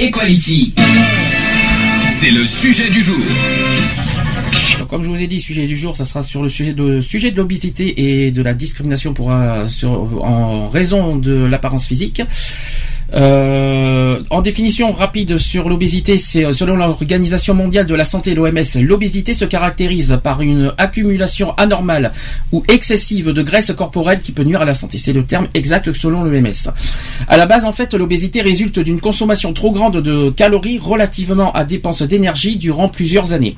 Equality. C'est le sujet du jour. Comme je vous ai dit, sujet du jour, ça sera sur le sujet de sujet de l'obésité et de la discrimination pour euh, en raison de l'apparence physique. Euh, en définition rapide sur l'obésité, c'est euh, selon l'Organisation mondiale de la santé, l'OMS, l'obésité se caractérise par une accumulation anormale ou excessive de graisse corporelle qui peut nuire à la santé. C'est le terme exact selon l'OMS. À la base, en fait, l'obésité résulte d'une consommation trop grande de calories relativement à dépenses d'énergie durant plusieurs années.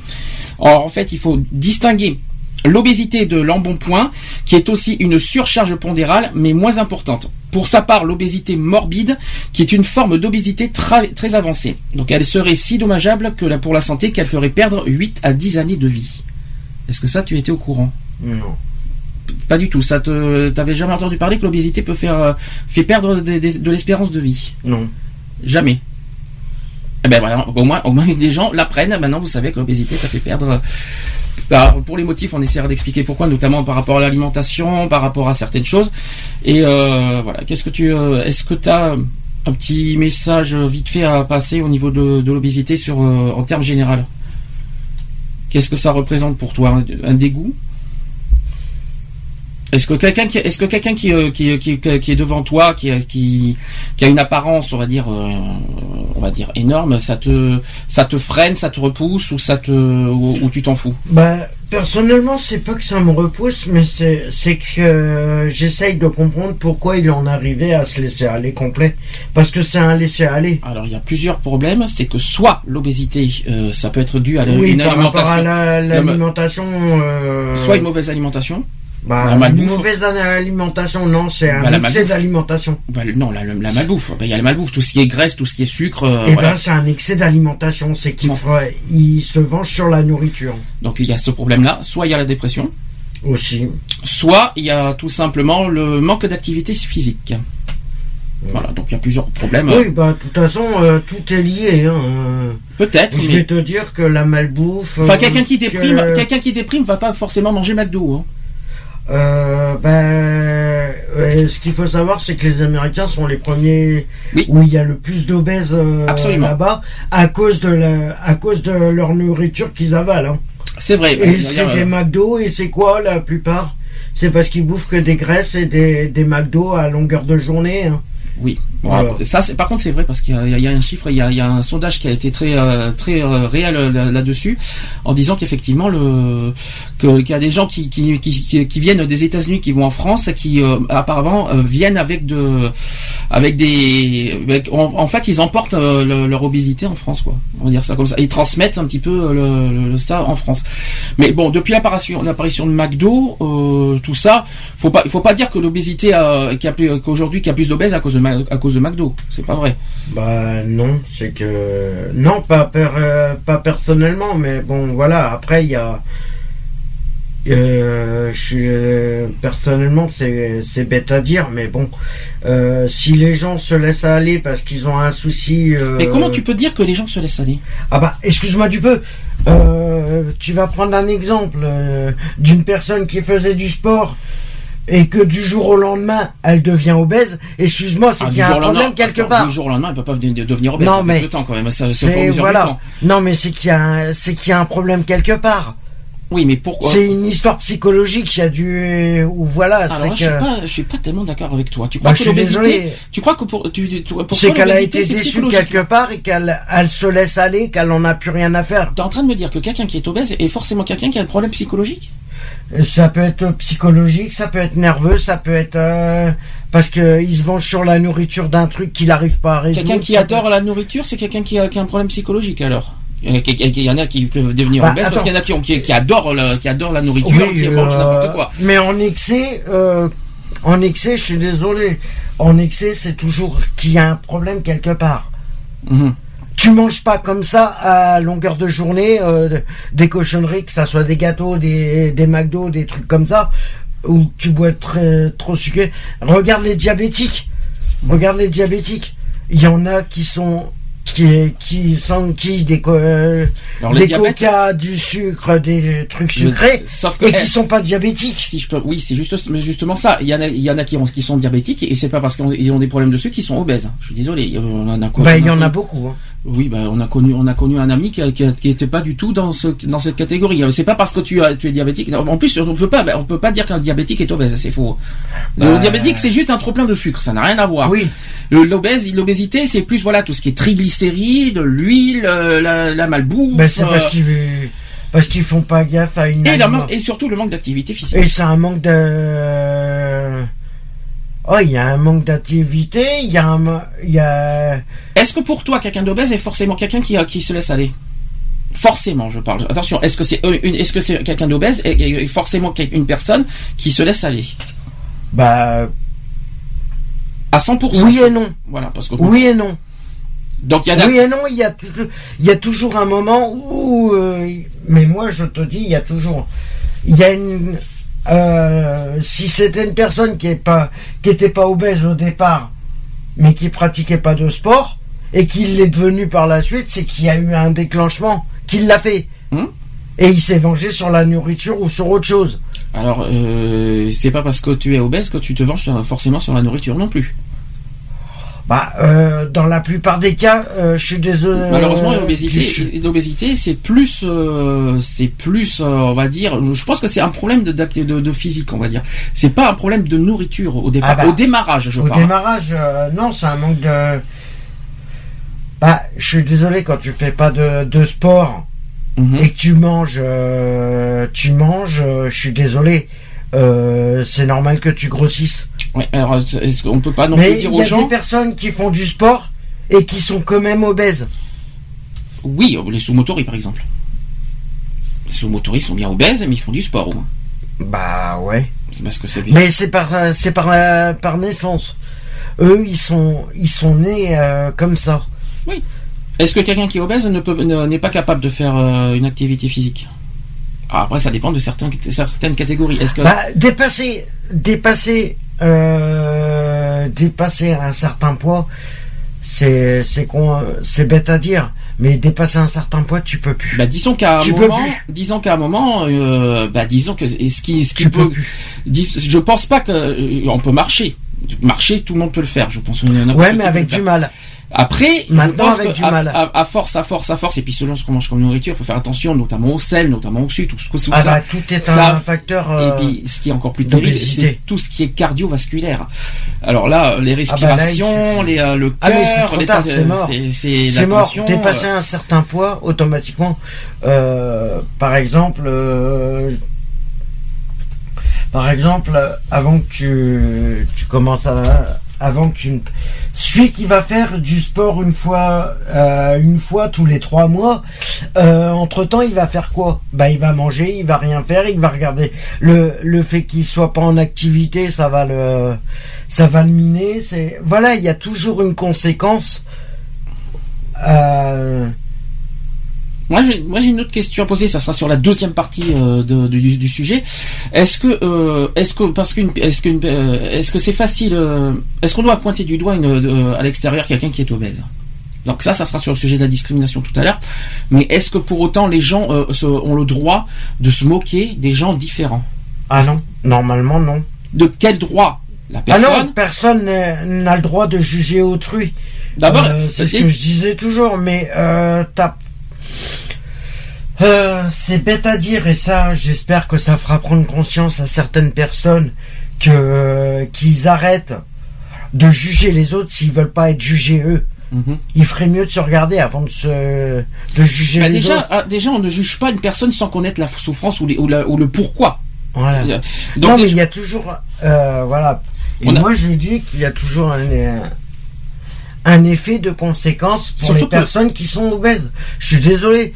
Or, en fait, il faut distinguer L'obésité de l'embonpoint, qui est aussi une surcharge pondérale, mais moins importante. Pour sa part, l'obésité morbide, qui est une forme d'obésité très, avancée. Donc elle serait si dommageable que la- pour la santé qu'elle ferait perdre 8 à 10 années de vie. Est-ce que ça, tu étais au courant? Non. Pas du tout. Ça te, t'avais jamais entendu parler que l'obésité peut faire, euh, fait perdre des- des- de l'espérance de vie? Non. Jamais. Eh ben voilà, au moins, au moins les gens l'apprennent. Maintenant, vous savez que l'obésité, ça fait perdre. Alors, pour les motifs, on essaiera d'expliquer pourquoi, notamment par rapport à l'alimentation, par rapport à certaines choses. Et euh, voilà, qu'est-ce que tu, euh, est-ce que tu as un petit message vite fait à passer au niveau de, de l'obésité sur, euh, en termes général Qu'est-ce que ça représente pour toi? Un dégoût? Est-ce que quelqu'un qui, est-ce que quelqu'un qui, euh, qui, qui, qui est devant toi, qui, qui, qui a une apparence, on va dire, euh, on va dire énorme, ça te, ça te freine, ça te repousse ou ça te, ou, ou tu t'en fous? Bah, personnellement, c'est pas que ça me repousse, mais c'est, c'est que euh, j'essaye de comprendre pourquoi il en arrivait à se laisser aller complet. Parce que c'est un laisser aller. Alors il y a plusieurs problèmes, c'est que soit l'obésité, euh, ça peut être dû à la- Oui, une par rapport à la- l'alimentation. soit une mauvaise alimentation. Bah, la une mauvaise alimentation, non, c'est un Bah, excès d'alimentation. Bah, non, la, la malbouffe. Il y a la malbouffe, tout ce qui est graisse, tout ce qui est sucre. euh, Eh voilà. ben, c'est un excès d'alimentation, c'est qu'il il se venge sur la nourriture Donc il y a ce problème-là. Soit il y a la dépression, aussi. soit il y a tout simplement le manque d'activité physique. Voilà, donc il y a plusieurs problèmes. Oui, bah, de toute façon, euh, tout est lié. Hein. Peut-être, Je mais vais te dire que la malbouffe. enfin euh, quelqu'un qui que- déprime, quelqu'un qui déprime va pas forcément manger McDo. Hein. Euh, ben, euh, ce qu'il faut savoir, c'est que les Américains sont les premiers Oui. où il y a le plus d'obèses euh, là-bas à cause de la, à cause de leur nourriture qu'ils avalent. hein. C'est vrai. Et c'est des McDo et c'est quoi la plupart? C'est parce qu'ils bouffent que des graisses et des, des McDo à longueur de journée. hein. Oui. Bon, après, ça, par contre, c'est vrai parce qu'il y a, il y a un chiffre, il y a, il y a un sondage qui a été très, euh, très euh, réel euh, là- là-dessus, en disant qu'effectivement, le, qu'il y a des gens qui, viennent des États-Unis, qui vont en France, qui euh, apparemment euh, viennent avec avec des, en, fait, ils emportent euh, le- leur obésité en France, quoi. On va dire ça comme ça. Ils transmettent un petit peu le, le, en France. Mais bon, depuis l'apparition, de McDo, tout ça, faut pas, faut pas dire que l'obésité, qu'aujourd'hui, qu'il y a plus d'obèses à cause de, à cause de McDo. C'est pas vrai. Bah non, c'est que non, pas pas personnellement, mais bon voilà. Après il y a, je euh, personnellement c'est c'est bête à dire, mais bon, euh, si les gens se laissent aller parce qu'ils ont un souci. euh, Mais comment tu peux dire que les gens se laissent aller? Ah bah excuse-moi du peu. Euh, tu vas prendre un exemple euh, d'une personne qui faisait du sport. Et que du jour au lendemain, elle devient obèse. Excuse-moi, c'est Ah, qu'il y a un problème lendemain- quelque part. Du jour au lendemain, elle peut pas devenir obèse. Non, mais le temps quand même. Ça se voilà. Non, mais c'est qu'il y a, un- c'est qu'il y a un problème quelque part. Oui, mais pourquoi C'est une histoire psychologique. Il y a du ou voilà. Alors je suis pas, je suis pas tellement d'accord avec toi. Tu crois Bah, que l'obésité, tu crois que pour, tu, tu- pourquoi c'est qu'elle a été déçue quelque part et qu'elle elle se laisse aller, qu'elle en a plus rien à faire. T'es en train de me dire que quelqu'un qui est obèse est forcément quelqu'un qui a un problème psychologique Ça peut être psychologique, ça peut être nerveux, ça peut être euh, parce que il se venge sur la nourriture d'un truc qu'il n'arrive pas à résoudre. Quelqu'un qui adore peut- la nourriture, c'est quelqu'un qui a, qui a un problème psychologique alors. Il y en a qui- peuvent devenir Bah, obèses parce qu'il y en a qui, ont- qui, qui adorent le- qui adorent la nourriture, Oui, qui mangent euh, n'importe quoi. Mais en excès, euh, en excès, je suis désolé. En excès, c'est toujours qu'il y a un problème quelque part. Mhm. Tu manges pas comme ça à longueur de journée euh, des cochonneries, que ça soit des gâteaux, des, des McDo, des trucs comme ça, où tu bois très, trop sucré. Regarde les diabétiques. Regarde les diabétiques. Il y en a qui sont qui qui sont qui des euh, des coca, du sucre, des trucs Le- sucrés sauf que- et qui sont pas diabétiques. Si je peux, oui, c'est juste, justement ça. Il y en a, il y en a qui, ont, qui sont diabétiques et c'est pas parce qu'ils ont des problèmes de sucre qu'ils sont obèses. Je suis désolé. On en a quoi Bah, il y en a connu- beaucoup. hein. Oui, bah, on a connu, on a connu un ami qui, qui, qui était pas du tout dans ce, dans cette catégorie. C'est pas parce que tu, as, tu es diabétique. En plus, on peut pas, on peut pas dire qu'un diabétique est obèse. C'est faux. Le Bah. diabétique, c'est juste un trop plein de sucre. Ça n'a rien à voir. Oui. L'obèse, l'obésité, c'est plus voilà tout ce qui est triglycérides, l'huile, euh, la, la malbouffe. Ben, c'est parce euh, qu'ils parce qu'ils font pas gaffe à une et, aliment- et surtout le manque d'activité physique. Et c'est un manque de. Oh, il y a un manque d'activité, il y a un. y a. Est-ce que pour toi, quelqu'un d'obèse est forcément quelqu'un qui, euh, qui se laisse aller? Forcément, je parle. Attention, est-ce que c'est une, est-ce que c'est quelqu'un d'obèse et, et forcément une personne qui se laisse aller? Bah. à 100% Oui et non. Voilà, parce que Oui et non. donc il y a. Oui et non, il y a, il y a toujours un moment où. euh, mais moi, je te dis, il y a toujours. Il y a une. Euh, si c'était une personne qui est pas qui était pas obèse au départ, mais qui pratiquait pas de sport et qui l'est devenu par la suite, c'est qu'il y a eu un déclenchement, qu'il l'a fait. Hmm. Et il s'est vengé sur la nourriture ou sur autre chose. Alors, euh, c'est pas parce que tu es obèse que tu te venges forcément sur la nourriture non plus. Bah, euh, dans la plupart des cas, euh, je suis désolé. Malheureusement, euh, je- l'obésité, c'est plus, euh, c'est plus, euh, on va dire. Je pense que c'est un problème de, d'acte- de, de physique, on va dire. C'est pas un problème de nourriture au départ, Ah bah, au démarrage, je Au parle. démarrage, euh, non, c'est un manque de. Bah, je suis désolé quand tu fais pas de, de sport Mhm. et que tu manges, euh, tu manges, je suis désolé. Euh, c'est normal que tu grossisses. Ouais, alors, est-ce qu'on peut pas non plus Mais il dire y aux a gens des personnes qui font du sport et qui sont quand même obèses. Oui, les sous-motoris par exemple. Les sous-motoris sont bien obèses, mais ils font du sport au moins. Bah ouais. C'est parce que c'est Mais c'est par, c'est par, la- par naissance. Eux, ils sont, ils sont nés euh, comme ça. Est-ce que quelqu'un qui est obèse ne peut, ne- n'est pas capable de faire euh, une activité physique? Ah, Après, ça dépend de certains, certaines catégories. Est-ce que Bah, dépasser, dépasser, euh, dépasser un certain poids, c'est, c'est con, c'est bête à dire, mais dépasser un certain poids, tu peux plus. bah, disons qu'à un moment, disons qu'à un moment, euh, bah, disons que ce qui, ce qui tu peux peut, plus. dis- je pense pas que euh, on peut marcher. Marcher, tout le monde peut le faire. Je pense. en a Ouais, mais avec du mal. Après, Maintenant, avec du à, mal. à- à force, à force, à force, et puis selon ce qu'on mange comme nourriture, il faut faire attention, notamment au sel, notamment au sucre, tout ce que tout Ah ça. bah, tout est ça- un facteur. Et euh, puis, ce qui est encore plus terrible, c'est tout ce qui est cardiovasculaire. Alors là, les Ah bah là, respirations, les, euh, le Ah, c'est cœur, tas- c'est mort. c'est c'est c'est mort. Dépasser euh, un certain poids, automatiquement, euh, par exemple, par exemple, avant que tu, tu commences à, avant tu, celui qui va faire du sport une fois, euh, une fois tous les trois mois, entre temps, il va faire quoi? Bah, il va manger, il va rien faire, il va regarder le le fait qu'il soit pas en activité, ça va le, ça va le miner. C'est voilà, il y a toujours une conséquence. Euh, Moi, j'ai, moi, j'ai une autre question à poser. Ça sera sur la deuxième partie euh, de- du, du sujet. Est-ce que, euh, est-ce que, parce qu'une, est-ce qu'une, euh, est-ce que c'est facile euh, Est-ce qu'on doit pointer du doigt une, à l'extérieur quelqu'un qui est obèse? Donc ça, ça sera sur le sujet de la discrimination tout à l'heure. Mais est-ce que pour autant les gens se- ont le droit de se moquer des gens différents? Ah non, normalement non. De quel droit? La Ah personne non, personne? n'a le droit de juger autrui. D'abord, Euh, c'est ce que je disais toujours, mais euh, t'as- Euh, c'est bête à dire et ça, j'espère que ça fera prendre conscience à certaines personnes que euh, qu'ils arrêtent de juger les autres s'ils veulent pas être jugés eux. Mhm. Il ferait mieux de se regarder avant de se de juger Bah, les déjà, autres. ah, déjà, on ne juge pas une personne sans connaître la souffrance ou, les- ou la- ou le pourquoi. Voilà. Donc, non, mais il y a toujours. euh, voilà. Et On a- moi, je dis qu'il y a toujours un, effet de conséquence pour Surtout les que- personnes qui sont obèses. Je suis désolé.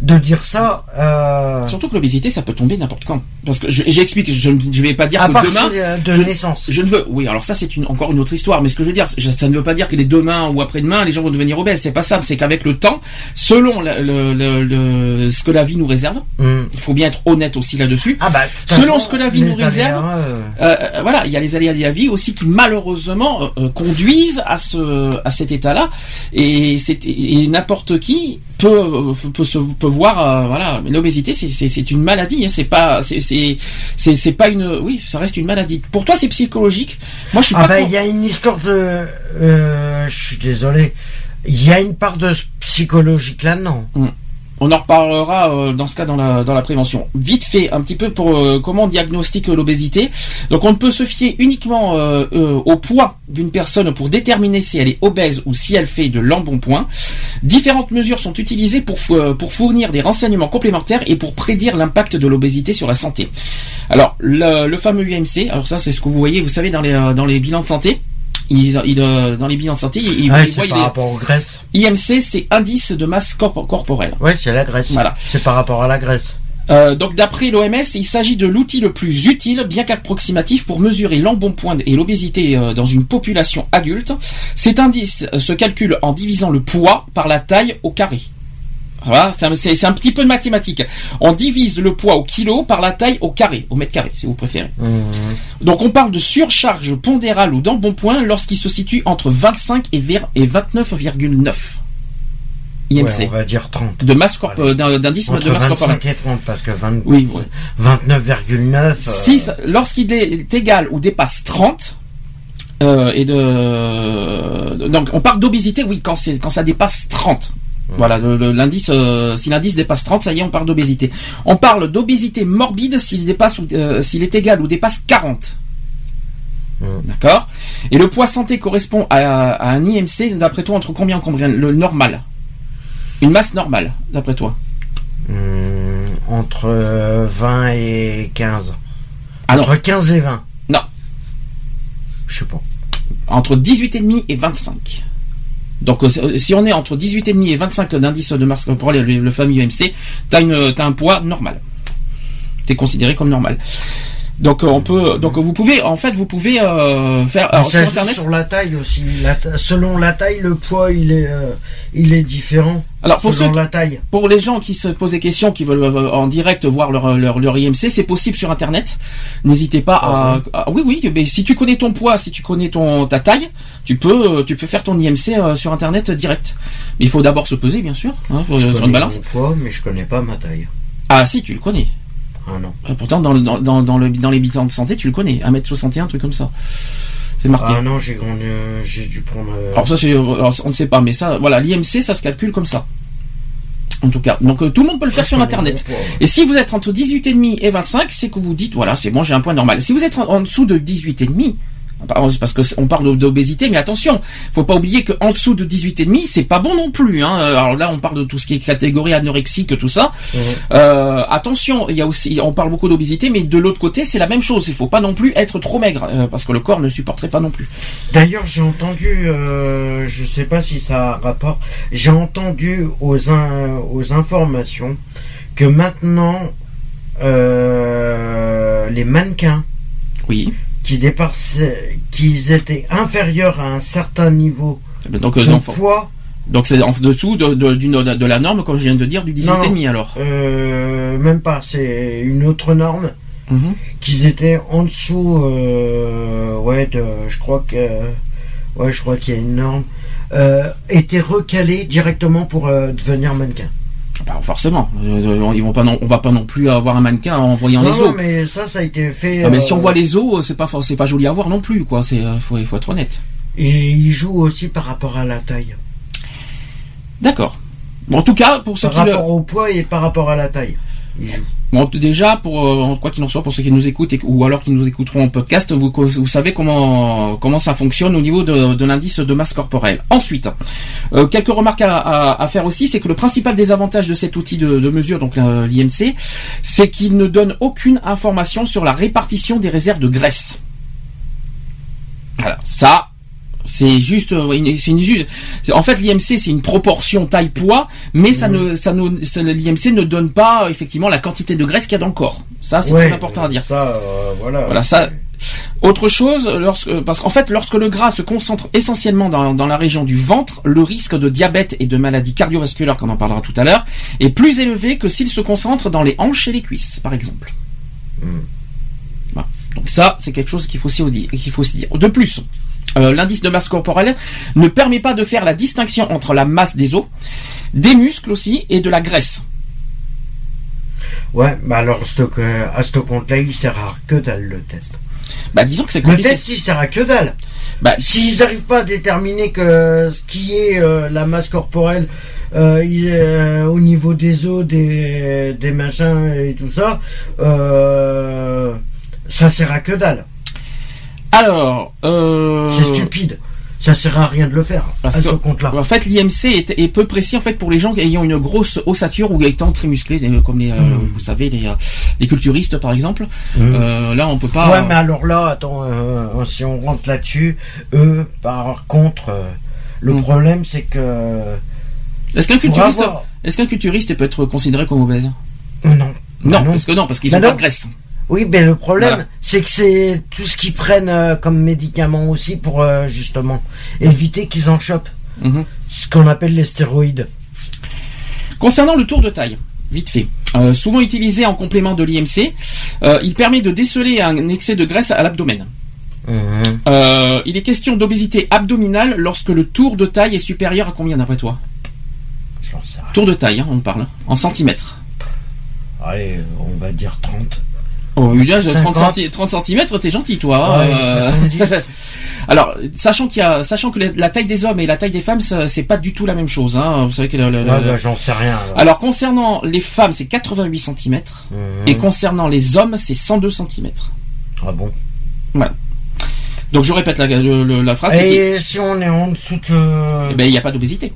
De dire ça. Euh... Surtout que l'obésité, ça peut tomber n'importe quand. Parce que j'explique, je ne vais pas dire à que demain. de je, naissance. Je ne veux. Oui, alors ça c'est une, encore une autre histoire. Mais ce que je veux dire, ça ne veut pas dire que les demain ou après-demain, les gens vont devenir obèses. C'est pas ça. C'est qu'avec le temps, selon le, le, le, ce que la vie nous réserve, hmm. il faut bien être honnête aussi là-dessus. Ah bah, selon ce que la vie nous réserve, euh, euh, voilà, il y a les aléas de la vie aussi qui malheureusement conduisent à ce à cet état-là. Et c'est et n'importe qui peut peut, se, peut voir voilà mais l'obésité c'est c'est une maladie hein, c'est pas c'est c'est c'est pas une oui ça reste une maladie. Pour toi c'est psychologique. Moi je suis ah pas ben, il y a une histoire de euh, je suis désolé il y a une part de psychologique là non hum. On en reparlera euh, dans ce cas dans la, dans la prévention. Vite fait, un petit peu pour euh, comment on diagnostique l'obésité. Donc on ne peut se fier uniquement euh, au poids d'une personne pour déterminer si elle est obèse ou si elle fait de l'embonpoint. Différentes mesures sont utilisées pour, pour fournir des renseignements complémentaires et pour prédire l'impact de l'obésité sur la santé. Alors le, le fameux UMC, alors ça c'est ce que vous voyez, vous savez dans les, dans les bilans de santé. Euh, dans les bilans de santé, il, ouais, il par rapport aux graisses. IMC, c'est indice de masse corporelle. Oui, c'est la graisse. Voilà. C'est par rapport à la graisse. Euh, donc d'après l'OMS, il s'agit de l'outil le plus utile, bien qu'approximatif, pour mesurer l'embonpoint et l'obésité euh, dans une population adulte. Cet indice se calcule en divisant le poids par la taille au carré. Voilà, c'est un, petit peu de mathématiques. On divise le poids au kilo par la taille au carré, au mètre carré, si vous préférez. Mmh. Donc on parle de surcharge pondérale ou d'embonpoint lorsqu'il se situe entre 25 et 29,9. IMC. on va dire 30. De masse d'indice de masse 25 et 30 parce que 29,9. Si lorsqu'il est égal ou dépasse 30 euh, et de donc on parle d'obésité oui quand c'est quand ça dépasse 30 voilà, l'indice, euh, si l'indice dépasse 30, ça y est, on parle d'obésité. On parle d'obésité morbide s'il dépasse, euh, s'il est égal ou dépasse 40. D'accord? Et le poids santé correspond à, un IMC, d'après toi, entre combien combien? Le normal. Une masse normale, d'après toi hmm, Entre 20 et 15. Alors, entre 15 et 20 Non. Je sais pas. Entre 18,5 et 25. Donc euh, si on est entre 18,5 et 25 d'indice de masse corporelle, le, le fameux IMC, tu as, un poids normal. Tu es considéré comme normal. Donc euh, on peut, donc vous pouvez, en fait, vous pouvez euh, faire sur internet. Sur la taille aussi, selon la taille, le poids il est, euh, il est différent. Alors pour selon la taille. Pour les gens qui se posent des questions, qui veulent en direct voir leur leur, leur IMC, c'est possible sur internet. N'hésitez pas ah à, oui oui, mais si tu connais ton poids, si tu connais ton ta taille, tu peux tu peux faire ton IMC sur internet direct. Mais il faut d'abord se peser, bien sûr, hein, je sur une balance. Mon poids, mais je connais pas ma taille. Ah si, tu le connais. Ah non. Euh, pourtant, dans, dans, dans, le, dans les bilans de santé, tu le connais. 1m61, un truc comme ça. C'est marqué. Ah non, j'ai euh, j'ai dû prendre. Euh, alors ça, c'est, on ne sait pas, mais ça, voilà, l'IMC, ça se calcule comme ça. En tout cas, donc tout le monde peut le faire sur internet. Et si vous êtes entre 18,5 et 25, c'est que vous dites voilà, c'est bon, j'ai un point normal. Si vous êtes en, en dessous de 18,5, parce qu'on parle d'obésité, mais attention, faut pas oublier qu'en dessous de 18,5, c'est pas bon non plus. Hein. Alors là, on parle de tout ce qui est catégorie anorexique, tout ça. Euh, attention, il y a aussi, on parle beaucoup d'obésité, mais de l'autre côté, c'est la même chose. Il faut pas non plus être trop maigre, euh, parce que le corps ne supporterait pas non plus. D'ailleurs, j'ai entendu, euh, je sais pas si ça a rapport, j'ai entendu aux, aux informations que maintenant, euh, les mannequins, oui qui dépassaient, qui étaient inférieurs à un certain niveau donc, euh, poids. Donc c'est en dessous de, de, de, la norme, comme je viens de dire, du 18,5 alors euh, Même pas, c'est une autre norme. Mhm. Qu'ils étaient en dessous, euh, ouais, de, je crois que, ouais, je crois qu'il y a une norme, euh, étaient recalés directement pour devenir mannequin. Pas forcément. Euh, ils vont pas non, on va pas non plus avoir un mannequin en voyant les os. Non, mais ça, ça a été fait. Ah, mais si on euh, voit les os, c'est pas c'est pas joli à voir non plus, quoi. C'est euh, faut, faut être honnête. Et il joue aussi par rapport à la taille. D'accord. Bon, en tout cas, pour ceux par qui par rapport au poids et par rapport à la taille. Bon, déjà, pour euh, quoi qu'il en soit, pour ceux qui nous écoutent ou alors qui nous écouteront en podcast, vous, vous savez comment comment ça fonctionne au niveau de, de l'indice de masse corporelle. Ensuite, euh, quelques remarques à, à, faire aussi, c'est que le principal désavantage de cet outil de, de mesure, donc euh, l'IMC, c'est qu'il ne donne aucune information sur la répartition des réserves de graisse. Voilà, ça, C'est juste, euh, c'est une, en fait, l'IMC c'est une proportion taille-poids, mais ça ne, ça ça- l'IMC ne donne pas effectivement la quantité de graisse qu'il y a dans le corps. Ça, c'est Ouais, très important à dire. Ça, euh, voilà. Voilà, ça. Autre chose, lorsque, parce qu'en fait, lorsque le gras se concentre essentiellement dans, dans la région du ventre, le risque de diabète et de maladies cardiovasculaires, qu'on en parlera tout à l'heure, est plus élevé que s'il se concentre dans les hanches et les cuisses, par exemple. Voilà. Donc ça, c'est quelque chose qu'il faut aussi dire. qu'il faut aussi dire. De plus, euh, l'indice de masse corporelle ne permet pas de faire la distinction entre la masse des os, des muscles aussi et de la graisse. Ouais, bah alors à ce compte-là, il sert à que dalle le test. Bah disons que c'est Le compliqué. test, il sert à que dalle. Bah, S'ils n'arrivent pas à déterminer que ce qui est euh, la masse corporelle euh, il- euh, au niveau des os, des, des machins et tout ça, ça sert à que dalle. Alors, euh, C'est stupide. Ça sert à rien de le faire Parce à ce compte-là. En fait, l'IMC est, est peu précis en fait pour les gens ayant une grosse ossature ou étant très musclés, euh, comme les, euh, Mm. vous savez, les, euh, les culturistes par exemple. Mm. Euh, là, on peut pas. Ouais, mais alors là, attends, si on rentre là-dessus, eux, par contre, le Mm. problème, c'est que. Est-ce qu'un culturiste, avoir- est-ce qu'un culturiste peut être considéré comme obèse? Non. Non, Bah non. parce que non, parce qu'ils Bah ont pas non. de graisse. Oui, mais le problème, Voilà. c'est que c'est tout ce qu'ils prennent euh, comme médicaments aussi pour euh, justement éviter qu'ils en chopent. Mhm. Ce qu'on appelle les stéroïdes. Concernant le tour de taille, vite fait. Euh, souvent utilisé en complément de l'IMC, il permet de déceler un excès de graisse à l'abdomen. Euh, il est question d'obésité abdominale lorsque le tour de taille est supérieur à combien d'après toi? J'en sais rien. Tour de taille, hein, on parle, en centimètres. Allez, on va dire 30. Oh, Julien, 30, 50. centi- 30 cm, t'es gentil, toi. Ouais, hein, 70. Alors, sachant qu'il y a, sachant que la, taille des hommes et la taille des femmes, c'est pas du tout la même chose. Hein. Vous savez que le- le- Ouais, le- bah, j'en sais rien. alors. alors concernant les femmes, c'est 88 cm Mhm. et concernant les hommes, c'est 102 cm. Ah bon? Donc je répète la, phrase. Et si on est en dessous de. eh ben, il n'y a pas d'obésité.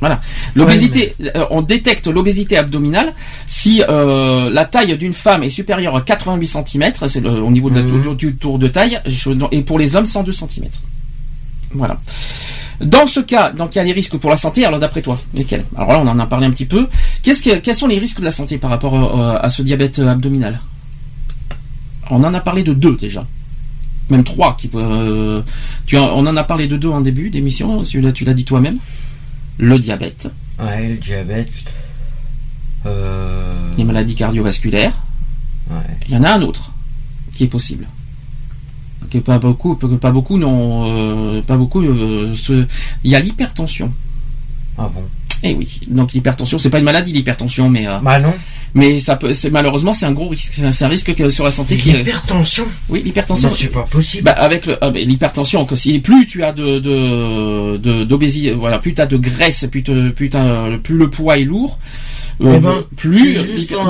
Voilà. L'obésité, euh, on détecte l'obésité abdominale si euh, la taille d'une femme est supérieure à 88 cm, c'est au niveau de la Mhm. du tour de taille, je- et pour les hommes 102 cm. Voilà. Dans ce cas, donc il y a les risques pour la santé. Alors d'après toi, lesquels? Alors là, on en a parlé un petit peu. Qu'est-ce que, quels sont les risques de la santé par rapport euh, à ce diabète abdominal? On en a parlé de deux déjà, même trois. Qui, euh, tu en- on en a parlé de deux en début d'émission. Tu l'as, tu l'as dit toi-même. Le diabète, Ouais, le diabète. Euh... les maladies cardiovasculaires. Ouais. Il y en a un autre qui est possible. Que pas beaucoup, que pas beaucoup non, euh, pas beaucoup. euh, Il y a l'hypertension. Ah bon? Eh oui, donc l'hypertension, c'est pas une maladie l'hypertension, mais euh, Bah non. mais ça peut, c'est malheureusement c'est un gros risque, c'est un, risque que- sur la santé qui est. L'hypertension. Oui, Non, l'hypertension. c'est pas possible. Bah, avec le- ah, l'hypertension, que si plus tu as de de de- d'obésité, voilà, plus tu as de graisse, plus, te- plus, t'as- plus le poids est lourd, euh, Eh ben, plus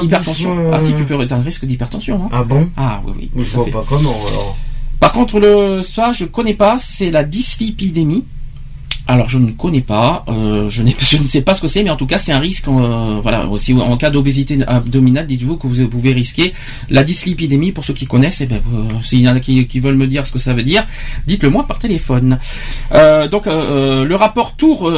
l'hypertension. Ah si euh, tu peux, t'as un risque d'hypertension. Hein. Ah bon? Ah oui oui. Je vois fait. pas comment alors. Par contre, le ça je connais pas, c'est la dyslipidémie. Alors je ne connais pas, euh, je, ne sais pas ce que c'est, mais en tout cas c'est un risque. euh, voilà, aussi en cas d'obésité abdominale, dites-vous que vous pouvez risquer la dyslipidémie. Pour ceux qui connaissent, eh ben, euh, s'il y en a qui, veulent me dire ce que ça veut dire, dites-le moi par téléphone. Donc le rapport tour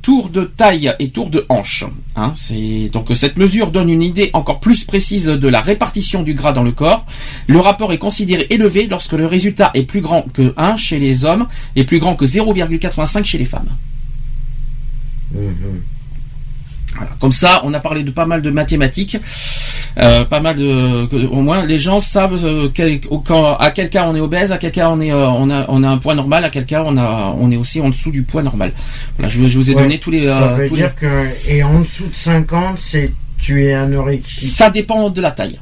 tour de taille et tour de hanche. Hein, c'est donc cette mesure donne une idée encore plus précise de la répartition du gras dans le corps. Le rapport est considéré élevé lorsque le résultat est plus grand que 1 chez les hommes et plus grand que 0,85 chez les femmes. Mhm. Voilà. Comme ça, on a parlé de pas mal de mathématiques, euh, pas mal de, que- au moins les gens savent euh, quel- quand- à quel cas on est obèse, à quel cas on est, euh, on a, on a un poids normal, à quel cas on a, on est aussi en dessous du poids normal. Voilà, je, je vous ai Ouais. donné tous les, Ça veut tous les- dire que. Et en dessous de 50, c'est. Tu es anorexique. Ça dépend de la taille.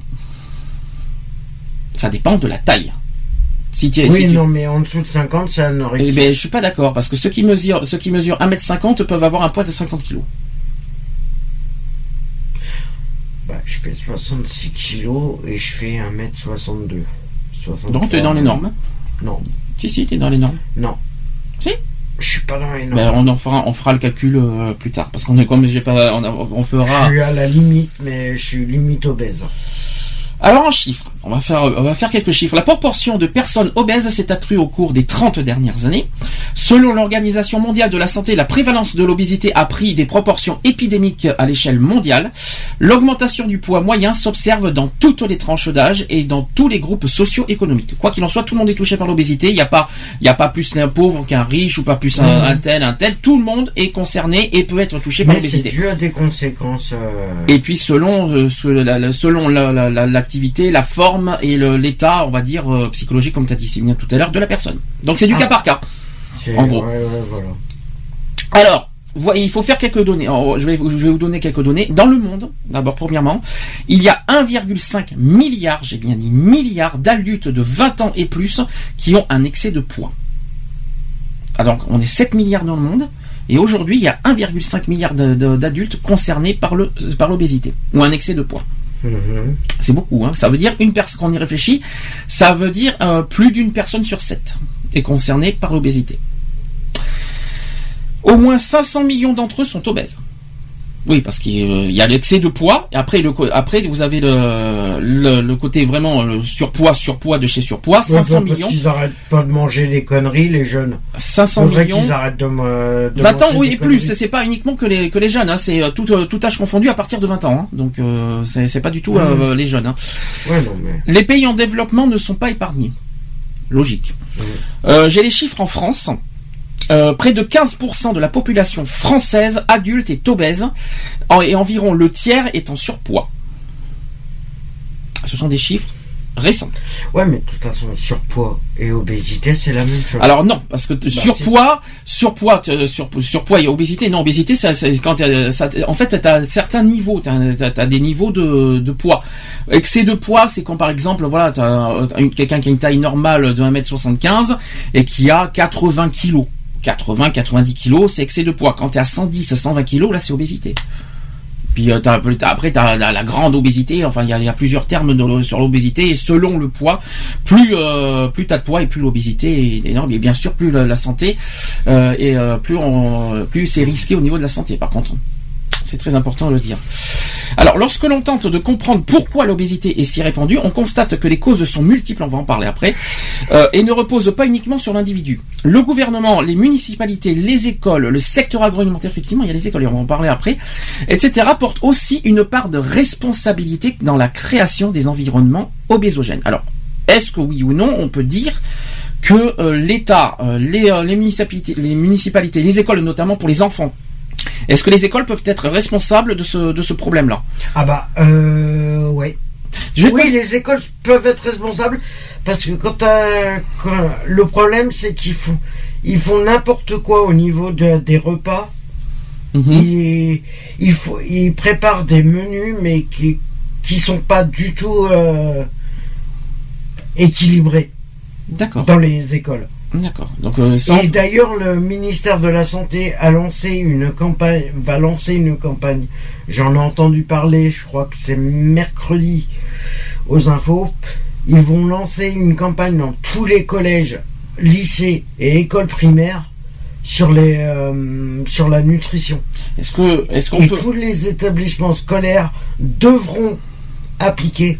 Ça dépend de la taille. Si tu, Oui, si tu- non, mais en dessous de 50, c'est Eh anorexique. ben, je suis pas d'accord parce que ceux qui mesurent, ceux qui mesurent 1m50 peuvent avoir un poids de 50 kg. Bah, je fais 66 kilos et je fais 1m62. 63. Donc tu es dans les normes. Non, Si si, tu es dans les normes. non. Si. Je suis pas dans les normes. Ben, on en fera, on fera le calcul euh, plus tard parce qu'on est comme j'ai pas, on, a- on Je fera. suis à la limite, mais je suis limite obèse. Alors en chiffres, On va faire, on va faire quelques chiffres. La proportion de personnes obèses s'est accrue au cours des 30 dernières années. Selon l'Organisation mondiale de la santé, la prévalence de l'obésité a pris des proportions épidémiques à l'échelle mondiale. L'augmentation du poids moyen s'observe dans toutes les tranches d'âge et dans tous les groupes socio-économiques. Quoi qu'il en soit, tout le monde est touché par l'obésité. Il n'y a pas, il n'y a pas plus un pauvre qu'un riche ou pas plus un, un tel, un tel. Tout le monde est concerné et peut être touché par Mais c'est l'obésité. dû à des conséquences. euh, Et puis selon euh, ce- la- la- selon la- la- la- l'activité, et l'état, on va dire euh, psychologique, comme tu as dit si bien tout à l'heure, de la personne. Donc c'est du Ah. cas par cas. En gros. ouais, ouais, voilà. Alors, voyez, il faut faire quelques données. Alors, je vais, je vais vous donner quelques données. Dans le monde, d'abord, premièrement, il y a 1,5 milliard, j'ai bien dit milliard d'adultes de 20 ans et plus qui ont un excès de poids. Alors, on est 7 milliards dans le monde. Et aujourd'hui, il y a 1,5 milliard d'adultes concernés par le par l'obésité ou un excès de poids. Mhm. C'est beaucoup. Hein. Ça veut dire une personne. Quand on y réfléchit, ça veut dire euh, plus d'une personne sur sept est concernée par l'obésité. Au moins 500 millions d'entre eux sont obèses. Oui, parce qu'il euh, y a l'excès de poids. Et après, le, après vous avez le, le, le côté vraiment le surpoids, surpoids de chez surpoids. Ouais, 500 parce millions. qu'ils arrêtent pas de manger des conneries, les jeunes? 500 Faudrait millions. qu'ils arrêtent de, me- de 20 ans, oui, et plus. C'est pas uniquement que les, que les jeunes. Hein. C'est euh, tout, euh, tout âge confondu à partir de 20 ans. Hein. Donc, euh, c'est pas du tout euh, les jeunes. Hein. Ouais, non, mais. Les pays en développement ne sont pas épargnés. Logique. Euh, J'ai les chiffres en France. Euh, près de 15% de la population française adulte est obèse et environ le tiers est en surpoids. Ce sont des chiffres récents. Ouais, mais de toute façon, surpoids et obésité, c'est la même chose. Alors non, parce que Bah, surpoids, surpoids, euh, sur- surpoids et obésité, non, obésité, ça, c'est quand ça, en fait, tu as certains niveaux, tu as, des niveaux de, de poids. Excès de poids, c'est quand par exemple, voilà, tu as quelqu'un qui a une taille normale de 1m75 et qui a 80 kilos. 80, 90 kilos, c'est excès de poids. Quand tu es à 110 à 120 kilos, là, c'est obésité. Puis euh, après, tu la, grande obésité. Enfin, il y a, plusieurs termes sur l'obésité. Et selon le poids, plus euh, plus t'as de poids et plus l'obésité est énorme. Et bien sûr, plus la, santé et euh, plus plus c'est risqué au niveau de la santé. Par contre, c'est très important de le dire. Alors, lorsque l'on tente de comprendre pourquoi l'obésité est si répandue, on constate que les causes sont multiples, on va en parler après, euh, et ne reposent pas uniquement sur l'individu. Le gouvernement, les municipalités, les écoles, le secteur agroalimentaire, effectivement, il y a les écoles, on va en parler après, etc., portent aussi une part de responsabilité dans la création des environnements obésogènes. Alors, est-ce que oui ou non, on peut dire que euh, l'État, euh, les municipalités, les écoles notamment pour les enfants, est-ce que les écoles peuvent être responsables de ce, de ce problème-là Ah bah, euh, ouais. Je Oui, te- les écoles peuvent être responsables parce que quand, le problème c'est qu'ils font ils font n'importe quoi au niveau de- des repas. Mhm. Ils, ils, préparent des menus mais qui qui sont pas du tout euh, équilibrés D'accord, dans les écoles. D'accord. Donc, euh, sans- Et d'ailleurs, le ministère de la Santé a lancé une campagne, va lancer une campagne. J'en ai entendu parler, je crois que c'est mercredi aux infos. Ils vont lancer une campagne dans tous les collèges, lycées et écoles primaires sur les euh, sur la nutrition. est-ce que, est-ce qu'on peut, tous les établissements scolaires devront appliquer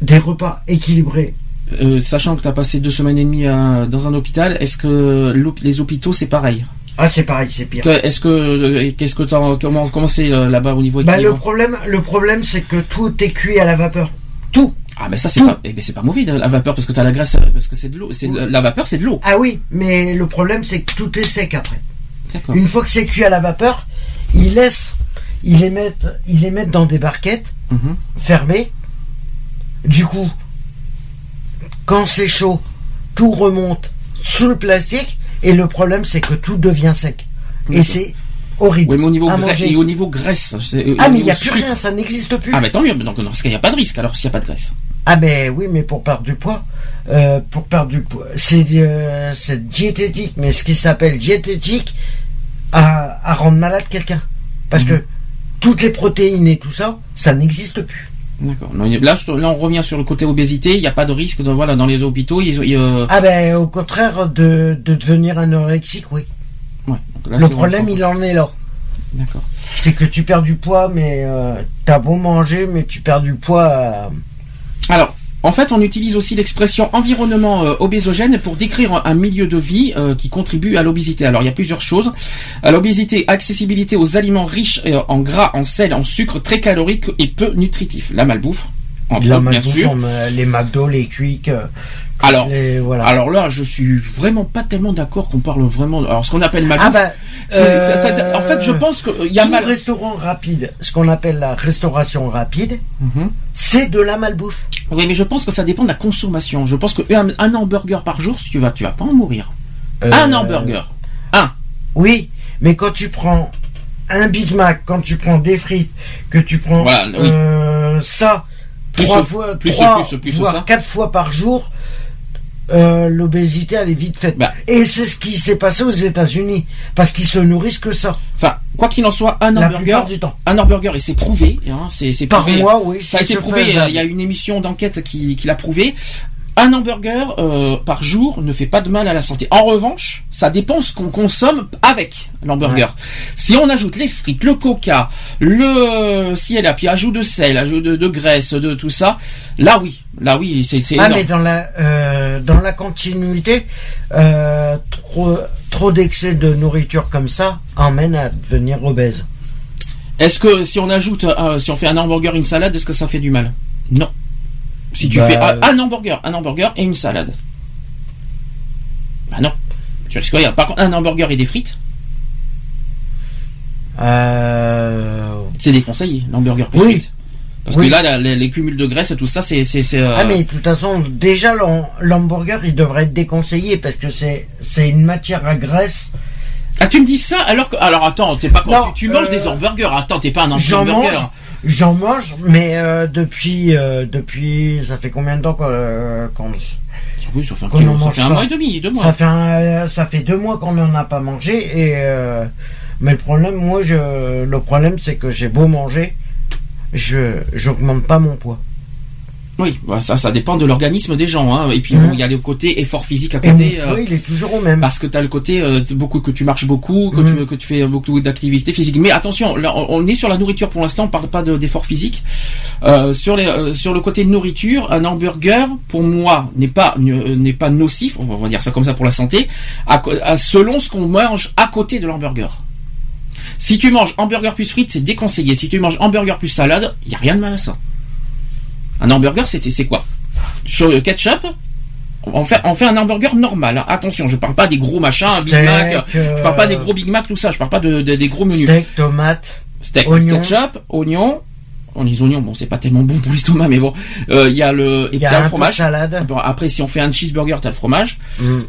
des repas équilibrés. Euh, sachant que tu as passé deux semaines et demie à- dans un hôpital, est-ce que les hôpitaux c'est pareil? Ah, c'est pareil, c'est pire. Est-ce que, euh, qu'est-ce que t'en- comment, comment c'est euh, là-bas au niveau Bah, le problème, le problème, c'est que tout est cuit à la vapeur. Tout. Ah, ben ça c'est pas, eh ben, c'est pas mauvais la vapeur parce que t'as la graisse, parce que c'est de l'eau, c'est la vapeur c'est de l'eau. Ah oui, mais le problème, c'est que tout est sec après. D'accord. Une fois que c'est cuit à la vapeur, ils laissent, ils les mettent, ils les mettent dans des barquettes Mhm. fermées. Du coup, quand c'est chaud, tout remonte sous le plastique et le problème, c'est que tout devient sec. Et c'est horrible. Oui, mais au niveau et au niveau graisse, euh, Ah, mais il n'y a plus rien, ça n'existe plus. Ah, mais tant mieux. Donc, dans ce cas, il n'y a pas de risque alors s'il n'y a pas de graisse. Ah ben oui, mais pour perdre du poids, euh, pour perdre du poids, c'est euh, c'est diététique, mais ce qui s'appelle diététique à, à rendre malade quelqu'un, parce Mhm. que toutes les protéines et tout ça, ça n'existe plus. D'accord. Là, je- là, on revient sur le côté obésité. Il n'y a pas de risque. De, voilà, dans les hôpitaux, ils, ils, euh, Ah ben au contraire de, de devenir anorexique, oui. ouais. Donc là, Le problème il en est là, D'accord. c'est que tu perds du poids, mais euh, t'as beau manger, mais tu perds du poids. euh, Alors, en fait, on utilise aussi l'expression environnement euh, obésogène pour décrire un milieu de vie euh, qui contribue à l'obésité. Alors, il y a plusieurs choses. À l'obésité, accessibilité aux aliments riches euh, en gras, en sel, en sucre, très caloriques et peu nutritifs. La malbouffe, La bien malbouffe, sûr. les McDo, les Quick. Euh, Alors, voilà. alors là, je suis vraiment pas tellement d'accord qu'on parle vraiment. Alors, ce qu'on appelle malbouffe. ah bah, ça- ça- en fait, je euh, pense qu'il y a mal. restaurant rapide, ce qu'on appelle la restauration rapide, Mhm. c'est de la malbouffe. Oui, mais je pense que ça dépend de la consommation. Je pense qu'un un hamburger par jour, si tu vas, tu vas pas en mourir. Euh, Un hamburger. Un. Oui, mais quand tu prends un Big Mac, quand tu prends des frites, que tu prends Voilà, oui. euh, ça Plus trois ce- fois, plus ce- trois, plus ce- plus ce voire ça. quatre fois par jour, euh, l'obésité elle est vite faite. Bah. Et c'est ce qui s'est passé aux États-Unis parce qu'ils se nourrissent que ça Enfin, quoi qu'il en soit, un hamburger, du temps. un hamburger, et c'est prouvé, hein, c'est c'est Par prouvé. mois, oui, Ça a c'est été prouvé. Il y a une émission d'enquête qui, qui l'a prouvé. Un hamburger euh, par jour ne fait pas de mal à la santé. En revanche, ça dépend ce qu'on consomme avec l'hamburger. Si on ajoute les frites, le coca, le si elle a puis ajout de sel, ajout de, de graisse, de tout ça, là oui, là oui, c'est Ah énorme. mais dans la euh, dans la continuité, euh, trop trop d'excès de nourriture comme ça emmène à devenir obèse. Est-ce que si on ajoute, euh, si on fait un hamburger, une salade, est-ce que ça fait du mal? Non. Si tu Bah, fais un, un hamburger, un hamburger et une salade. Bah non. Tu risques rien. Par contre, un hamburger et des frites, Euh, c'est déconseillé, l'hamburger plus Oui. frites. Parce Oui. que là, la- les, les cumuls de graisse, tout ça, c'est, euh, Ah mais de toute façon déjà l'ham- l'hamburger il devrait être déconseillé parce que c'est c'est une matière à graisse. Ah, tu me dis ça alors que, alors attends, t'es pas, Non, tu, tu manges euh, des hamburgers. Attends, t'es pas un hamburger. J'en mange, mais euh, depuis euh, depuis ça fait combien de temps qu'on euh, qu'on- Oui, ça fait un, Qu'on petit- en ça mange fait un pas. mois et demi, deux mois. ça fait un- ça fait deux mois qu'on n'en a pas mangé et euh, mais le problème moi je le problème c'est que j'ai beau manger je j'augmente pas mon poids. Oui, bah, ça, ça dépend de l'organisme des gens. Hein. Et puis Mhm. bon, il y a le côté effort physique à côté. euh, poids il est toujours au même. Parce que tu as le côté euh, beaucoup que tu marches beaucoup, que, Mhm. tu, que tu fais beaucoup d'activités physiques. Mais attention, là, on est sur la nourriture pour l'instant, on parle pas de- d'effort physique. Euh, sur les euh, sur le côté nourriture, un hamburger pour moi n'est pas ne- n'est pas nocif, on va dire ça comme ça pour la santé, à co- à- selon ce qu'on mange à côté de l'hamburger. Si tu manges hamburger plus frites, c'est déconseillé. Si tu manges hamburger plus salade, il y a rien de mal à ça. Un hamburger, c'est c'est quoi? Sur le ketchup, on fait, on fait un hamburger normal. hein. Attention, je parle pas des gros machins, un Big Steak, Mac. Je parle pas des euh, gros Big Mac, tout ça. Je parle pas de, de- des gros menus. steak, tomate. Steak, oignon. ketchup, oignon. On les oignons, bon, c'est pas tellement bon pour l'estomac, mais bon. Euh, Il y a le, et y a un fromage. salade. Après, si on fait un cheeseburger, t'as le fromage. Mm.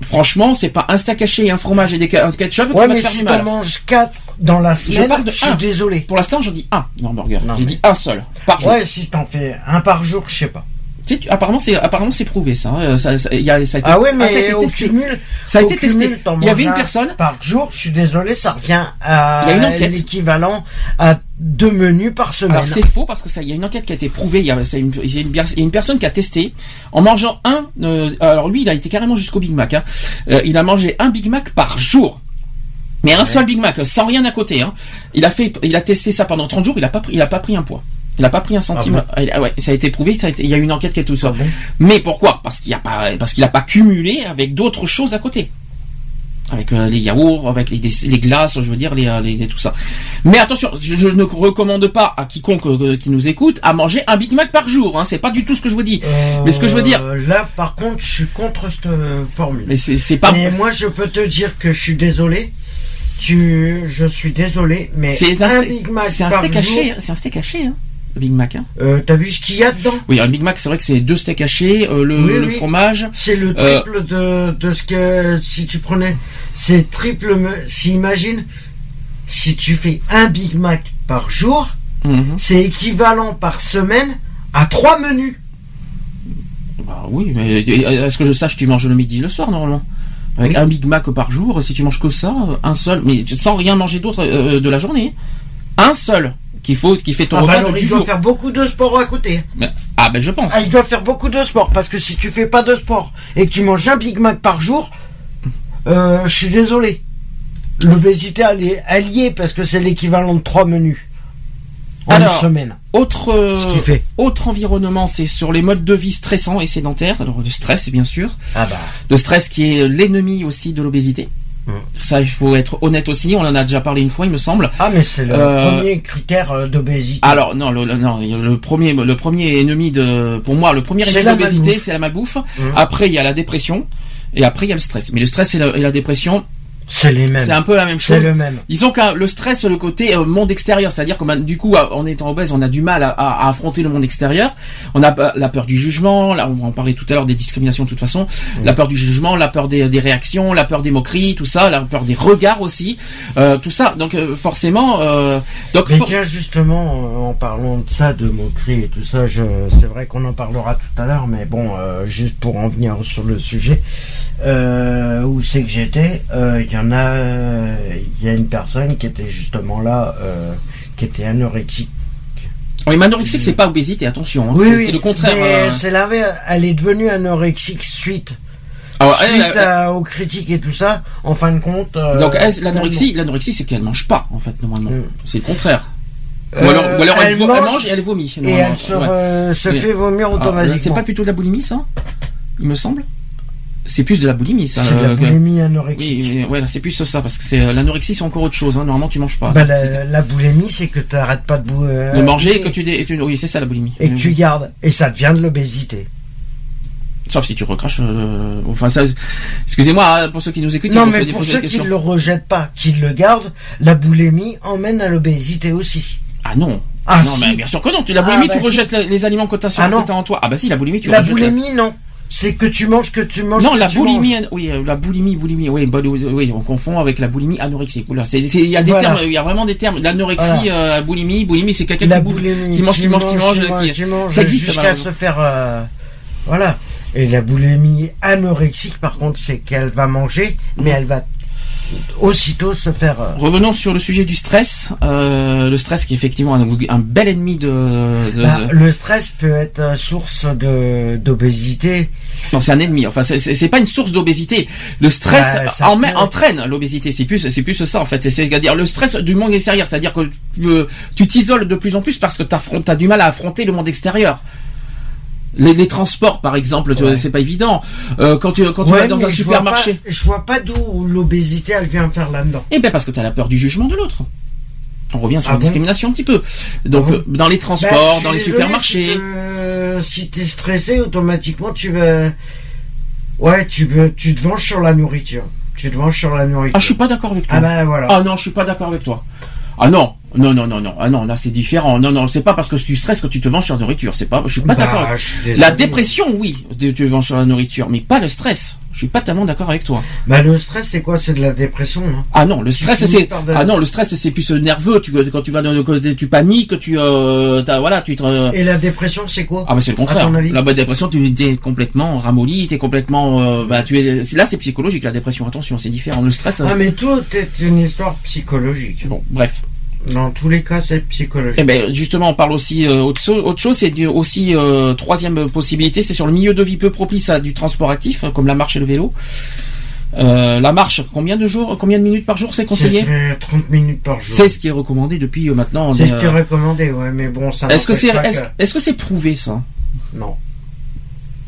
Franchement, c'est pas un steak haché et un fromage et des un ketchup Ouais, mais si t'en manges 4 dans la semaine, parle de je suis un. désolé. Pour l'instant, je dis un hamburger. Non, J'ai mais- dit un seul par jour. Ouais, si t'en fais un par jour, je sais pas. Tu sais, tu- apparemment, c'est apparemment c'est prouvé ça. hein. Ça, ça, il y a, ça a été, Ah ouais, ça a été mais testé. cumul, Ça a été testé. cumul, Il y avait une un personne. par jour. Je suis désolé, ça revient à l'équivalent à deux menus par semaine. Alors c'est faux parce que ça, il y a une enquête qui a été prouvée. Il y a, une, il y a une, il y a une personne qui a testé en mangeant un. euh, alors lui, il a été carrément jusqu'au Big Mac. hein. Euh, il a mangé un Big Mac par jour. Mais un seul Big Mac, sans rien à côté. Hein. Il a fait, il a testé ça pendant 30 jours. Il a pas pris, il a pas pris un poids. Il a pas pris un centime. Ah Ah, ouais, ça a été prouvé. Ça a été- il y a eu une enquête qui a tout ça. Ah bon Mais pourquoi? Parce qu'il a pas, parce qu'il a pas cumulé avec d'autres choses à côté. Avec euh, les yaourts, avec les, glaces, je veux dire, les, euh, les, les- tout ça. Mais attention, je, je ne recommande pas à quiconque euh, qui nous écoute à manger un Big Mac par jour. Hein, c'est pas du tout ce que je vous dis. Mais ce que je veux dire- Là, par contre, je suis contre cette formule. Mais c'est pas. Mais moi, je peux te dire que je suis désolé. Tu, je suis désolé, mais C'est un, Big Mac c'est un par steak jour. haché. hein, C'est un steak haché. Hein, Big Mac. Hein. Euh, T'as vu ce qu'il y a dedans? Oui, un Big Mac, c'est vrai que c'est deux steaks hachés, euh, le, Oui, le oui. fromage. C'est le Euh, triple de, de ce que si tu prenais. C'est triple. Si imagine, si tu fais un Big Mac par jour, Mhm. c'est équivalent par semaine à trois menus. Bah oui, mais euh, est-ce que je sache, tu manges le midi et le soir normalement? Avec Oui. un Big Mac par jour, si tu manges que ça, un seul, mais sans rien manger d'autre euh, de la journée. Un seul faut, qui fait ton Ah bah repas alors, du il doit faire beaucoup de sport à côté. Mais- ah ben je pense. Ah, il doit faire beaucoup de sport parce que si tu fais pas de sport et que tu manges un Big Mac par jour, euh, je suis désolé. L'obésité elle est alliée parce que c'est l'équivalent de trois menus en Alors, une semaine. Autre, euh, fait. autre environnement, c'est sur les modes de vie stressants et sédentaires. Alors le stress, bien sûr. Ah bah. Le stress qui est l'ennemi aussi de l'obésité. Mm. Ça, il faut être honnête aussi. On en a déjà parlé une fois, il me semble. Ah mais c'est le Euh, premier critère euh, d'obésité. Alors non, le, le- non, le premier, le premier ennemi de, pour moi, le premier ennemi malbouffe. c'est la malbouffe. Mm. Après, il y a la dépression. Et après, il y a le stress. Mais le stress et la, et la dépression, C'est les mêmes. c'est un peu la même C'est chose. le même. Ils ont le stress, le côté euh, monde extérieur, c'est-à-dire que du coup, à- en étant obèse, on a du mal à, affronter le monde extérieur. On a euh, la peur du jugement, là, on va en parler tout à l'heure des discriminations de toute façon, la peur du jugement, la peur des, des réactions, la peur des moqueries, tout ça, la peur des regards aussi, euh, tout ça. Donc euh, forcément, euh, donc Mais for- tiens, justement, euh, en parlant de ça, de moquerie et tout ça, c'est vrai qu'on en parlera tout à l'heure, mais bon, euh, juste pour en venir sur le sujet, euh, où c'est que j'étais, euh, il y en a, euh, il y a une personne qui était justement là, qui était anorexique. oui, mais anorexique, c'est pas obésité, attention, hein, Oui, c'est oui, le contraire. c'est l'inverse. Elle est devenue anorexique suite, Alors, elle, suite elle- à- aux critiques et tout ça. En fin de compte. euh, donc l'anorexie, l'anorexie, c'est qu'elle mange pas en fait normalement. C'est le contraire. Euh, ou alors, ou alors elle, mange mange et elle vomit. et elle se, Ouais. fait vomir Ah, automatiquement. c'est pas plutôt de la boulimie, ça? Il me semble. C'est plus de la boulimie, ça. C'est de la euh, boulimie anorexique. Oui, ouais, c'est plus ça, parce que c'est euh, l'anorexie, c'est encore autre chose. Hein. Normalement, tu manges pas. Bah, la, la boulimie, c'est que tu n'arrêtes pas de, bou- euh, de manger et que tu, et tu- oui, c'est ça la boulimie. et que tu gardes. Et ça devient de l'obésité. Sauf si tu recraches. euh, Enfin, ça. Excusez-moi hein, pour ceux qui nous écoutent. Non, mais pour ceux qui ne le rejettent pas, qui le gardent, la boulimie emmène à l'obésité aussi. Ah non. Ah, non, si. mais bien sûr que non. Tu, la Ah, boulimie, bah, tu si. rejettes les, les aliments que tu as, Ah, en toi. Ah bah si, la boulimie, tu la rejettes. boulimie, non. C'est que tu manges, que tu manges. Non, que la tu boulimie, manges. oui, euh, la boulimie, boulimie, oui, bah, oui, on confond avec la boulimie anorexique. Oula, c'est, il y a des Voilà. termes, il y a vraiment des termes. L'anorexie, Voilà. euh, boulimie, boulimie, c'est quelqu'un qui bouffe, qui mange, qui mange, qui mange, qui Ça existe, Jusqu'à se faire. euh, Voilà. Et la boulimie anorexique, par contre, c'est qu'elle va manger, mais elle va aussitôt se faire. euh, Revenons sur le sujet du stress. Euh, le stress qui est effectivement un, un bel ennemi de. de- Bah, de- le stress peut être source de d'obésité. Non, c'est un ennemi. Enfin, c'est- pas une source d'obésité. Le stress Bah, en peut- entraîne l'obésité. C'est plus, c'est plus ça en fait. C'est- C'est-à-dire le stress du monde extérieur. C'est-à-dire que tu t'isoles de plus en plus parce que tu as du mal à affronter le monde extérieur. Les, les transports, par exemple, Ouais. c'est pas évident. Euh, quand tu quand tu Ouais, vas dans un je vois supermarché, pas- Je vois pas d'où l'obésité elle vient faire là-dedans. eh ben parce que tu as la peur du jugement de l'autre. On revient sur Ah la bon discrimination un petit peu. Donc Ah euh, dans les Bah, transports, dans les désolé, supermarchés. Si, te- si t'es stressé, automatiquement tu vas. Ouais, tu veux, tu te venges sur la nourriture. Tu te venges sur la nourriture. Ah, je suis pas d'accord avec toi. Ah ben voilà. Ah non, je suis pas d'accord avec toi. Ah non, non, non, non, non, ah non, là c'est différent. Non, non, c'est pas parce que tu stresses que tu te venges sur la nourriture. C'est pas, je suis pas Bah, d'accord. La dépression, oui, tu te venges sur la nourriture, mais pas le stress. Je suis pas tellement d'accord avec toi. Bah le stress c'est quoi? C'est de la dépression. Hein. Ah non, le stress c'est de- ah non, le stress c'est plus euh, nerveux. Tu quand tu vas dans le côté, tu paniques, tu euh, t'as- voilà, tu te euh, Et la dépression c'est quoi? Ah bah c'est le À contraire. La bonne dépression, tu es complètement ramolli, t'es complètement euh, bah tu es là c'est psychologique la dépression. Attention, c'est différent. Le stress. euh, Ah mais tout est une histoire psychologique. Bon, bref. Dans tous les cas c'est psychologique. Eh ben justement, on parle aussi euh, autre, so- autre chose, c'est aussi euh, troisième possibilité, c'est sur le milieu de vie peu propice à du transport actif, hein, comme la marche et le vélo. Euh, la marche, combien de jours, combien de minutes par jour c'est conseillé C'est euh, 30 minutes par jour. C'est ce qui est recommandé depuis maintenant. C'est ce qui est recommandé, ouais, mais bon, ça Est-ce que c'est est-ce que c'est prouvé ça? Non.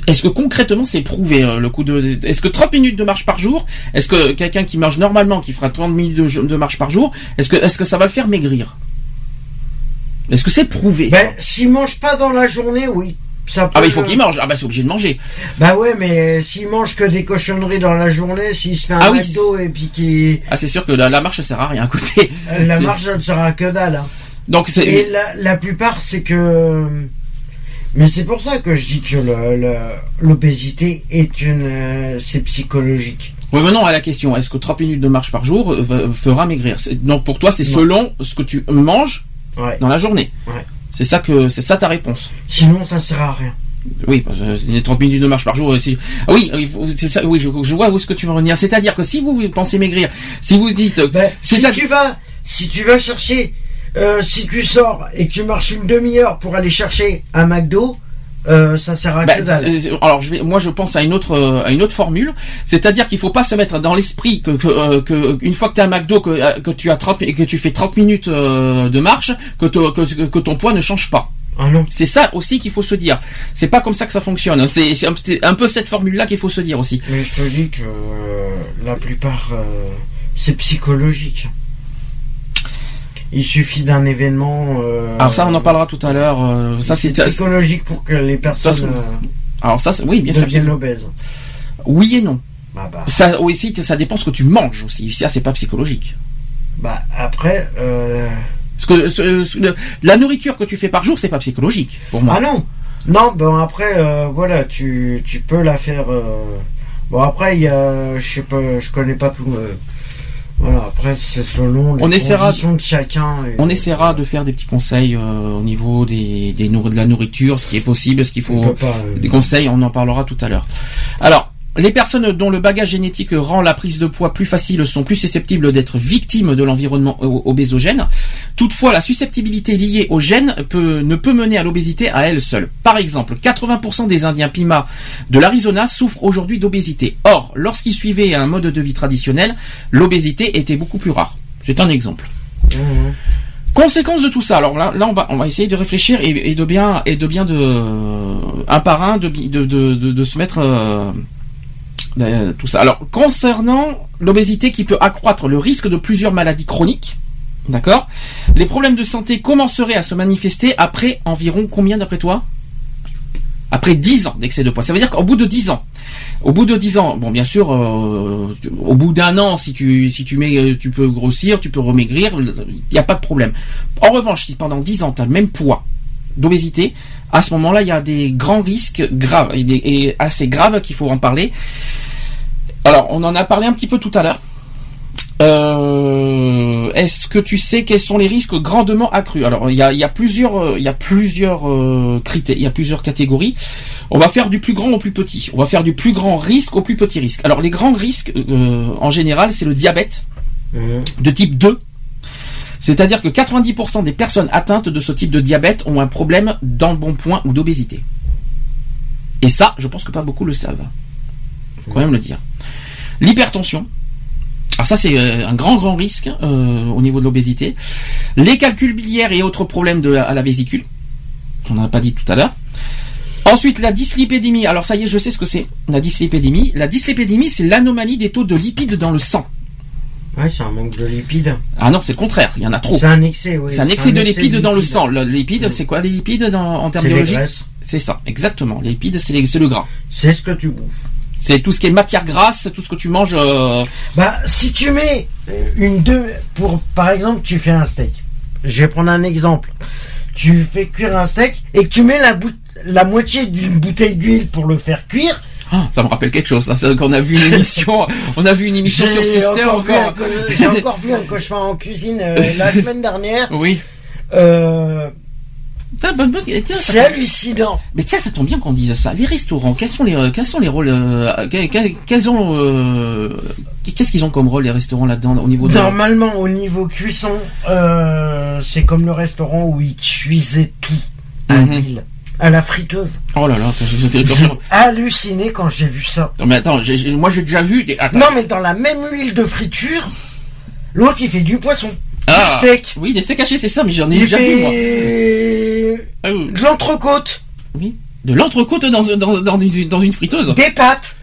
Est-ce que concrètement c'est prouvé euh, le coup de est-ce que 30 minutes de marche par jour Est-ce que quelqu'un qui marche normalement qui fera 30 minutes de, de marche par jour, est-ce que est-ce que ça va le faire maigrir? Est-ce que c'est prouvé? Ben, s'il mange pas dans la journée, oui. Ça peut, Ah bah il faut qu'il mange. Ah bah c'est obligé de manger. Bah ouais, mais s'il mange que des cochonneries dans la journée, s'il se fait un Ah oui. Et puis qu'il... Ah c'est sûr que la, la marche ça sert à rien à côté. euh, La marche, ne sera que dalle. hein. Donc c'est Et la, la plupart, c'est que... Mais c'est pour ça que je dis que l'obésité est une... euh, c'est psychologique. revenons à la question. Est-ce que 30 minutes de marche par jour euh, fera maigrir? Donc pour toi c'est selon ce que tu manges Ouais. dans la journée. Ouais. C'est ça que c'est ça ta réponse. Sinon, ça sert à rien. Oui, parce que les 30 minutes de marche par jour. euh, c'est- Ah oui, c'est ça. Oui, je, je vois où est-ce que tu veux en venir. C'est-à-dire que si vous pensez maigrir, si vous dites, euh, Ben, si tu vas, si tu vas chercher, euh, si tu sors et que tu marches une demi-heure pour aller chercher un McDo, euh, ça sert à que dalle. c'est- c'est- alors je vais, moi je pense à une autre, euh, à une autre formule. C'est-à-dire qu'il faut pas se mettre dans l'esprit que, que, euh, que une fois que tu es à McDo, que, que tu as 30 et que tu fais 30 minutes de marche, que, que, que ton poids ne change pas. Ah. C'est ça aussi qu'il faut se dire. C'est pas comme ça que ça fonctionne. C'est c'est un, un peu cette formule-là qu'il faut se dire aussi. Mais je te dis que la plupart, c'est psychologique. Il suffit d'un événement. euh, Alors ça, on en parlera tout à l'heure. euh, Ça, c'est psychologique pour que les personnes Ça, euh, alors ça, oui, bien sûr. deviennent obèses. Oui et non. Bah, bah, Ça aussi, ça dépend ce que tu manges aussi. Ça, c'est pas psychologique. bah, après, euh, Parce que ce- ce- le- la nourriture que tu fais par jour, c'est pas psychologique pour moi. ah non, non, bon après, voilà, tu, tu peux la faire. Bon après, il y a, je sais pas, je connais pas tout. Voilà, après c'est selon les On essaiera- conditions de chacun. et- On essaiera de faire des petits conseils euh, au niveau des, des de la nourriture, ce qui est possible, ce qu'il faut. pas, euh, Des conseils, on en parlera tout à l'heure. Alors, les personnes dont le bagage génétique rend la prise de poids plus facile sont plus susceptibles d'être victimes de l'environnement obésogène. Toutefois, la susceptibilité liée au gène ne peut mener à l'obésité à elle seule. Par exemple, 80% des Indiens Pima de l'Arizona souffrent aujourd'hui d'obésité. Or, lorsqu'ils suivaient un mode de vie traditionnel, l'obésité était beaucoup plus rare. C'est un exemple. Conséquence de tout ça. Alors là, on va essayer de réfléchir et, de bien de bien de un par un de se mettre euh, euh. Alors concernant l'obésité qui peut accroître le risque de plusieurs maladies chroniques, d'accord Les problèmes de santé commenceraient à se manifester après environ combien d'après toi? Après 10 ans d'excès de poids. Ça veut dire qu'au bout de 10 ans, au bout de 10 ans, bon bien sûr, euh, au bout d'un an, si tu mets, euh, tu peux grossir, tu peux remaigrir, il n'y a pas de problème. En revanche, si pendant 10 ans tu as le même poids d'obésité, à ce moment-là, il y a des grands risques graves et assez graves qu'il faut en parler. Alors, on en a parlé un petit peu tout à l'heure. Euh, Est-ce que tu sais quels sont les risques grandement accrus? Alors, il y a, il y a plusieurs, euh, il y a plusieurs euh, critères, il y a plusieurs catégories. On va faire du plus grand au plus petit. On va faire du plus grand risque au plus petit risque. Alors, les grands risques, euh, en général, c'est le diabète Mhm. de type 2. C'est-à-dire que 90% des personnes atteintes de ce type de diabète ont un problème d'embonpoint ou d'obésité. Et ça, je pense que pas beaucoup le savent. Faut quand même le dire. L'hypertension. Alors ça, c'est euh, un grand, grand risque euh, au niveau de l'obésité. Les calculs biliaires et autres problèmes de, à la vésicule. On n'en a pas dit tout à l'heure. Ensuite, la dyslipidémie. Alors ça y est, je sais ce que c'est. La dyslipidémie. La dyslipidémie, c'est l'anomalie des taux de lipides dans le sang. Ouais, c'est un manque de lipides. Ah non, c'est le contraire. Il y en a trop. C'est un excès, oui. C'est un excès de lipides de dans le sang. Le lipide, Mm. c'est quoi les lipides dans- en termes biologiques. C'est ça, exactement. Les lipides, c'est le gras. C'est ce que tu bouffes. C'est tout ce qui est matière grasse, tout ce que tu manges. euh, Bah, si tu mets une deux, pour, par exemple, tu fais un steak. Je vais prendre un exemple. Tu fais cuire un steak et que tu mets la, bout- la moitié d'une bouteille d'huile pour le faire cuire. ah, ça me rappelle quelque chose. Ça, c'est qu'on a vu une émission. on a vu une émission sur Sister encore, j'ai encore vu un cauchemar en cuisine euh, la semaine dernière. Oui. Euh, Tiens, bonne, bonne- tiens, c'est hallucinant. Mais tiens, ça tombe bien qu'on dise ça. Les restaurants, quels sont les, euh, quels sont les rôles, euh, euh, qu'est-ce qu'ils ont comme rôle les restaurants là-dedans au niveau de Normalement, au niveau cuisson, euh, c'est comme le restaurant où ils cuisaient tout à Mhm. l'huile, à la friteuse. Oh là là, J'ai halluciné quand j'ai vu ça. Non, mais attends, moi j'ai déjà vu. Des... attends. Non, mais dans la même huile de friture, l'autre il fait du poisson, Ah. du steak, Oui, des steaks hachés, c'est ça, mais j'en ai déjà vu moi. Ah oui. de l'entrecôte, Oui. De l'entrecôte dans, dans, dans, une, dans une friteuse. des pâtes.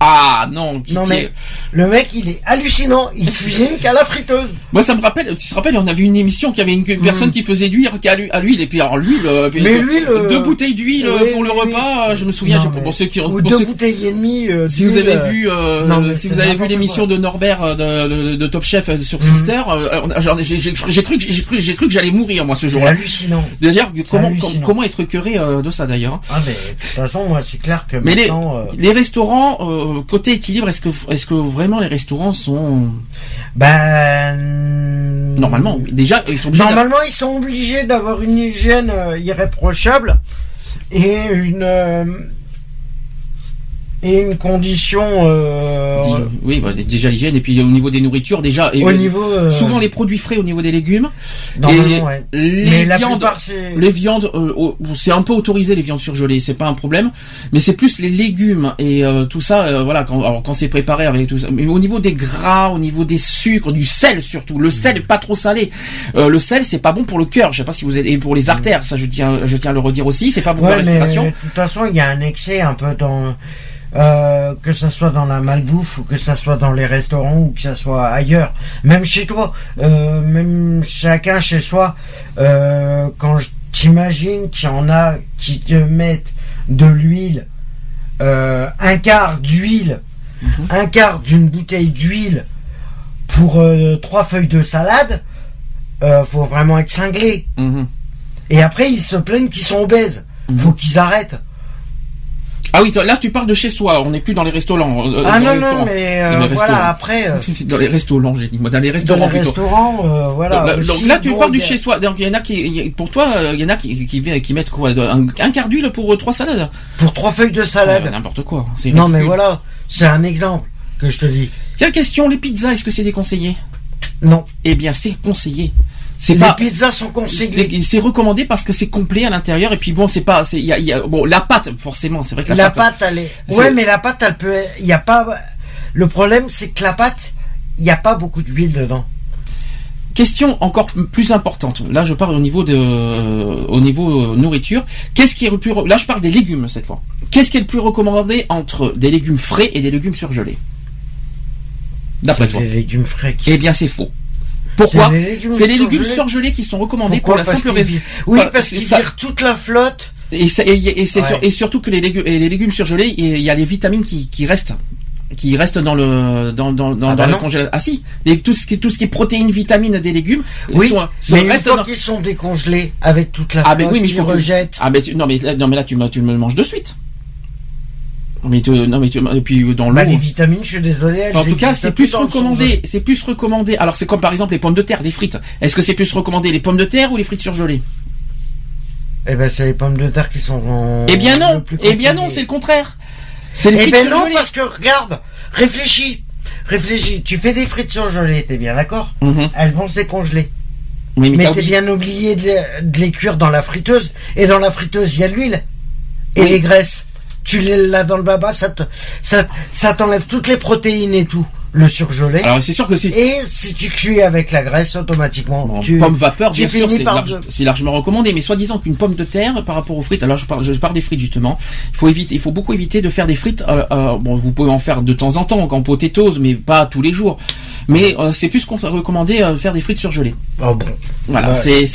Ah non, pitié. Non mais le mec il est hallucinant, il cuisine qu'à la friteuse. Moi ça me rappelle, tu te rappelles, on a vu une émission qui avait une, une personne qui faisait l'huile qu'à l'huile, à l'huile, et puis alors l'huile, euh. Mais l'huile, euh, deux bouteilles d'huile oui, pour le oui, repas, je me souviens, Non, je- mais- pour ceux qui, Ou pour deux ceux- bouteilles et demie. euh, si vous d'huile, avez vu, euh, non, si vous avez vu l'émission de Norbert de, de, de Top Chef sur Mhm. Sister, j'ai cru que j'ai cru, j'ai cru que j'allais mourir moi ce C'est jour-là. hallucinant. D'ailleurs, comment, hallucinant. com- comment être curé de ça d'ailleurs hein? Ah mais de toute façon moi c'est clair que Mais les, maintenant. les restaurants, euh, côté équilibre, est-ce que, est-ce que vraiment les restaurants sont Ben normalement, oui. déjà ils sont Normalement, ils sont obligés d'avoir une hygiène euh, irréprochable et une euh, et une condition. Euh, Oui, bah, déjà l'hygiène et puis au niveau des nourritures déjà. Et au niveau. euh, souvent les produits frais au niveau des légumes. et ouais. les Mais la viandes. plupart. Les viandes, euh, c'est un peu autorisé les viandes surgelées, c'est pas un problème, mais c'est plus les légumes et euh, tout ça, euh, voilà, quand, alors, quand c'est préparé avec tout ça. Mais au niveau des gras, au niveau des sucres, du sel surtout, le sel pas trop salé. Euh, le sel c'est pas bon pour le cœur, je sais pas si vous êtes, et pour les artères, ça je tiens, je tiens à le redire aussi, c'est pas bon pour la mais respiration. de toute façon, il y a un excès un peu dans. Euh, que ça soit dans la malbouffe ou que ça soit dans les restaurants ou que ça soit ailleurs, même chez toi, euh, même chacun chez soi, euh, quand je- t'imagines qu'il y en a qui te mettent de l'huile, euh, un quart d'huile, Mhm. un quart d'une bouteille d'huile pour trois feuilles de salade, faut vraiment être cinglé. Mhm. Et après, ils se plaignent qu'ils sont obèses. Mhm. Faut qu'ils arrêtent. Ah oui, toi, là tu parles de chez soi, on n'est plus dans les restaurants. euh, ah non, non, mais euh, voilà, après, euh, Dans les restaurants, j'ai dit, moi, dans les dans restaurants les plutôt. restaurants, euh, voilà. donc, là, donc aussi, là, tu parles du chez soi. Donc il y en a qui, pour toi, il y en a qui, qui, mettent quoi, un, un quart d'huile pour trois salades. Pour trois feuilles de salade. N'importe quoi. c'est non, mais voilà, c'est un exemple que je te dis. Tiens, question, les pizzas, est-ce que c'est déconseillé Non, Eh bien, c'est conseillé. C'est les pizzas sont conseillées. C'est recommandé parce que c'est complet à l'intérieur et puis bon c'est pas c'est y a, il y a- bon la pâte forcément c'est vrai que la, La pâte, pâte, elle est. C'est- Ouais, mais la pâte, elle peut. Il y a pas. Le problème, c'est que la pâte, il n'y a pas beaucoup d'huile dedans. question encore plus importante là je parle au niveau de euh, au niveau euh, nourriture qu'est-ce qui est le plus là je parle des légumes cette fois qu'est-ce qui est le plus recommandé entre des légumes frais et des légumes surgelés? D'après toi les légumes frais. qui- eh bien c'est faux pourquoi c'est les légumes surgelés. qui sont recommandés Pourquoi pour la Parce simple raison Oui, parce qu'ils ça. virent toute la flotte. Et, ça- et, et c'est Ouais. sur- et surtout que les légumes, et les légumes surgelés, il y a les vitamines qui, qui restent qui restent dans le dans dans dans, Ah dans le non. congélateur. Ah si, les- tout ce qui tout ce qui est protéines, vitamines des légumes Oui, sont, sont- mais restent dans- qu'ils sont décongelés avec toute la Ah mais oui, mais il qu'ils faut que- rejettent. Ah mais tu- non mais là- non mais là tu me tu me le manges de suite. Mais tu, non mais tu, et puis dans l'eau. Bah, les vitamines, je suis désolé. elles en tout cas, c'est plus dans recommandé. C'est plus recommandé. Alors, c'est comme par exemple les pommes de terre, les frites. Est-ce que c'est plus recommandé les pommes de terre ou les frites surgelées? Eh ben, c'est les pommes de terre qui sont. en- Eh bien non. Eh bien non, c'est le contraire. C'est les Eh frites ben non, parce que regarde, réfléchis, réfléchis. Tu fais des frites surgelées, t'es bien d'accord? Mhm. Elles vont se décongeler. Oui, mais, t'es bien oublié de, les- de les cuire dans la friteuse. Et dans la friteuse, il y a de l'huile et Oui. les graisses. Tu les là dans le baba, ça te, ça, ça t'enlève toutes les protéines et tout. Le surgelé. Alors c'est sûr que c'est Et si tu cuis avec la graisse, automatiquement, Bon, tu. pomme vapeur, tu bien sûr, c'est large- largement recommandé. Mais soi-disant qu'une pomme de terre par rapport aux frites, alors je parle, je parle des frites justement. Il faut éviter, il faut beaucoup éviter de faire des frites. euh, euh, bon, vous pouvez en faire de temps en temps, en potatoes, mais pas tous les jours. Mais euh, c'est plus qu'on recommandé euh, faire des frites surgelées. Oh bon. Voilà, c'est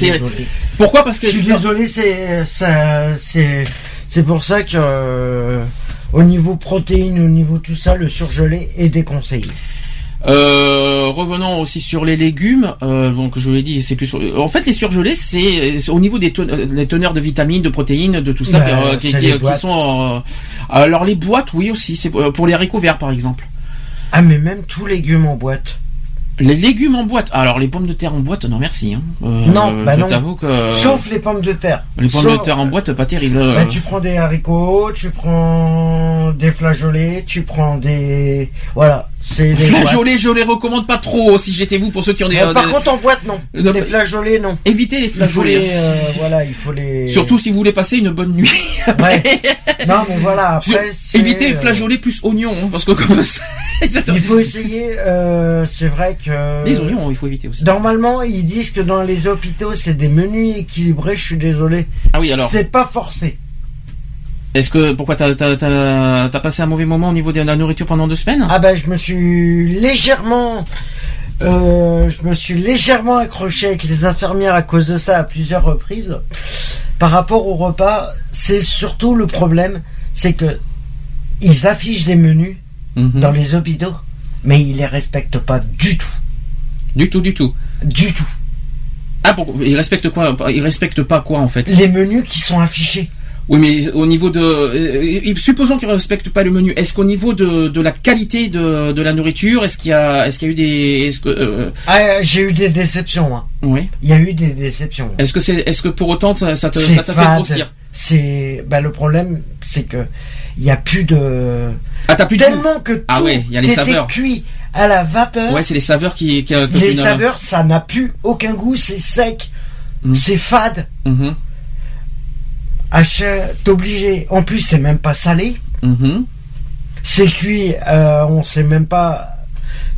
pourquoi? Parce que Je suis désolé, c'est ça, c'est c'est pour ça que euh, au niveau protéines, au niveau tout ça, le surgelé est déconseillé. Euh, revenons aussi sur les légumes. Euh, donc je vous l'ai dit, c'est plus. En fait, les surgelés, c'est au niveau des les teneurs de vitamines, de protéines, de tout ça Bah, qui, sont. alors les boîtes, oui aussi. C'est pour les haricots verts, par exemple. Ah mais même tous légumes en boîte. Les légumes en boîte. Alors les pommes de terre en boîte, non merci. Hein. Euh, Non, bah je non. t'avoue que Sauf les pommes de terre. les pommes Sauf- de terre en boîte, pas terrible. Bah, euh. tu prends des haricots, tu prends des flageolets, tu prends des voilà, c'est boîtes. Flageolets, je les recommande pas trop. Si j'étais vous, pour ceux qui ont des. Euh, euh, par des- contre en boîte non. Non, les flageolets non. évitez les flageolets. les, euh, voilà, il faut les. Surtout si vous voulez passer une bonne nuit. Ouais. Non mais voilà après. Évitez les euh, flageolets plus oignons, hein, parce que comme ça. Il faut essayer. euh, c'est vrai que. Les oignons, il faut éviter aussi. Normalement, ils disent que dans les hôpitaux, c'est des menus équilibrés. Je suis désolé. Ah oui, alors. C'est pas forcé. Est-ce que pourquoi t'as passé un mauvais moment au niveau de la nourriture pendant deux semaines? Ah ben, je me suis légèrement. euh, je me suis légèrement accroché avec les infirmières à cause de ça à plusieurs reprises. Par rapport au repas, c'est surtout le problème, c'est que ils affichent des menus Mhm. dans les hôpitaux, mais ils les respectent pas du tout, Du tout, du tout. du tout. Ah, pourquoi ils respectent quoi? Ils respectent pas quoi en fait? Les menus qui sont affichés. Oui, mais au niveau de, supposons qu'ils respectent pas le menu. Est-ce qu'au niveau de, de la qualité de, de la nourriture, est-ce qu'il y a, est-ce qu'il y a eu des, est-ce que, euh, Ah, j'ai eu des déceptions. hein. oui. Il y a eu des déceptions. Est-ce que c'est, est-ce que pour autant ça, ça te, ça t'a fait grossir c'est bah, le problème, c'est que il y a plus de Ah, t'as plus de goût. tellement que Ah tout ouais, il y a les était saveurs. cuit à la vapeur. Ouais, c'est les saveurs qui. qui, qui les saveurs, ça n'a plus aucun goût, c'est sec, Mm. c'est fade. Mhm, Achat, t'es obligé. En plus, c'est même pas salé. mhm. C'est cuit, euh, on sait même pas.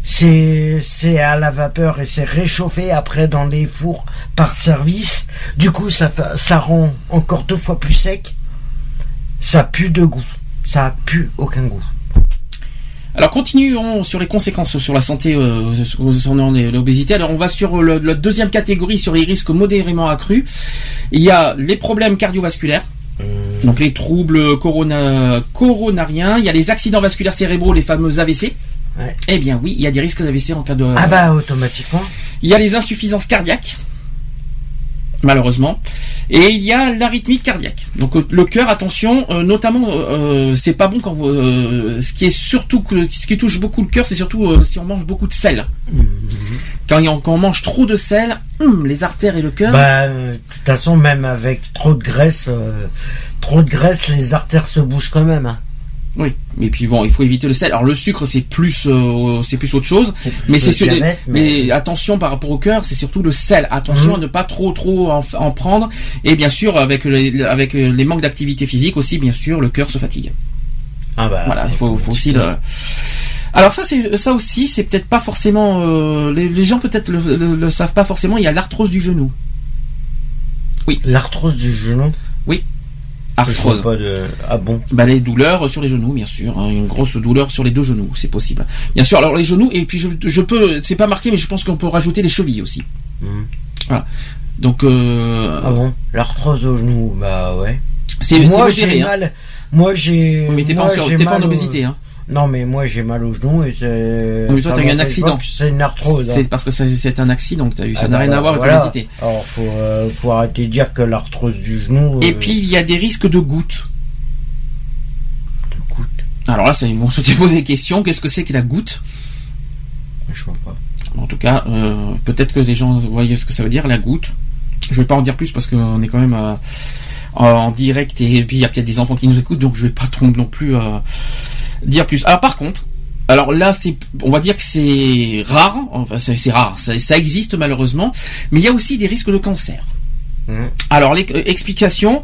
C'est c'est à la vapeur et c'est réchauffé après dans les fours par service. Du coup, ça ça rend encore deux fois plus sec. Ça pue de goût. Ça a plus aucun goût. Alors continuons sur les conséquences sur la santé euh, concernant l'obésité. Alors on va sur le- la deuxième catégorie sur les risques modérément accrus. Il y a les problèmes cardiovasculaires. Donc les troubles corona, coronariens, il y a les accidents vasculaires cérébraux, les fameux AVC. Ouais. Eh bien oui, il y a des risques d'AVC en cas de... Ah bah automatiquement. Il y a les insuffisances cardiaques, malheureusement, et il y a l'arythmie cardiaque. Donc euh, le cœur, attention, euh, notamment, euh, c'est pas bon quand vous, ce qui est surtout ce qui touche beaucoup le cœur, c'est surtout si on mange beaucoup de sel. Quand, on mange trop de sel, hum, les artères et le cœur. Bah de toute façon même avec trop de graisse, trop de graisse, les artères se bougent quand même. hein. Oui, mais puis bon, il faut éviter le sel. Alors le sucre, c'est plus, euh, c'est plus autre chose. Mais c'est attention par rapport au cœur, c'est surtout le sel. Attention Mhm. à ne pas trop trop en, en prendre. Et bien sûr, avec les, avec les manques d'activité physique aussi, bien sûr, le cœur se fatigue. Ah bah, Voilà, il faut, faut aussi le. Alors ça, c'est ça aussi, c'est peut-être pas forcément. euh, les, les gens peut-être le, le- le savent pas forcément. Il y a l'arthrose du genou. L'arthrose du genou? Je Arthrose. pas de. Ah bon? Bah, les douleurs sur les genoux, bien sûr, hein, une grosse douleur sur les deux genoux, c'est possible. Bien sûr, alors les genoux et puis je, je peux, c'est pas marqué, mais je pense qu'on peut rajouter les chevilles aussi. Mhm. Donc euh, Ah bon? L'arthrose au genou, bah ouais. c'est moi j'ai hein. mal. Moi j'ai. Mais t'es pas, en, pas en obésité, hein. Non mais moi j'ai mal au genou et c'est. Mais toi, t'as eu un accident. C'est une arthrose. hein. C'est parce que c'est un accident que t'as eu, ça Ah n'a bah rien à voir avec voilà. l'obésité. Alors faut, euh, faut arrêter de dire que l'arthrose du genou. Et euh, puis il y a des risques de gouttes. de goutte. Alors là, ça, ils vont se poser des questions. Qu'est-ce que c'est que la goutte? Je vois pas. En tout cas, euh, peut-être que les gens voient ce que ça veut dire, la goutte. Je vais pas en dire plus parce qu'on est quand même en direct et puis il y a peut-être des enfants qui nous écoutent, donc je vais pas trop non plus dire plus. Alors par contre, alors là, c'est, on va dire que c'est rare, enfin c'est rare, ça, ça existe malheureusement, mais il y a aussi des risques de cancer. Mhm. Alors, les, euh, explication,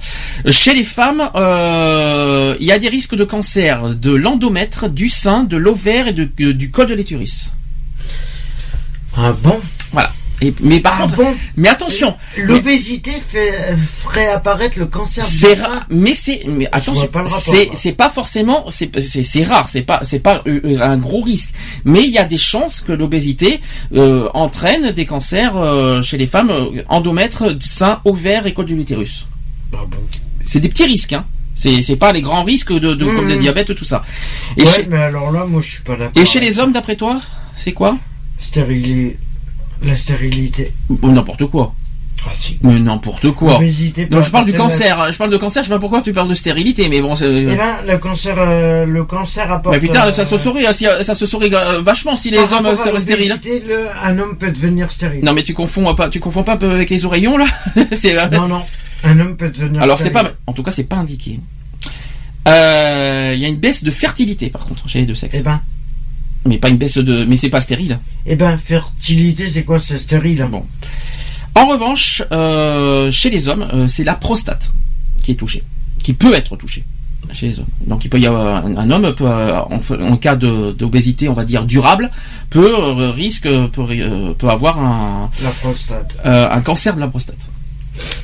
chez les femmes, euh, il y a des risques de cancer de l'endomètre, du sein, de l'ovaire et de- du col de l'utérus. Ah bon? Et, mais par Ah contre, bon. mais attention, L'obésité ferait apparaître le cancer du c'est rare, mais c'est, mais attention, c'est, pas forcément, c'est, rare, c'est pas, c'est pas euh, un gros risque, mais il y a des chances que l'obésité euh, entraîne des cancers euh, chez les femmes, euh, endomètre, sein, ovaire et col de l'utérus. Ah bon. C'est des petits risques, hein. C'est, pas les grands risques de, de comme Mhm. le diabète tout ça. Et, ouais, chez, mais alors là, moi je suis pas d'accord. et chez les hommes, d'après toi, c'est quoi? Stérilité. La stérilité. Ou N'importe quoi. Ah si. Mais n'importe quoi. Non, je parle du la- cancer. hein. Je parle de cancer. Je sais pas pourquoi tu parles de stérilité, mais bon, c'est. Eh ben, le cancer, euh, le cancer apporte. Mais putain, euh, ça se saurait, hein, si- ça se saurait euh, vachement si les hommes seraient stériles. l'obésité, le- Un homme peut devenir stérile. Non, mais tu confonds pas, tu confonds pas avec les oreillons là. euh, non, non. Un homme peut devenir Alors c'est stérile. pas, en tout cas c'est pas indiqué. Euh, Il y a une baisse de fertilité par contre chez les deux sexes, Eh ben, mais pas une baisse de, mais c'est pas stérile. eh ben, fertilité, c'est quoi C'est stérile? Bon. En revanche, euh, chez les hommes, euh, c'est la prostate qui est touchée, qui peut être touchée chez les hommes. Donc il peut y avoir un, un homme peut, euh, en, en cas d'obésité, on va dire durable, peut euh, risque peut, peut avoir un, La prostate. un cancer de la prostate.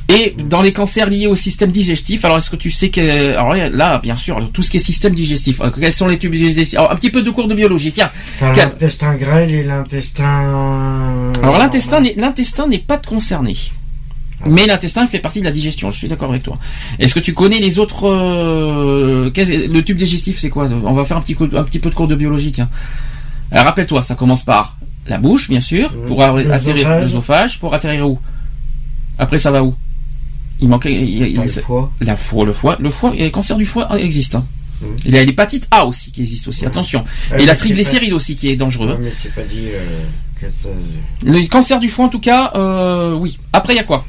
Et dans les cancers liés au système digestif, alors est-ce que tu sais que alors là, bien sûr tout ce qui est système digestif, euh, quels sont les tubes digestifs? Alors, Un petit peu de cours de biologie, tiens. L'intestin grêle et l'intestin. Alors l'intestin n'est l'intestin n'est pas concerné. Mais l'intestin fait partie de la digestion, je suis d'accord avec toi. Est-ce que tu connais les autres euh, le tube digestif c'est quoi? On va faire un petit coup- un petit peu de cours de biologie tiens. Alors rappelle-toi, ça commence par la bouche bien sûr pour atterrir l'œsophage pour atterrir où? Après ça va où? Il manque il- le foie. la foie, le foie, le foie, le cancer du foie existe. hein. Mhm. Il y a l'hépatite A aussi qui existe aussi. Mhm. Attention. Ouais, Et la triglycéride aussi qui est dangereux. mais c'est pas dit euh, que ça. Le cancer du foie en tout cas, euh, oui. Après il y a quoi?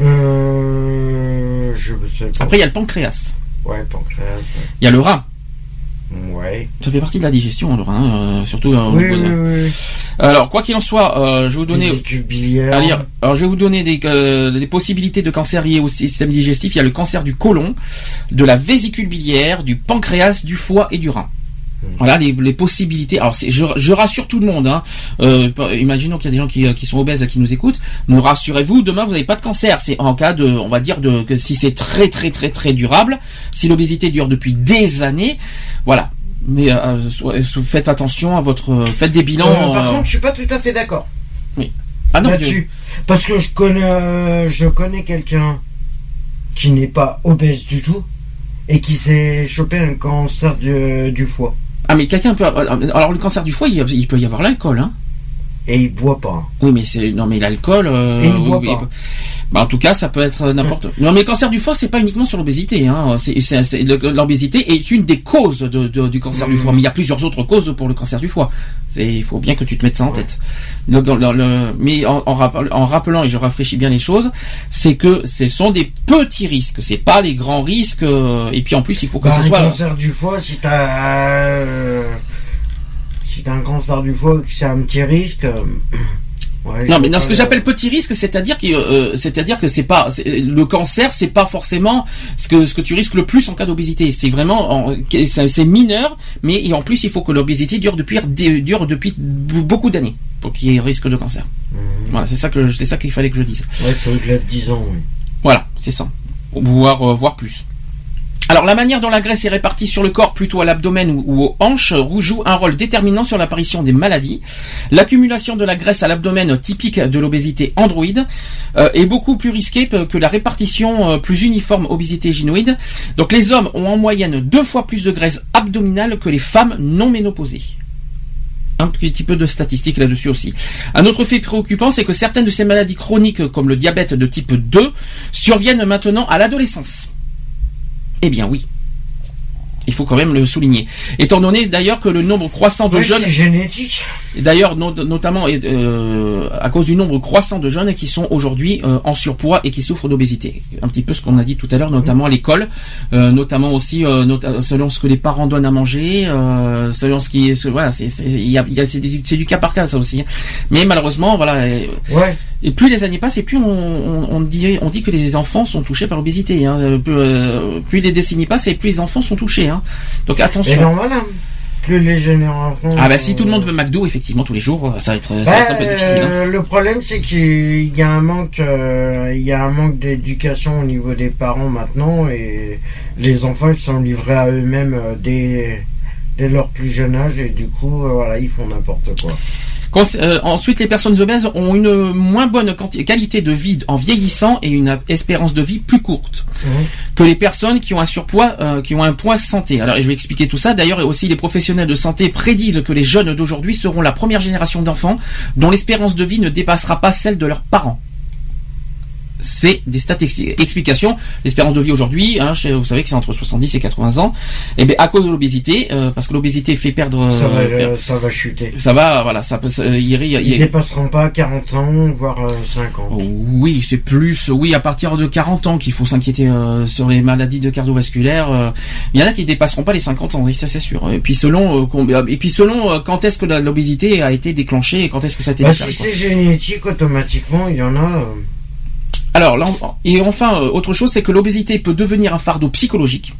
Euh, je sais pas. Après, il y a le pancréas. Ouais, pancréas. Il y a le rein. Ouais. Ça fait partie de la digestion, le rein, euh, surtout. euh, au Oui, niveau oui, de- oui. Alors, quoi qu'il en soit, euh, je vais vous donner. Vésicule biliaire. à lire. Alors, je vais vous donner des, euh, des possibilités de cancer liés au système digestif. Il y a le cancer du côlon, de la vésicule biliaire, du pancréas, du foie et du rein. Voilà les, les possibilités. Alors, je, je rassure tout le monde. Hein. Euh, imaginons qu'il y a des gens qui, euh, qui sont obèses qui nous écoutent. Nous rassurez-vous, demain vous n'avez pas de cancer. C'est en cas de, on va dire de, que si c'est très très très très durable, si l'obésité dure depuis des années, voilà. Mais euh, so- so- faites attention à votre, faites des bilans. Euh, par contre, je suis pas tout à fait d'accord ah non, là-dessus. Parce que je connais, je connais quelqu'un qui n'est pas obèse du tout et qui s'est chopé un cancer du foie. Ah mais quelqu'un peut alors le cancer du foie il, peut y avoir l'alcool hein. Et il boit pas. Oui mais c'est non mais l'alcool euh, Et il boit oui, pas. il bah, en tout cas ça peut être n'importe non mais le cancer du foie c'est pas uniquement sur l'obésité hein. Le- l'obésité est une des causes de, de- du cancer du Mhm. foie. Mais il y a plusieurs autres causes pour le cancer du foie. Il faut bien que tu te mettes ça en tête. Le- le- le- mais en, en rappel- en rappelant et je rafraîchis bien les choses c'est que ce sont des petits risques. C'est pas les grands risques euh, et puis en plus il faut que Bah, ça un soit cancer du foie, si t'as euh, si t'as un cancer du foie c'est un petit risque. Euh, ouais, Non, mais dans ce que j'appelle petit risque, c'est-à-dire que euh, c'est-à-dire que c'est pas le cancer, c'est pas forcément ce que ce que tu risques le plus en cas d'obésité. C'est vraiment en- c'est mineur, mais et en plus il faut que l'obésité dure depuis dure depuis beaucoup d'années pour qu'il y ait risque de cancer. Mhm. Voilà, c'est ça que c'est ça qu'il fallait que je dise. Ouais, au-delà de 10 ans, oui. Voilà, c'est ça. Voire, euh, voire plus. Alors la manière dont la graisse est répartie sur le corps, plutôt à l'abdomen ou, aux hanches, joue un rôle déterminant sur l'apparition des maladies. L'accumulation de la graisse à l'abdomen, typique de l'obésité androïde, euh, est beaucoup plus risquée que que la répartition euh, plus uniforme obésité gynoïde. Donc les hommes ont en moyenne deux fois plus de graisse abdominale que les femmes non ménopausées. Un petit peu de statistiques là-dessus aussi. Un autre fait préoccupant, c'est que certaines de ces maladies chroniques, comme le diabète de type 2, surviennent maintenant à l'adolescence. Eh bien oui. Il faut quand même le souligner. Étant donné d'ailleurs que le nombre croissant de Ouais, jeunes, c'est génétique. d'ailleurs not- notamment euh, à cause du nombre croissant de jeunes qui sont aujourd'hui euh, en surpoids et qui souffrent d'obésité. Un petit peu ce qu'on a dit tout à l'heure, notamment à l'école, euh, notamment aussi selon ce que les parents donnent à manger, selon ce qui est, ce- voilà, c'est du, cas par cas ça aussi. hein. Mais malheureusement, voilà. et- Ouais. et plus les années passent, et plus on, on, on dit, on dit que les enfants sont touchés par l'obésité. Hein. Plus, plus les décennies passent, et plus les enfants sont touchés. Hein. Donc C'est attention. hein. Plus les générations. Ah bah si tout le monde veut McDo, effectivement, tous les jours, ça va être, ça va Bah, être un peu difficile. hein. euh, le problème, c'est qu'il y a un manque, euh, il y a un manque d'éducation au niveau des parents maintenant, et les enfants ils sont livrés à eux-mêmes euh, dès, dès leur plus jeune âge, et du coup, euh, voilà, ils font n'importe quoi. Euh, ensuite, les personnes obèses ont une moins bonne qualité de vie en vieillissant et une espérance de vie plus courte Mhm. que les personnes qui ont un surpoids, euh, qui ont un poids santé. Alors, et je vais expliquer tout ça. D'ailleurs, aussi les professionnels de santé prédisent que les jeunes d'aujourd'hui seront la première génération d'enfants dont l'espérance de vie ne dépassera pas celle de leurs parents. C'est des statistiques. Explication. L'espérance de vie aujourd'hui, hein, vous savez que c'est entre 70 et 80 ans. Et bien, à cause de l'obésité, euh, parce que l'obésité fait perdre, ça, va, euh, euh, ça va chuter. ça va, voilà, ça peut, ça- il, il- il- Ils dépasseront pas 40 ans, voire euh, 50. oui, c'est plus, oui, à partir de 40 ans qu'il faut s'inquiéter euh, sur les maladies de cardiovasculaires. euh. Il y en a qui dépasseront pas les 50 ans, ça c'est sûr. Et puis selon, euh, combien- et puis selon euh, quand est-ce que la- l'obésité a été déclenchée et quand est-ce que ça a été Bah, si c'est génétique, automatiquement, il y en a. Alors, là, et enfin, euh, autre chose, c'est que l'obésité peut devenir un fardeau psychologique.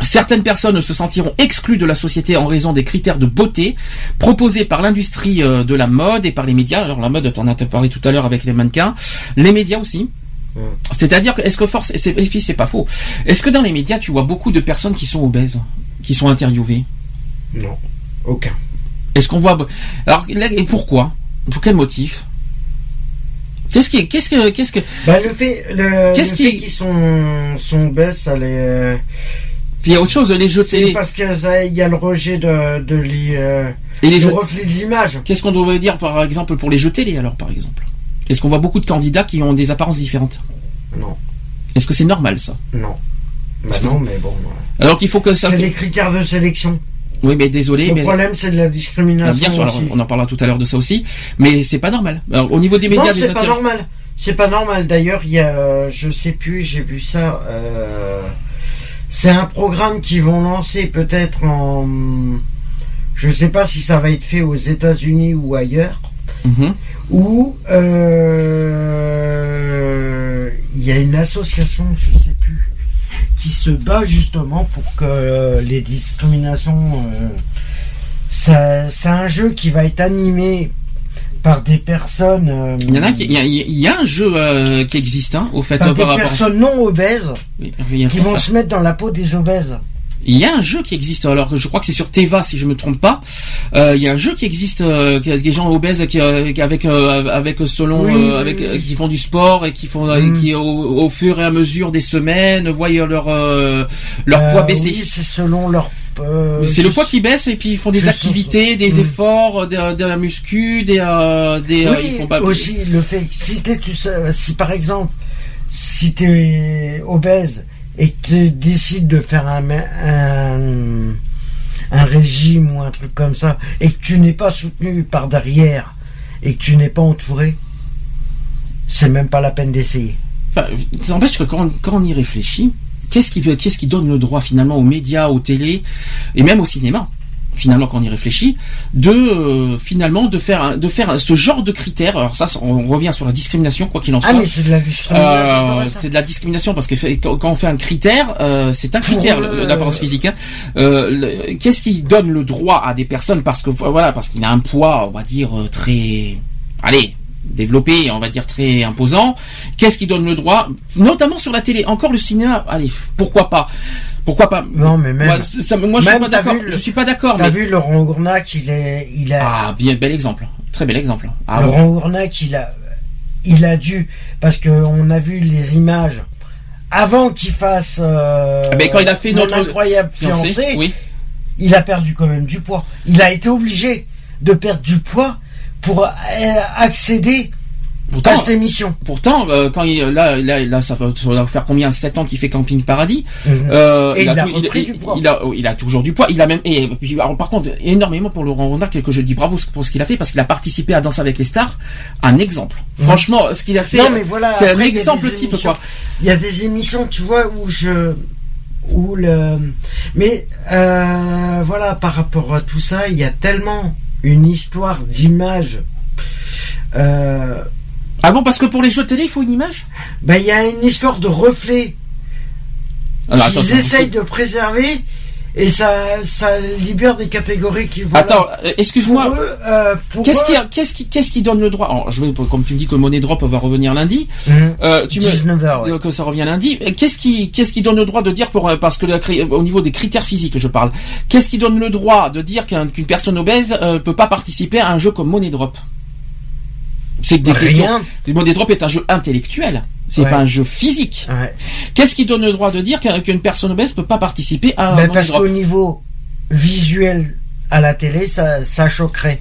Certaines personnes se sentiront exclues de la société en raison des critères de beauté proposés par l'industrie euh, de la mode et par les médias. Alors la mode, t'en as parlé tout à l'heure avec les mannequins, les médias aussi. C'est-à-dire que est-ce que force, c'est, et puis c'est pas faux. Est-ce que dans les médias tu vois beaucoup de personnes qui sont obèses, qui sont interviewées? Non, aucun. Est-ce qu'on voit Alors là, et pourquoi? Pour quel motif? Qu'est-ce qui, qu'est-ce que, qu'est-ce que Bah, le fait, le, Qu'est-ce qui- qu'ils sont, sont baisse, ça les. Puis il y a autre chose, les jeux C'est télé parce qu'il y a le rejet de, de l'i- euh, et les le jeux. reflet de l'image. Qu'est-ce qu'on devrait dire par exemple pour les jeux télé alors par exemple? Est-ce qu'on voit beaucoup de candidats qui ont des apparences différentes? Non, Est-ce que c'est normal ça? Non. Bah C'est non, mais bon. Alors qu'il faut que ça. C'est les critères de sélection. Oui, mais désolé, Le mais problème, c'est de la Ah, discrimination. bien sûr, aussi. on en parlera tout à l'heure de ça aussi, mais c'est pas normal. Alors, au niveau des médias, non, c'est pas inter- normal. C'est pas normal. D'ailleurs, il y a, euh, je sais plus, j'ai vu ça. euh, c'est un programme qu'ils vont lancer peut-être en. Je sais pas si ça va être fait aux États-Unis ou ailleurs. Mhm. Où euh, il y a une association, je sais plus, qui se bat justement pour que les discriminations. euh, c'est un jeu qui va être animé par des personnes. euh, Il y en a qui, il y a, il y a un jeu euh, qui existe, hein, au fait, par euh, des par rapport. personnes non obèses Oui, qui vont se mettre dans la peau des obèses. Il y a un jeu qui existe, alors je crois que c'est sur Teva si je me trompe pas. Euh, il y a un jeu qui existe, euh, qui a des gens obèses qui, euh, avec euh, avec selon Oui, euh, oui, avec oui. euh, qui font du sport et qui font euh, Mm. qui au, au fur et à mesure des semaines voient leur euh, leur Euh, poids baisser. oui, c'est selon leur. euh, c'est le poids qui baisse et puis ils font des activités, des Mm. efforts, de, la muscu, des euh, des euh, ils font pas aussi le fait que si t'es tout seul, si par exemple, si t'es obèse et que tu décides de faire un, régime ou un truc comme ça et que tu n'es pas soutenu par derrière et que tu n'es pas entouré, c'est même pas la peine d'essayer. Enfin, quand on, quand on y réfléchit, qu'est-ce qui, qu'est-ce qui donne le droit finalement aux médias, aux télés et même au cinéma? Finalement quand on y réfléchit, de euh, finalement de faire de faire ce genre de critères. Alors ça, on revient sur la discrimination quoi qu'il en soit. Ah mais c'est de la discrimination. Euh, c'est de la discrimination parce que quand on fait un critère, euh, c'est un critère l'apparence physique. hein. Qu'est-ce qui donne le droit à des personnes? Parce que voilà parce qu'il a un poids, on va dire très, allez développé, on va dire très imposant. Qu'est-ce qui donne le droit, notamment sur la télé, encore le cinéma. Allez, pourquoi pas, pourquoi pas? Non mais même. Moi, ça- ça- moi, je suis pas d'accord. le- Je suis pas d'accord. T'as Mais... vu Laurent Ournac, il est, il a. Ah, bien bel exemple, très bel exemple. Ah. Laurent Ournac, il a, il a dû, parce que on a vu les images avant qu'il fasse. euh, Ah ben, quand il a fait notre incroyable Fiancé, fiancé, oui. il a perdu quand même du poids. Il a été obligé de perdre du poids pour euh, accéder Pourtant, à cette émission. Pourtant, euh, quand il, là, là, là, ça va, ça va faire combien 7 ans qu'il fait Camping Paradis. Euh, Et il a tout- repris du poids. il a, il a toujours du poids. Il a même, et puis, alors, par contre, énormément pour Laurent Rondac, que je dis bravo pour ce qu'il a fait, parce qu'il a participé à Danse avec les stars. Un exemple. Mhm. Franchement, ce qu'il a fait, voilà, c'est un exemple type, quoi. Il y a des émissions, tu vois, où je. Où le. Mais euh, voilà, par rapport à tout ça, il y a tellement une histoire d'image. Euh, Ah bon, parce que pour les jeux de télé, il faut une image? ben, il y a une histoire de reflet Alors, qu'ils essayent de préserver et ça, ça libère des catégories qui vont. Attends, euh, excuse-moi. Euh, Qu'est-ce eux- qui, qu'est-ce qui, qu'est-ce qui donne le droit? Alors, je vais, comme tu me dis que Money Drop va revenir lundi, Mhm. euh, tu me, 19h, ouais. Euh, que ça revient lundi. Qu'est-ce qui, qu'est-ce qui donne le droit de dire pour, parce que la cré- au niveau des critères physiques, je parle. Qu'est-ce qui donne le droit de dire qu'un- qu'une personne obèse euh, peut pas participer à un jeu comme Money Drop? C'est que des questions. Rien. Money Drop est un jeu intellectuel. C'est Ouais. pas un jeu physique. Ouais. Qu'est-ce qui donne le droit de dire qu'un- qu'une personne obèse peut pas participer à un Ben, Money parce qu'au niveau visuel à la télé, ça, ça choquerait.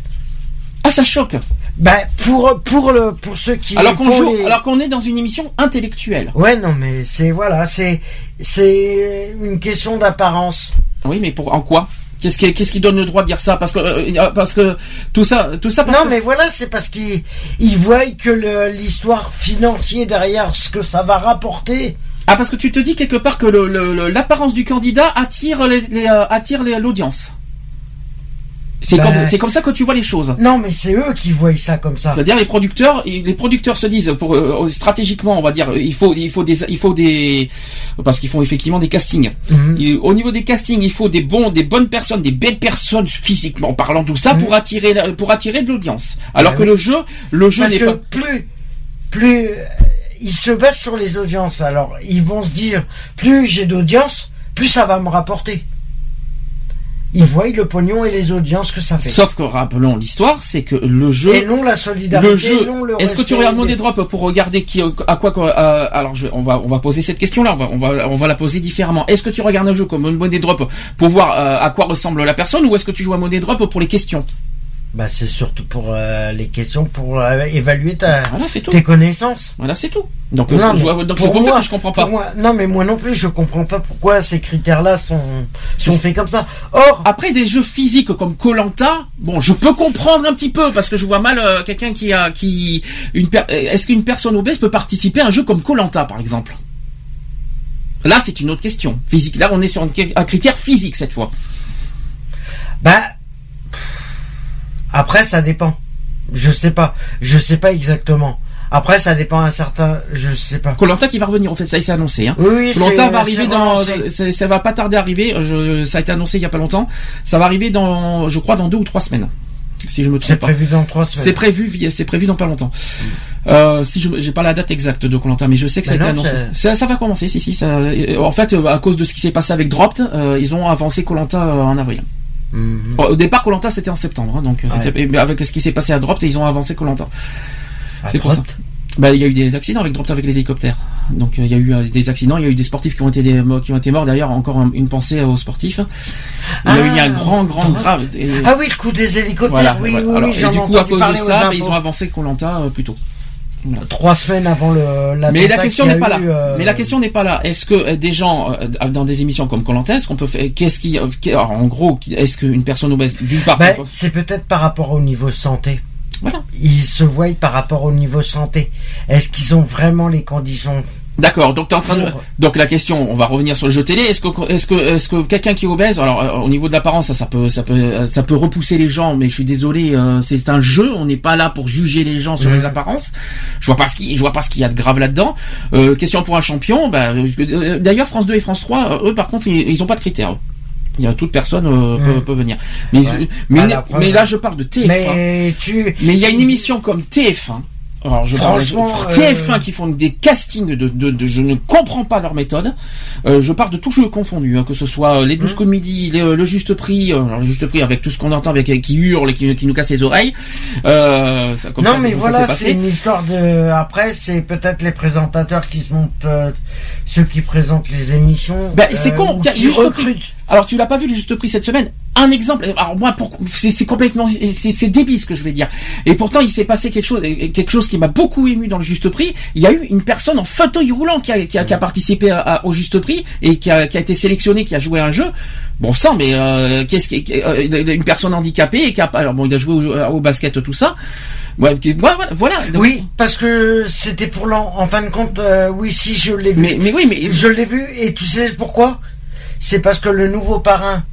Ah, ça choque. Ben, pour, pour, le, pour ceux qui. Alors qu'on joue, les- alors qu'on est dans une émission intellectuelle. Ouais, non, mais c'est voilà, c'est c'est une question d'apparence. Oui, mais pour en quoi? Qu'est-ce qui, qu'est-ce qui donne le droit de dire ça Parce que, euh, parce que tout ça, tout ça. Parce Non, que mais voilà, c'est parce qu'ils ils voient que le- l'histoire financière derrière ce que ça va rapporter. Ah, parce que tu te dis quelque part que le- le- le- l'apparence du candidat attire les, les, euh, attire les- l'audience. C'est Bah. comme, c'est comme ça que tu vois les choses. Non, mais c'est eux qui voient ça comme ça. C'est-à-dire les producteurs, les producteurs se disent pour euh, stratégiquement, on va dire, il faut, il faut des, il faut des, parce qu'ils font effectivement des castings. Mhm. Et au niveau des castings, il faut des bons, des bonnes personnes, des belles personnes physiquement parlant, tout ça Mhm. pour attirer, la- pour attirer de l'audience. Alors Bah que oui. le jeu, le jeu n'est que pas. plus, plus euh, ils se basent sur les audiences. Alors, ils vont se dire, plus j'ai d'audience, plus ça va me rapporter. Ils voient le pognon et les audiences que ça fait. Sauf que rappelons l'histoire, c'est que le jeu. et non la solidarité, le jeu. non le Est-ce que tu regardes des- drops pour regarder qui, à quoi, quoi, euh, alors je, on va, on va poser cette question-là, on va, on va, on va la poser différemment. Est-ce que tu regardes un jeu comme monnaie drop pour voir euh, à quoi ressemble la personne, ou est-ce que tu joues à monnaie drop pour les questions? Bah, c'est surtout pour euh, les questions pour euh, évaluer ta, Voilà, tout. tes connaissances. Voilà, c'est tout. Donc, Non, euh, mais je donc pour moi- que je comprends pas. moi- non, mais moi non plus, je comprends pas pourquoi ces critères-là sont, sont faits comme ça. Or, Après des jeux physiques comme Colanta, bon, je peux comprendre un petit peu parce que je vois mal euh, quelqu'un qui a qui une per- euh, est-ce qu'une personne obèse peut participer à un jeu comme Colanta par exemple? Là, c'est une autre question physique. Là, on est sur un critère physique cette fois. bah, après, ça dépend. Je sais pas. Je sais pas exactement. Après, ça dépend un certain, je sais pas. Colanta qui va revenir, en fait, ça s'est annoncé. Hein. Oui, Colanta c'est- va arriver c'est dans, c'est- ça va pas tarder à arriver. Je, ça a été annoncé il y a pas longtemps. Ça va arriver dans, je crois, dans deux ou trois semaines, si je me C'est trompe pas. prévu dans trois semaines. C'est prévu, c'est prévu dans pas longtemps. Euh, si je j'ai pas la date exacte de Colanta, mais je sais que ça a été non, annoncé. Ça, ça va commencer, si si. Ça, en fait, euh, à cause de ce qui s'est passé avec Dropped, euh, ils ont avancé Colanta en avril. Mhm. Au départ, Colanta c'était en septembre, hein, donc euh, Ouais. mais avec ce qui s'est passé à Dropped, ils ont avancé Colanta. C'est pour ça. Bah, il y a eu des accidents avec Dropped avec les hélicoptères. Donc euh, il y a eu euh, des accidents, il y a eu des sportifs qui ont été des- qui ont été morts. D'ailleurs, encore un- une pensée aux sportifs. Il y a eu Ah, un grand, grand, grave. et- Ah oui, le coup des hélicoptères. voilà. oui, voilà. oui, Alors, oui, et du coup, à cause de ça, bah, ils ont avancé Colanta euh, plus tôt. Trois semaines avant le. Mais la l'attentat question n'est pas là. eu, euh, Mais la question n'est pas là. Est-ce que euh, des gens euh, dans des émissions comme Colanta, est-ce qu'on peut faire Qu'est-ce qui, alors, en gros, est-ce qu'une personne obèse, d'une part, peut- c'est peut-être par rapport au niveau santé. voilà. Ils se voient par rapport au niveau santé. Est-ce qu'ils ont vraiment les conditions D'accord. Donc, t'es en train de, donc la question, on va revenir sur le jeu télé. Est-ce que, est-ce que, est-ce que quelqu'un qui est obèse, alors euh, au niveau de l'apparence, ça, ça peut, ça peut, ça peut repousser les gens. Mais je suis désolé, euh, c'est un jeu. On n'est pas là pour juger les gens sur les apparences. Je vois pas ce qui, je vois pas ce qu'il y a de grave là-dedans. Euh, question pour un champion. Bah, euh, d'ailleurs, France 2 et France 3, euh, eux, par contre, ils, ils ont pas de critères. eux. Il y a toute personne euh, peut, peut venir. Mais, Ouais. mais, Ah, mais là, je parle de TF1. Mais tu. Mais il y a une émission comme TF1. Alors je parle TF1 euh, qui font des castings de, de, de- je ne comprends pas leur méthode. Euh, je parle de tout jeu confondu, hein, que ce soit les Mmh. 12 coups de midi, les- le juste prix, euh, alors, le juste prix avec tout ce qu'on entend avec qui hurle et qui, qui nous casse les oreilles. Euh, ça, comme non ça, mais voilà, c'est une histoire de. Après, c'est peut-être les présentateurs qui se montent, euh, ceux qui présentent les émissions. Ben, c'est con, tiens, juste prix. Alors tu l'as pas vu le juste prix cette semaine? Un exemple. Alors moi, c'est, complètement, c'est, débile ce que je vais dire. Et pourtant, il s'est passé quelque chose, quelque chose qui m'a beaucoup ému dans le juste prix. Il y a eu une personne en fauteuil roulant qui a, qui a, qui a participé à- à- au juste prix et qui a, qui a été sélectionné, qui a joué à un jeu. Bon sang, mais euh, qu'est-ce qui, euh, une personne handicapée et qui a, alors bon, il a joué au, au basket, tout ça. Ouais, voilà, voilà. Donc- Oui, parce que c'était pour l'an. En fin de compte, euh, oui, si je l'ai vu. Mais, mais oui, mais Je l'ai vu et tu sais pourquoi? C'est parce que le nouveau parrain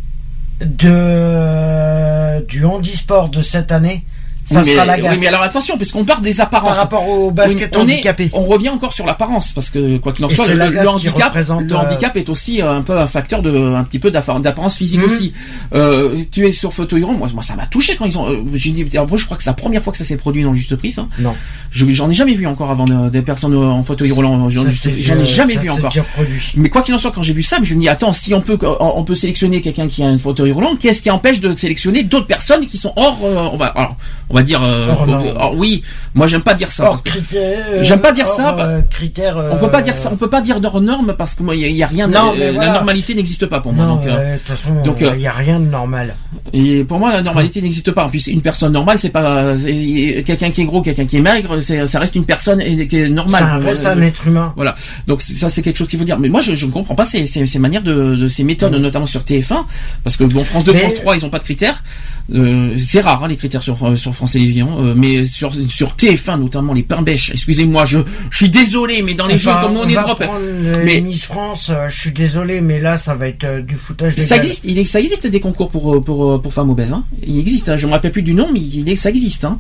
de du handisport de cette année, ça oui, mais, sera la oui, gaffe mais alors attention, puisqu'on part des apparences. par rapport au basket on, est- handicapé. on revient encore sur l'apparence parce que quoi qu'il en soit, le, la handicap, le euh, handicap est aussi euh, un peu un facteur de un petit peu d'appa- d'apparence physique Mhm. aussi. Euh, tu es sur fauteuil roulant, moi, moi ça m'a touché quand ils ont. euh, j'ai dit, après, je crois que c'est la première fois que ça s'est produit dans le Juste Prix. Ça. Non. Je- J'en ai jamais vu encore avant de- des personnes euh, en fauteuil roulant. J'en ai jamais vu encore. Mais quoi qu'il en soit, quand j'ai vu ça, je me dis attends, si on peut on peut sélectionner quelqu'un qui a un fauteuil roulant, qu'est-ce qui empêche de sélectionner d'autres personnes qui sont hors euh, on va alors, on va dire euh, oui, moi j'aime pas dire ça Hors. J'aime pas dire hors, ça, euh, critères. on peut pas euh, dire ça, on peut pas dire hors norme parce que moi il y, a- y rien Non, mais euh, voilà. la normalité n'existe pas pour moi Non, donc de toute façon, donc, il n'y a rien de normal. et pour moi la normalité n'existe pas. En plus une personne normale c'est pas quelqu'un qui est gros, quelqu'un qui est maigre, c'est ça reste une personne et- qui est normale. ça reste un être humain. Voilà. Donc ça c'est quelque chose qu'il faut dire. Mais moi je, je ne comprends pas ces, ces, ces manières de, de ces méthodes, notamment sur TF1, parce que bon France 2, Mais- France 3, ils ont pas de critères. Euh, c'est rare hein, les critères sur euh, sur France Télévisions, euh, mais sur sur TF1 notamment les pains bêches. Excusez-moi, je je suis désolé, mais dans les jeux Enfin, comme nous on est va drop, mais- Miss France, euh, je suis désolé, mais là, ça va être du foutage de ça existe. Il est, ça existe des concours pour pour pour femmes obèses. Hein. Il existe. hein, je me rappelle plus du nom, mais il est, ça existe. Hein.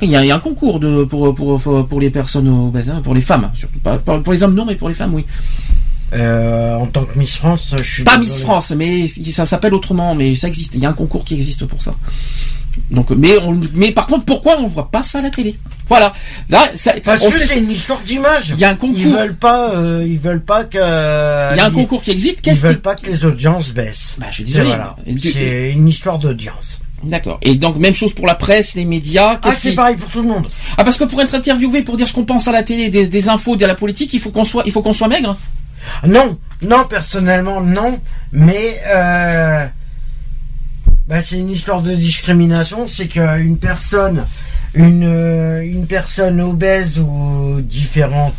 Il y, a, il y a un concours de pour pour pour, pour les personnes obèses, hein, pour les femmes, surtout pas pas pour les hommes non, mais pour les femmes oui. Euh, en tant que Miss France, je suis Pas. Miss France, mais ça s'appelle autrement, mais ça existe. Il y a un concours qui existe pour ça. Donc, mais, on, mais par contre, pourquoi on voit pas ça à la télé? Voilà. Là, ça, Parce on que c'est une histoire d'image. il y a un concours. Ils veulent pas, euh, ils veulent pas que. il y a un ils- concours qui existe. Ils Qu'est-ce veulent qui pas que les audiences baissent. Bah, je suis désolé. voilà. C'est une histoire d'audience. D'accord. Et donc même chose pour la presse, les médias. Ah, c'est pareil pour tout le monde. Ah, parce que pour être interviewé, pour dire ce qu'on pense à la télé, des, des infos, de la politique, il faut qu'on soit, il faut qu'on soit maigre. Non, non, personnellement, non. Mais euh, bah, c'est une histoire de discrimination. C'est qu'une personne, une, euh, une personne obèse ou différente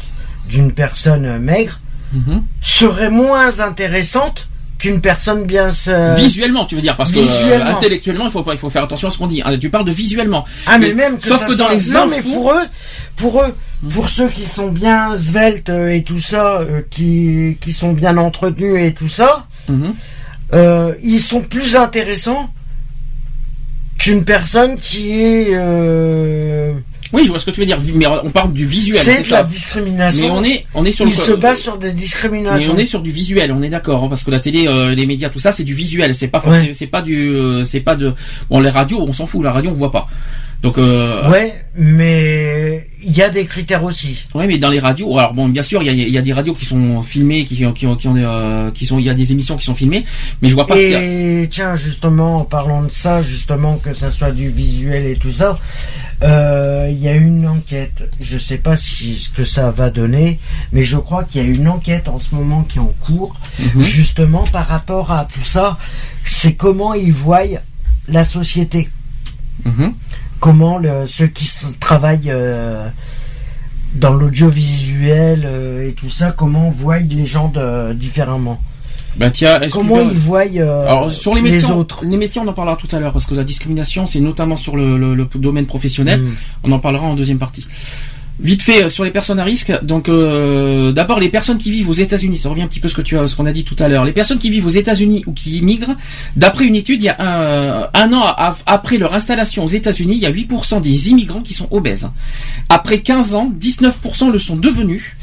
d'une personne maigre Mhm. serait moins intéressante qu'une personne bien se... Visuellement, tu veux dire, parce que euh, intellectuellement, il faut pas, il faut faire attention à ce qu'on dit. hein. Tu parles de visuellement. Ah mais, Mais- même que sauf ça que dans soit- les non mais pour eux, pour eux, pour ceux qui sont bien sveltes euh, et tout ça, euh, qui qui sont bien entretenus et tout ça, Mhm. euh, ils sont plus intéressants qu'une personne qui est. euh, Oui, je vois ce que tu veux dire. Mais on parle du visuel. c'est de la discrimination. Mais on est, on est sur le. se basent sur des Mais discriminations. on est sur du visuel, on est d'accord, hein, parce que la télé, euh, les médias, tout ça, c'est du visuel. C'est pas, Ouais. c'est pas du, euh, c'est pas de. Bon, les radios, on s'en fout. La radio, on voit pas. Donc, euh, Ouais, mais il y a des critères aussi. Ouais, mais dans les radios, alors bon, bien sûr, il y a, il y a des radios qui sont filmées, qui, qui, ont- qui ont, qui ont des, euh, qui sont, il y a des émissions qui sont filmées, mais je vois pas ce qu'il y a. Et tiens, justement, en parlant de ça, justement, que ça soit du visuel et tout ça, euh, il y a une enquête. Je sais pas si ce que ça va donner, mais je crois qu'il y a une enquête en ce moment qui est en cours, Mhm. justement par rapport à tout ça. C'est comment ils voient la société, Mhm. Comment le, ceux qui travaillent euh, dans l'audiovisuel euh, et tout ça, comment voient les gens de, différemment? Tiens, est-ce Comment que- ils voient euh, Alors sur les les métiers, on- autres? les métiers, on en parlera tout à l'heure parce que la discrimination, c'est notamment sur le, le- le domaine professionnel. Mm. On en parlera en deuxième partie. Vite fait euh, sur les personnes à risque. Donc euh, d'abord les personnes qui vivent aux États-Unis. Ça revient un petit peu à ce que tu as, ce qu'on a dit tout à l'heure. Les personnes qui vivent aux États-Unis ou qui immigrent, d'après une étude, il y a un, un an après leur installation aux États-Unis, il y a 8% des immigrants qui sont obèses. Après 15 ans, 19% le sont devenus.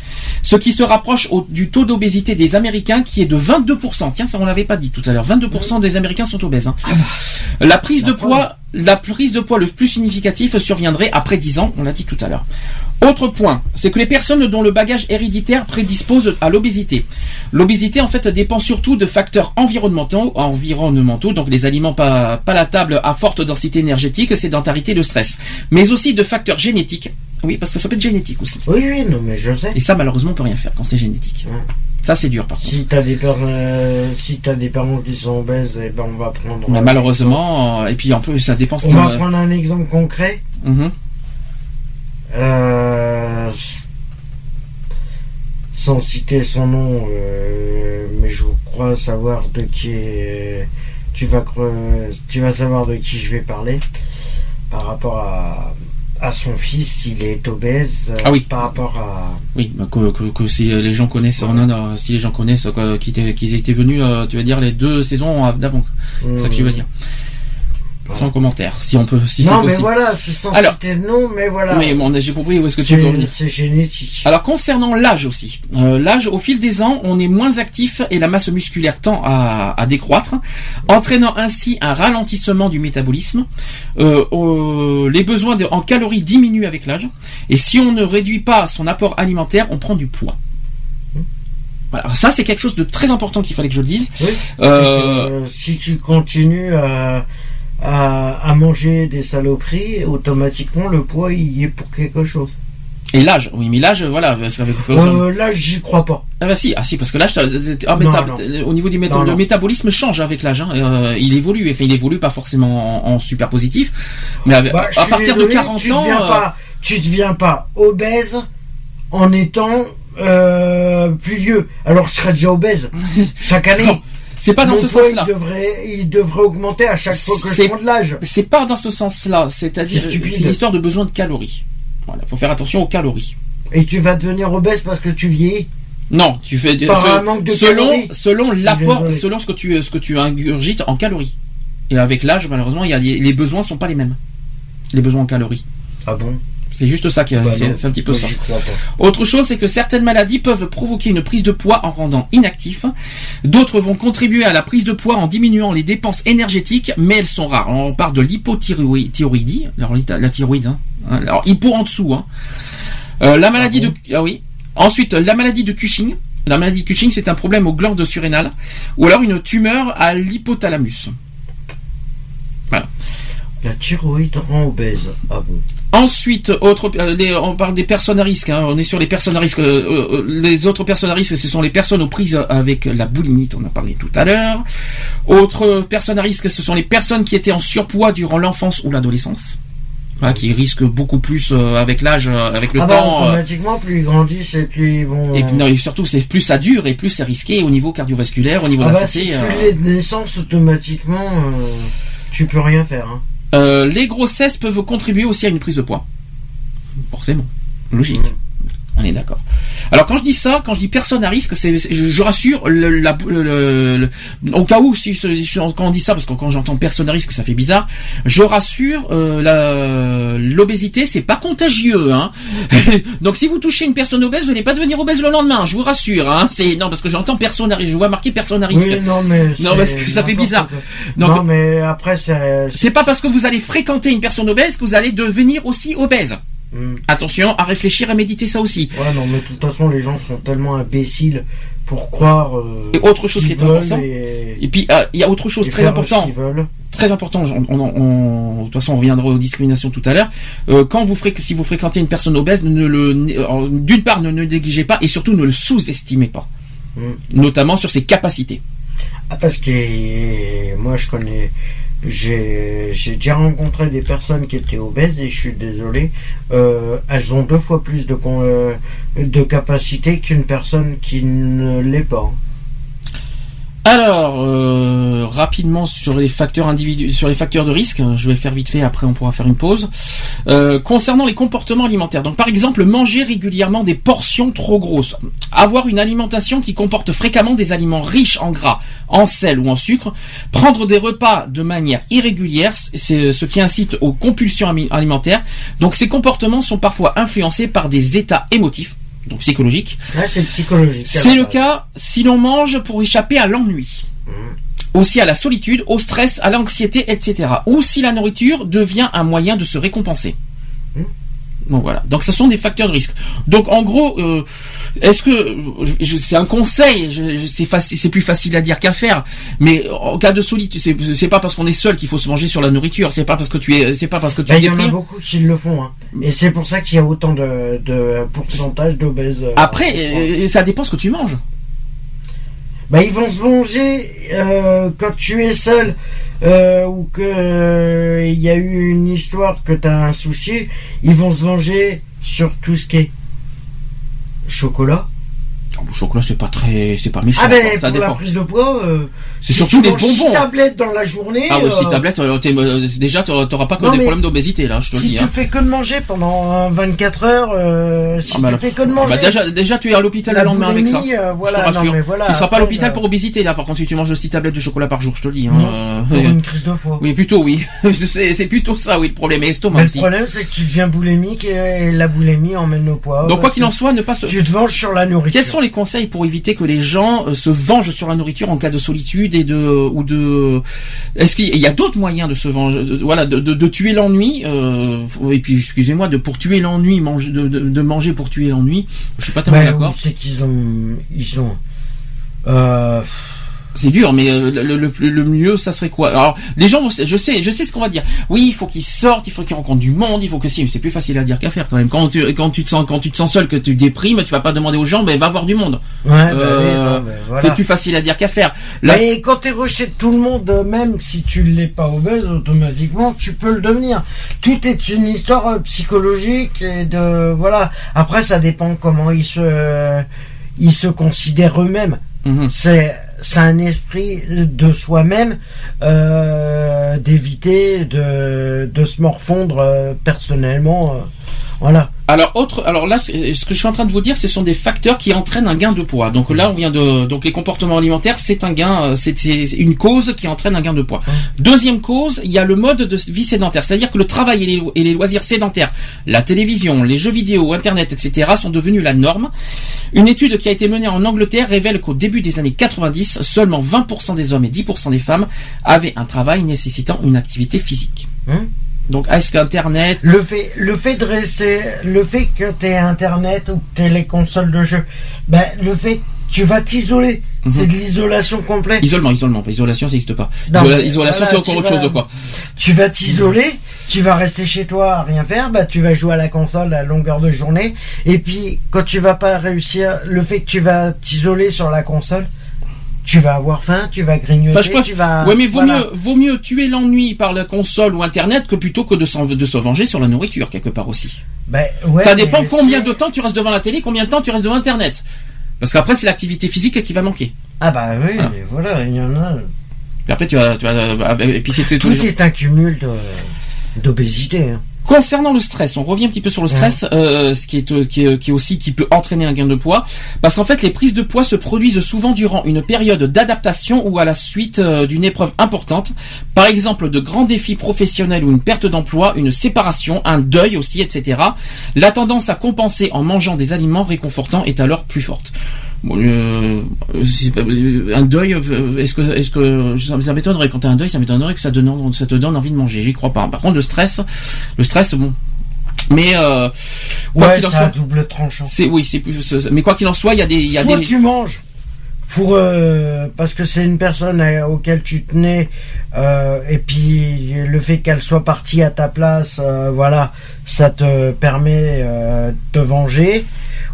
Ce qui se rapproche au- du taux d'obésité des Américains qui est de 22%. Tiens, ça on l'avait pas dit tout à l'heure. 22% des Américains sont obèses. hein. La prise de poids, la prise de poids le plus significatif surviendrait après 10 ans, on l'a dit tout à l'heure. Autre point, c'est que les personnes dont le bagage héréditaire prédispose à l'obésité. L'obésité en fait dépend surtout de facteurs environnementaux, environnementaux, donc les aliments pas palatables à forte densité énergétique, sédentarité, le stress, mais aussi de facteurs génétiques. Oui, parce que ça peut être génétique aussi. Oui, oui, non, mais je sais. Et ça, malheureusement, on peut rien faire quand c'est génétique. Ouais. Ça, c'est dur, par contre. Si t'as des parents, euh, si t'as des parents qui sont obèses, eh ben on va prendre. Mais un malheureusement, euh, et puis en plus, ça dépend. on- va prendre un exemple concret. Mhm. Euh, sans citer son nom, euh, mais je crois savoir de qui est- tu vas tu vas savoir de qui je vais parler par rapport à à son fils, il est obèse. euh, Ah oui. Par rapport à. Oui, bah, que, que, que si les gens connaissent, Voilà. si les gens connaissent qu'ils étaient, venus, tu vas dire les deux saisons d'avant. C'est ça que tu veux dire. Sans commentaire, si on peut, si c'est non, mais possible. voilà, c'est sans Alors. citer de nom, mais voilà. Oui, bon, j'ai compris où est-ce que tu veux revenir. c'est génétique. Alors concernant l'âge aussi, euh, l'âge au fil des ans, on est moins actif et la masse musculaire tend à, à décroître, entraînant ainsi un ralentissement du métabolisme. Euh, euh, les besoins de- en calories diminuent avec l'âge et si on ne réduit pas son apport alimentaire, on prend du poids. Voilà, Alors ça c'est quelque chose de très important qu'il fallait que je le dise. Oui. Euh, Euh, si tu continues à, à, à manger des saloperies, automatiquement le poids il y est pour quelque chose. et l'âge, oui, mais l'âge, voilà, parce qu'avec Euh, là, j'y crois pas. Ah bah si, ah si, parce que l'âge, ah, au niveau du méta- Non, le métabolisme change avec l'âge. hein. Euh, il évolue, enfin il évolue pas forcément en, en super positif, mais avec- Bah, à partir désolé, de 40 tu ans, deviens euh, pas, tu deviens pas obèse en étant euh, plus vieux. Alors je serais déjà obèse chaque année. C'est pas dans Mon ce sens-là. Il devrait, il devrait augmenter à chaque fois que je prends de l'âge. C'est pas dans ce sens-là. C'est-à-dire, C'est une histoire de besoin de calories. Voilà, faut faire attention aux calories. Et tu vas devenir obèse parce que tu vieillis? Non, tu fais Par ce- un manque de selon calories. selon l'apport, selon ce que tu ce que tu ingurgites en calories. Et avec l'âge, malheureusement, il y a les besoins sont pas les mêmes. Les besoins en calories. Ah bon? C'est juste ça qui Bah c'est un petit peu ça. Autre chose, c'est que certaines maladies peuvent provoquer une prise de poids en rendant inactif. D'autres vont contribuer à la prise de poids en diminuant les dépenses énergétiques, mais elles sont rares. On parle de l'hypothyroïdie, alors la thyroïde, hein. alors hypo en dessous. Hein. Euh, la maladie Ah bon? De, ah oui. Ensuite, la maladie de Cushing. La maladie de Cushing, c'est un problème aux glandes surrénales, ou alors une tumeur à l'hypothalamus. La thyroïde rend obèse. Ah bon? Ensuite, autre, euh, on parle des personnes à risque. Hein. on est sur les personnes à risque. Euh, euh, les autres personnes à risque, ce sont les personnes aux prises avec la boulimite. On a parlé tout à l'heure. Autres personnes à risque, ce sont les personnes qui étaient en surpoids durant l'enfance ou l'adolescence. qui risquent beaucoup plus avec l'âge, avec le ah bah, temps. automatiquement, plus ils grandissent et plus ils vont. Et puis, surtout, c'est plus ça dure et plus c'est risqué au niveau cardiovasculaire, au niveau ah de la bah, santé. Si tu les naissances automatiquement, tu peux rien faire. Hein. Euh, les grossesses peuvent contribuer aussi à une prise de poids. Forcément. Logique. On est d'accord. Alors quand je dis ça, quand je dis personne à risque, c'est, je, rassure, le, au cas où si, quand on dit ça, parce que quand j'entends personne à risque, ça fait bizarre, je rassure, euh, l'obésité c'est pas contagieux. Hein. Donc si vous touchez une personne obèse, vous n'allez pas devenir obèse le lendemain, je vous rassure. Hein. C'est non parce que j'entends personne à risque, je vois marquer personne à risque. non mais non parce que ça fait bizarre. non mais après c'est c'est pas parce que vous allez fréquenter une personne obèse que vous allez devenir aussi obèse. Hmm. Attention à réfléchir, à méditer ça aussi. Ouais, non, mais de toute façon, les gens sont tellement imbéciles pour croire. Euh, et autre chose qui est important. Et, puis, euh, il y a autre chose très important. Très important. On, de toute façon, on reviendra aux discriminations tout à l'heure. Euh, quand vous si vous fréquentez une personne obèse, ne le, d'une part, ne, ne négligez pas et surtout ne le sous-estimez pas. Hmm. Notamment sur ses capacités. Ah, parce que moi, je connais j'ai déjà rencontré des personnes qui étaient obèses et je suis désolé, euh, elles ont deux fois plus de, euh, de capacité qu'une personne qui ne l'est pas. Alors, euh, rapidement sur les facteurs individuels, sur les facteurs de risque, je vais faire vite fait, après on pourra faire une pause. Euh, concernant les comportements alimentaires, donc par exemple manger régulièrement des portions trop grosses, avoir une alimentation qui comporte fréquemment des aliments riches en gras, en sel ou en sucre, prendre des repas de manière irrégulière, c'est ce qui incite aux compulsions alimentaires. Donc ces comportements sont parfois influencés par des états émotifs donc psychologique. c'est psychologique. C'est le cas si l'on mange pour échapper à l'ennui. Mmh. Aussi à la solitude, au stress, à l'anxiété, etc. Ou si la nourriture devient un moyen de se récompenser. Mmh. Donc voilà. Donc ce sont des facteurs de risque. Donc en gros, euh, est-ce que c'est un conseil C'est plus facile à dire qu'à faire. Mais en cas de solitude, c'est pas parce qu'on est seul qu'il faut se manger sur la nourriture. C'est pas parce que tu es, c'est pas parce que tu. Il y en a beaucoup qui le font. Hein. Et c'est pour ça qu'il y a autant de, de pourcentage d'obèses. Euh, Après, euh, ça dépend ce que tu manges. Bah, ils vont se venger euh, quand tu es seul euh, ou que euh, il y a eu une histoire que tu as un souci. Ils vont se venger sur tout ce qui est chocolat, le chocolat, c'est pas très, c'est pas méchant. Ah ben, ça pour dépend. la prise de poids, euh, c'est surtout les bonbons. Six tablettes dans la journée. Ah ouais, six euh, tablettes, euh, euh déjà, t'auras pas que des problèmes d'obésité, là, je te si dis. Si tu hein. fais que de manger pendant 24 heures, euh, si ah, tu fais que de manger. Bah déjà, déjà, tu es à l'hôpital le lendemain avec ça. voilà, non, mais voilà. Tu seras pas à l'hôpital pour obésité, là, par contre, si tu manges six tablettes de chocolat par jour, je te le dis. Hein, une crise de foie. Oui, plutôt, oui. c'est plutôt ça, oui, le problème estomac aussi. Le problème, c'est que tu deviens boulimique et la boulimie emmène au poids. Donc, quoi qu'il en soit, ne pas se. Tu te venges sur la nourriture. Quels sont les conseils pour éviter que les gens euh, se vengent sur la nourriture en cas de solitude et de ou de est-ce qu'il y a d'autres moyens de se venger voilà de, tuer l'ennui euh, et puis excusez-moi de pour tuer l'ennui manger de, manger pour tuer l'ennui je suis pas tellement d'accord. c'est qu'ils ont ils ont euh, c'est dur, mais euh, le, le, le, mieux, ça serait quoi? Alors, les gens, je sais, je sais ce qu'on va dire. Oui, il faut qu'ils sortent, il faut qu'ils rencontrent du monde, il faut que si, mais c'est plus facile à dire qu'à faire quand même. Quand tu, quand tu te sens, quand tu te sens seul, que tu déprimes, tu vas pas demander aux gens, ben va voir du monde. Ouais, bah euh, C'est plus facile à dire qu'à faire. Mais quand t'es rejeté de tout le monde, même si tu l'es pas obèse, automatiquement, tu peux le devenir. Tout est une histoire euh, psychologique et de voilà. Après, ça dépend comment ils se, ils se considèrent eux-mêmes. Mhm. C'est c'est un esprit de soi-même euh, d'éviter de, de se morfondre euh, personnellement. Voilà. Alors autre, alors là, ce que je suis en train de vous dire, ce sont des facteurs qui entraînent un gain de poids. Donc là, on vient de, donc les comportements alimentaires, c'est un gain, euh, c'est une cause qui entraîne un gain de poids. Deuxième cause, il y a le mode de vie sédentaire, c'est-à-dire que le travail et les, et les, loisirs sédentaires, la télévision, les jeux vidéo, Internet, etc., sont devenus la norme. Une étude qui a été menée en Angleterre révèle qu'au début des années 90, seulement 20% des hommes et 10% des femmes avaient un travail nécessitant une activité physique. Hein? Donc est-ce qu'Internet le fait le fait de rester le fait que tu Internet ou que tu les consoles de jeu, ben le fait tu vas t'isoler. Mhm. C'est de l'isolation complète. Isolement, isolement, isolation ça n'existe pas. isolation c'est encore autre chose quoi. Tu vas t'isoler tu vas rester chez toi à rien faire, bah tu vas jouer à la console à longueur de journée. Et puis quand tu vas pas réussir, le fait que tu vas t'isoler sur la console, tu vas avoir faim, tu vas grignoter, Enfin, je pense- tu vas. ouais, mais vaut voilà. mieux, vaut mieux tuer l'ennui par la console ou Internet que plutôt que de, se venger sur la nourriture quelque part aussi. Ben, ouais, ça dépend combien de temps tu restes devant la télé, combien de temps tu restes devant Internet. Parce qu'après c'est l'activité physique qui va manquer. Ah bah oui, Voilà. mais voilà, il y en a. Puis après tu vas, tu vas et puis c'était Tout jours. est un cumul d'obésité. hein. Concernant le stress, on revient un petit peu sur le stress, euh, ce qui est, euh, qui est qui est aussi qui peut entraîner un gain de poids, parce qu'en fait les prises de poids se produisent souvent durant une période d'adaptation ou à la suite euh, d'une épreuve importante, par exemple de grands défis professionnels ou une perte d'emploi, une séparation, un deuil aussi, etc. La tendance à compenser en mangeant des aliments réconfortants est alors plus forte. Bon, euh, pas- euh, un deuil, euh, est-ce que, est-ce que, ça, m'étonnerait quand t'as un deuil, ça m'étonnerait que ça, donne, ça te donne envie de manger. J'y crois pas. Par contre, le stress, le stress, bon. Mais euh, quoi Ouais, qu'il en soit, double tranchant. c'est oui, c'est plus. Mais quoi qu'il en soit, il y a des, y a Soit des. tu manges pour euh, parce que c'est une personne à- auquel tu tenais euh, et puis le fait qu'elle soit partie à ta place, euh, voilà, ça te permet euh, de te venger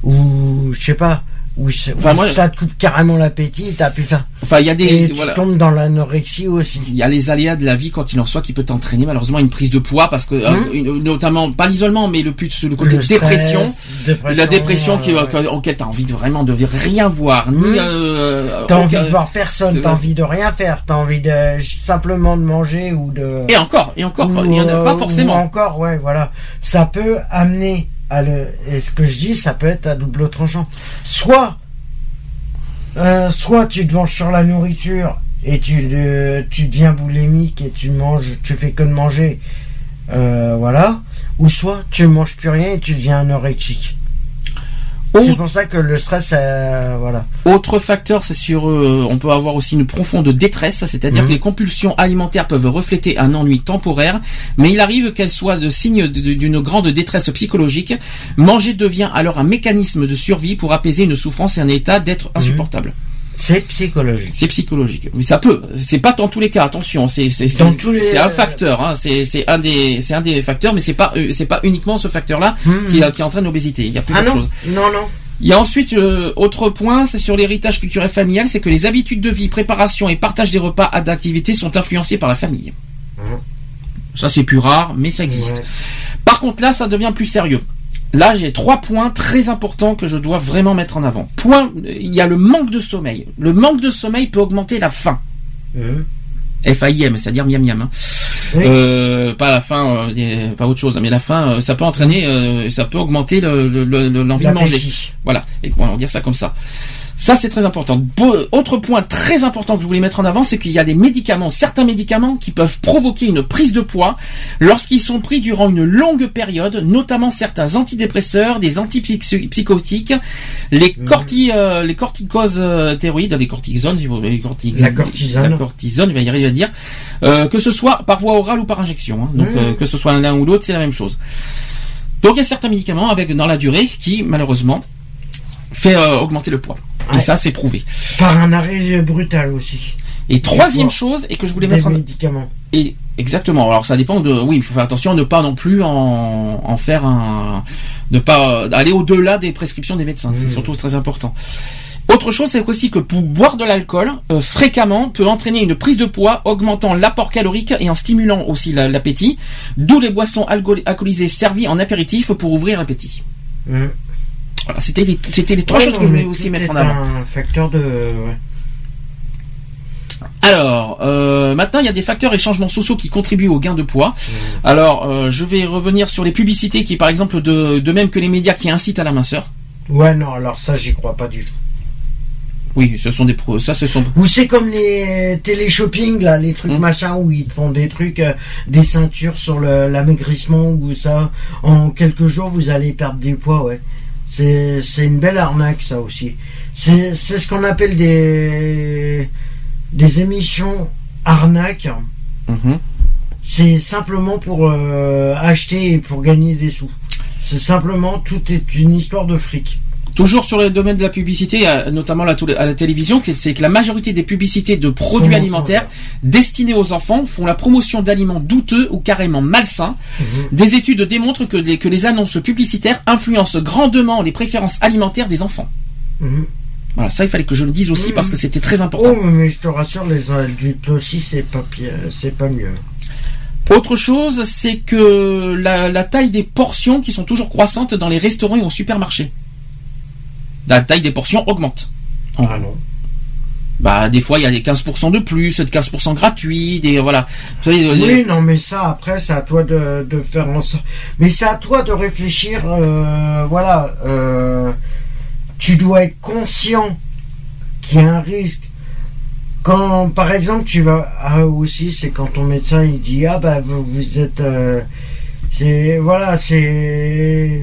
ou je sais pas. Ou, c'est- Enfin, moi- ça te coupe carrément l'appétit, t'as pu faire. Enfin, il y a des. Et tu voilà. tombes dans l'anorexie aussi. Il y a les aléas de la vie, quoi qu'il en soit, qui peut t'entraîner malheureusement une prise de poids, parce que euh, Hum. une- notamment pas l'isolement, mais le plus le côté Le stress, dépression, dépression, la dépression qui, euh, euh, ouais. auquel t'as envie de vraiment de rien voir, ni. Euh, T'as envie de voir personne, t'as envie de rien faire, t'as envie de simplement de manger ou de. Et encore, et encore, ou, il y en a euh, pas ou forcément. encore, ouais, voilà. Ça peut amener le. Et ce que je dis, ça peut être à double tranchant. Soit, euh, soit tu te venges sur la nourriture et tu, euh, tu deviens boulimique et tu manges, tu fais que de manger, euh, voilà. Ou soit tu manges plus rien et tu deviens anorexique. C'est pour ça que le stress, euh, voilà. autre facteur, c'est sur, euh, on peut avoir aussi une profonde détresse, c'est-à-dire Mhm. que les compulsions alimentaires peuvent refléter un ennui temporaire, mais il arrive qu'elles soient de signes de- d'une grande détresse psychologique. Manger devient alors un mécanisme de survie pour apaiser une souffrance et un état d'être insupportable. C'est psychologique. C'est psychologique, mais ça peut. C'est pas dans tous les cas. Attention, c'est les- un facteur. Hein, c'est un des c'est un des facteurs, mais c'est pas euh, c'est pas uniquement ce facteur-là Mhm. qui qui entraîne l'obésité. Il y a Ah plusieurs non, choses. non, non. Il y a ensuite euh, autre point, c'est sur l'héritage culturel familial, c'est que les habitudes de vie, préparation et partage des repas à d'activités sont influencés par la famille. Mhm. Ça c'est plus rare, mais ça existe. Par contre là, ça devient plus sérieux. Là, j'ai trois points très importants que je dois vraiment mettre en avant. Point, il y a le manque de sommeil. Le manque de sommeil peut augmenter la faim. Mhm. F-A-I-M, c'est-à-dire miam miam. hein. Oui. Euh, pas la faim, euh, pas autre chose, mais la faim, euh, ça peut entraîner, euh, ça peut augmenter le- le- le- l'envie de manger. Voilà, et on va dire ça comme ça. Ça, c'est très important. Autre point très important que je voulais mettre en avant, c'est qu'il y a des médicaments, certains médicaments qui peuvent provoquer une prise de poids lorsqu'ils sont pris durant une longue période, notamment certains antidépresseurs, des antipsychotiques, les Mhm. corti, euh, les corticoses euh, les cortisones, si vous voulez, les corti- La cortisone. la cortisone, je vais y arriver à dire, euh, que ce soit par voie orale ou par injection. hein. Donc, Mhm. euh, que ce soit l'un ou l'autre, c'est la même chose. Donc, il y a certains médicaments avec dans la durée qui, malheureusement, fait euh, augmenter le poids. Et ça, c'est prouvé. Par un arrêt brutal aussi. Et troisième chose, et que je voulais Des mettre en... médicaments. Et exactement. Alors ça dépend de. Oui, il faut faire attention à ne pas non plus en, en faire un. Ne pas aller au-delà des prescriptions des médecins. C'est Mmh. surtout très important. Autre chose, c'est aussi que pour boire de l'alcool euh, fréquemment peut entraîner une prise de poids, augmentant l'apport calorique et en stimulant aussi la- l'appétit. D'où les boissons alcool- alcoolisées servies en apéritif pour ouvrir l'appétit. Mhm. Voilà, c'était les, trois Ouais, choses non, que je voulais aussi mettre en avant. un facteur de. ouais. Alors, euh, maintenant, il y a des facteurs et changements sociaux qui contribuent au gain de poids. Alors, euh, je vais revenir sur les publicités qui, par exemple, de, de même que les médias qui incitent à la minceur. Ouais, non, alors ça, j'y crois pas du tout. Oui, ce sont des pros. Ça, ce sont. Ou c'est comme les télé-shopping, là, les trucs Mhm. machin, où ils te font des trucs, euh, des ceintures sur le- l'amaigrissement, ou ça, en quelques jours, vous allez perdre des poids, ouais. C'est une belle arnaque, ça aussi. C'est ce qu'on appelle des, des émissions arnaques. Mhm. C'est simplement pour euh, acheter et pour gagner des sous. C'est simplement, tout est une histoire de fric. Toujours sur le domaine de la publicité, notamment à la télévision, c'est que la majorité des publicités de produits alimentaires destinés aux enfants font la promotion d'aliments douteux ou carrément malsains. Des études démontrent que les, que les annonces publicitaires influencent grandement les préférences alimentaires des enfants. Mhm. Voilà, ça il fallait que je le dise aussi Mhm. parce que c'était très important. Oh, mais je te rassure, les adultes aussi, c'est pas c'est pas mieux. Autre chose, c'est que la, la taille des portions qui sont toujours croissantes dans les restaurants et au supermarché. La taille des portions augmente. En- Ah non. Bah, des fois, il y a des 15% de plus, de 15% gratuits, des, voilà. Vous savez, les- Oui, non, mais ça, après, c'est à toi de, de faire en sorte. Mais c'est à toi de réfléchir, euh, voilà. euh, tu dois être conscient qu'il y a un risque. Quand, par exemple, tu vas. Ah, aussi, c'est quand ton médecin, il dit Ah, bah, vous, vous êtes. euh, c'est. Voilà, c'est.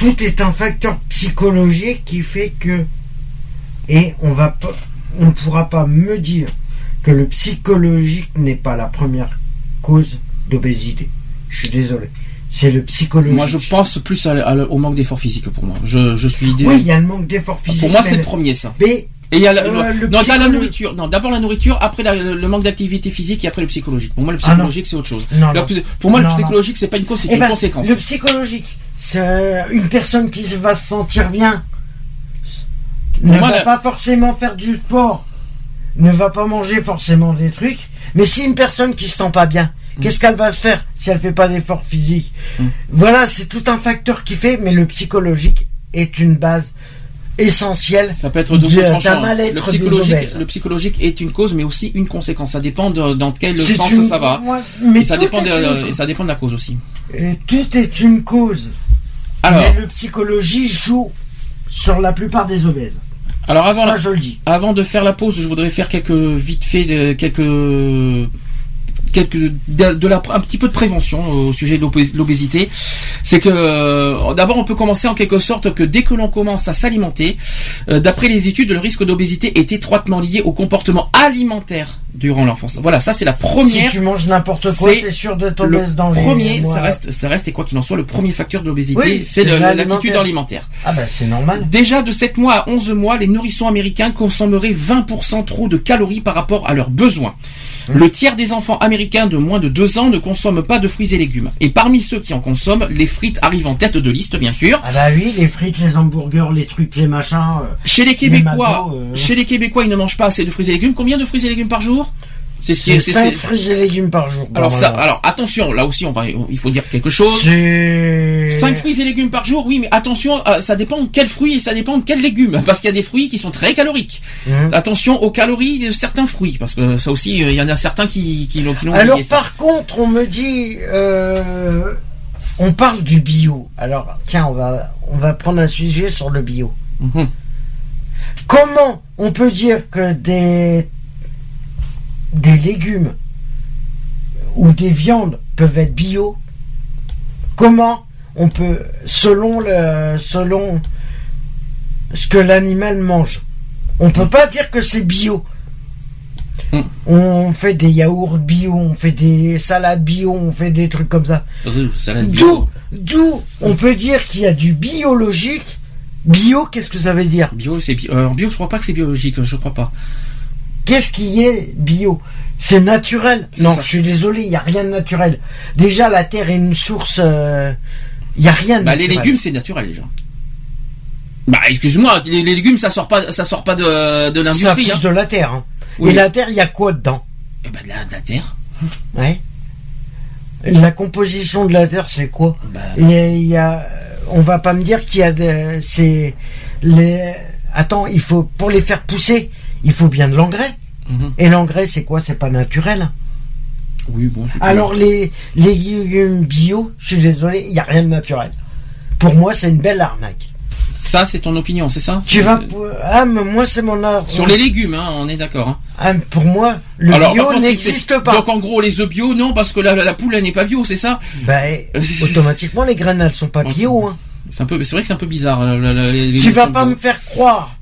Tout est un facteur psychologique qui fait que. Et on va. On ne pourra pas me dire que le psychologique n'est pas la première cause d'obésité. Je suis désolé. C'est le psychologique. moi, je pense plus à- à- au manque d'effort physique pour moi. Je, je suis. Oui, il y a le manque d'effort physique. pour moi, c'est le premier, ça. Mais Et il y a la, Euh, le non, a la nourriture. Non, d'abord la nourriture, après la- le, le manque d'activité physique et après le psychologique. Pour moi, le Ah psychologique, c'est autre chose. Non, non. pour moi, Non, le psychologique, c'est pas une cause, c'est Eh une ben, conséquence. Le psychologique, une personne qui va se sentir bien, ne moi, va la- pas forcément faire du sport, ne va pas manger forcément des trucs. Mais si une personne qui se sent pas bien, Mm. qu'est-ce qu'elle va se faire si elle fait pas d'effort physique Mm. Voilà, c'est tout un facteur qui fait, mais le psychologique est une base essentielle. Ça peut être double de- d'un hein. mal-être Le des psychologique, obèses. le psychologique est une cause, mais aussi une conséquence. Ça dépend de, dans quel sens une- ça va. mais Et ça dépend, de, et ça dépend de la cause aussi. et tout est une cause. Alors, mais le psychologie joue sur la plupart des obèses. alors avant, Ça, je le dis. avant de faire la pause, je voudrais faire quelques vite fait de, quelques un petit peu de prévention au sujet de l'obé- l'obésité. C'est que euh, d'abord on peut commencer en quelque sorte que dès que l'on commence à s'alimenter, euh, d'après les études, le risque d'obésité est étroitement lié au comportement alimentaire durant l'enfance. Voilà, ça c'est la Si première. tu manges n'importe quoi, t'es sûr d'être obèse dans les premier, mois. ça reste, ça reste et quoi qu'il en soit, le premier facteur d'obésité, Oui, c'est l'attitude alimentaire. Ah bah c'est normal. Déjà de 7 mois à 11 mois, les nourrissons américains consommeraient 20% trop de calories par rapport à leurs besoins. Mmh. Le tiers des enfants américains de moins de 2 ans ne consomment pas de fruits et légumes. Et parmi ceux qui en consomment, les frites arrivent en tête de liste, bien sûr. Ah bah oui, les frites, les hamburgers, les trucs, les machins. euh, Chez les Québécois, McDo, euh. chez les Québécois, ils ne mangent pas assez de fruits et légumes. Combien de fruits et légumes par jour? C'est ce qui est. c'est c'est- 5 c'est- fruits et légumes par jour. Alors ça, alors attention, là aussi, on va, il faut dire quelque chose. C'est... 5 fruits et légumes par jour, oui, mais attention, euh, ça dépend de quels fruits et ça dépend de quels légumes, parce qu'il y a des fruits qui sont très caloriques. Hum. Attention aux calories de certains fruits, parce que ça aussi, euh, il y en a certains qui, qui l'ont Alors oublié, ça. par contre, on me dit... euh, On parle du bio. Alors tiens, on va, on va prendre un sujet sur le bio. Mhm. Comment on peut dire que des, des légumes ou des viandes peuvent être bio Comment on peut, selon, le, selon ce que l'animal mange, on peut pas dire que c'est bio. Mm. On fait des yaourts bio, on fait des salades bio, on fait des trucs comme ça. D'où, d'où on peut dire qu'il y a du biologique. Bio, qu'est-ce que ça veut dire? Bio, c'est bio. euh, en bio, je crois pas que c'est biologique, je crois pas. Qu'est-ce qui est bio C'est naturel Non, ça. je suis désolé, il n'y a rien de naturel. Déjà, la terre est une source. euh, Il n'y a rien de Bah, les naturel. légumes, c'est naturel déjà. Bah, excuse-moi, les, les légumes, ça sort pas, ça sort pas de, de ça l'industrie, pousse hein. de la terre. hein. Oui. Et la terre, il y a quoi dedans Eh ben, de la, de la terre. Ouais. La composition de la terre, c'est quoi Bah, Il y a- on va pas me dire qu'il y a de, c'est les. Attends, il faut pour les faire pousser, il faut bien de l'engrais. Et l'engrais, c'est quoi? C'est pas naturel? oui, bon. Alors les les légumes bio, je suis désolé, il y a rien de naturel. Pour moi, c'est une belle arnaque. Ça, c'est ton opinion, c'est ça? Tu vas Euh, ah mais moi c'est mon art. Sur les légumes, hein, on est d'accord. Hein. Ah, pour moi, le Alors, bio n'existe pas. Donc en gros, les œufs bio, non, parce que la, la, la poule, elle n'est pas bio, c'est ça? Ben, automatiquement les graines elles sont pas bio. Hein. C'est vrai que c'est un peu bizarre. les- Tu vas pas me faire croire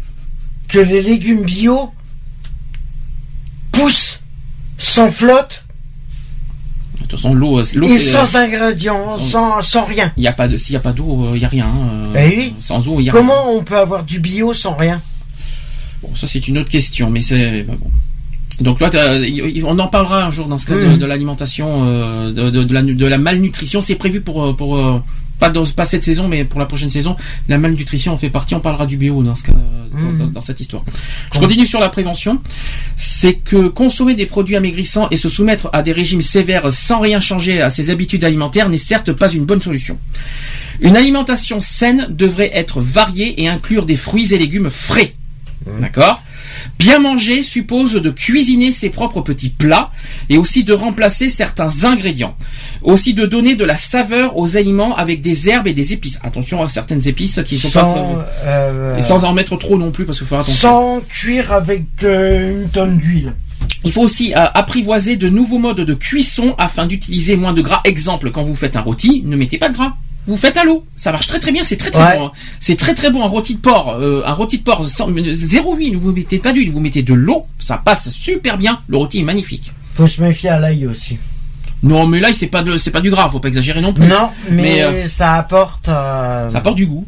que les légumes bio poussent sans flotte toute façon, l'eau, euh, l'eau, Et c'est- sans ingrédients, sans- sans, sans rien. il y a pas de, s'il y a pas d'eau, il y a rien. hein, Eh oui. Sans eau, il y a rien. Comment on peut avoir du bio sans rien? Bon, ça c'est une autre question, mais c'est bon. Donc là, on en parlera un jour dans ce cas de, de l'alimentation, euh, de, de- de la, de la malnutrition. C'est prévu pour euh, pour euh, pas dans, pas cette saison, mais pour la prochaine saison. La malnutrition en fait partie. On parlera du bio dans ce cas, dans, dans- dans cette histoire. Je continue sur la prévention. C'est que consommer des produits amaigrissants et se soumettre à des régimes sévères sans rien changer à ses habitudes alimentaires n'est certes pas une bonne solution. Une alimentation saine devrait être variée et inclure des fruits et légumes frais. D'accord? Bien manger suppose de cuisiner ses propres petits plats et aussi de remplacer certains ingrédients. Aussi de donner de la saveur aux aliments avec des herbes et des épices. Attention à certaines épices qui sont sans, pas... euh, Et sans en mettre trop non plus parce qu'il faut faire attention. sans cuire avec euh, une tonne d'huile. Il faut aussi euh, apprivoiser de nouveaux modes de cuisson afin d'utiliser moins de gras. Exemple, quand vous faites un rôti, ne mettez pas de gras. Vous faites à l'eau, ça marche très très bien, c'est très très Ouais. bon. hein. C'est très très bon un rôti de porc, euh, un rôti de porc sans, zéro huile, vous mettez pas d'huile, vous mettez de l'eau, ça passe super bien. Le rôti est magnifique. Faut se méfier à l'ail aussi. Non, mais là c'est pas de c'est pas du gras, faut pas exagérer non plus. Non, mais, Mais, euh, ça apporte. euh, Ça apporte du goût.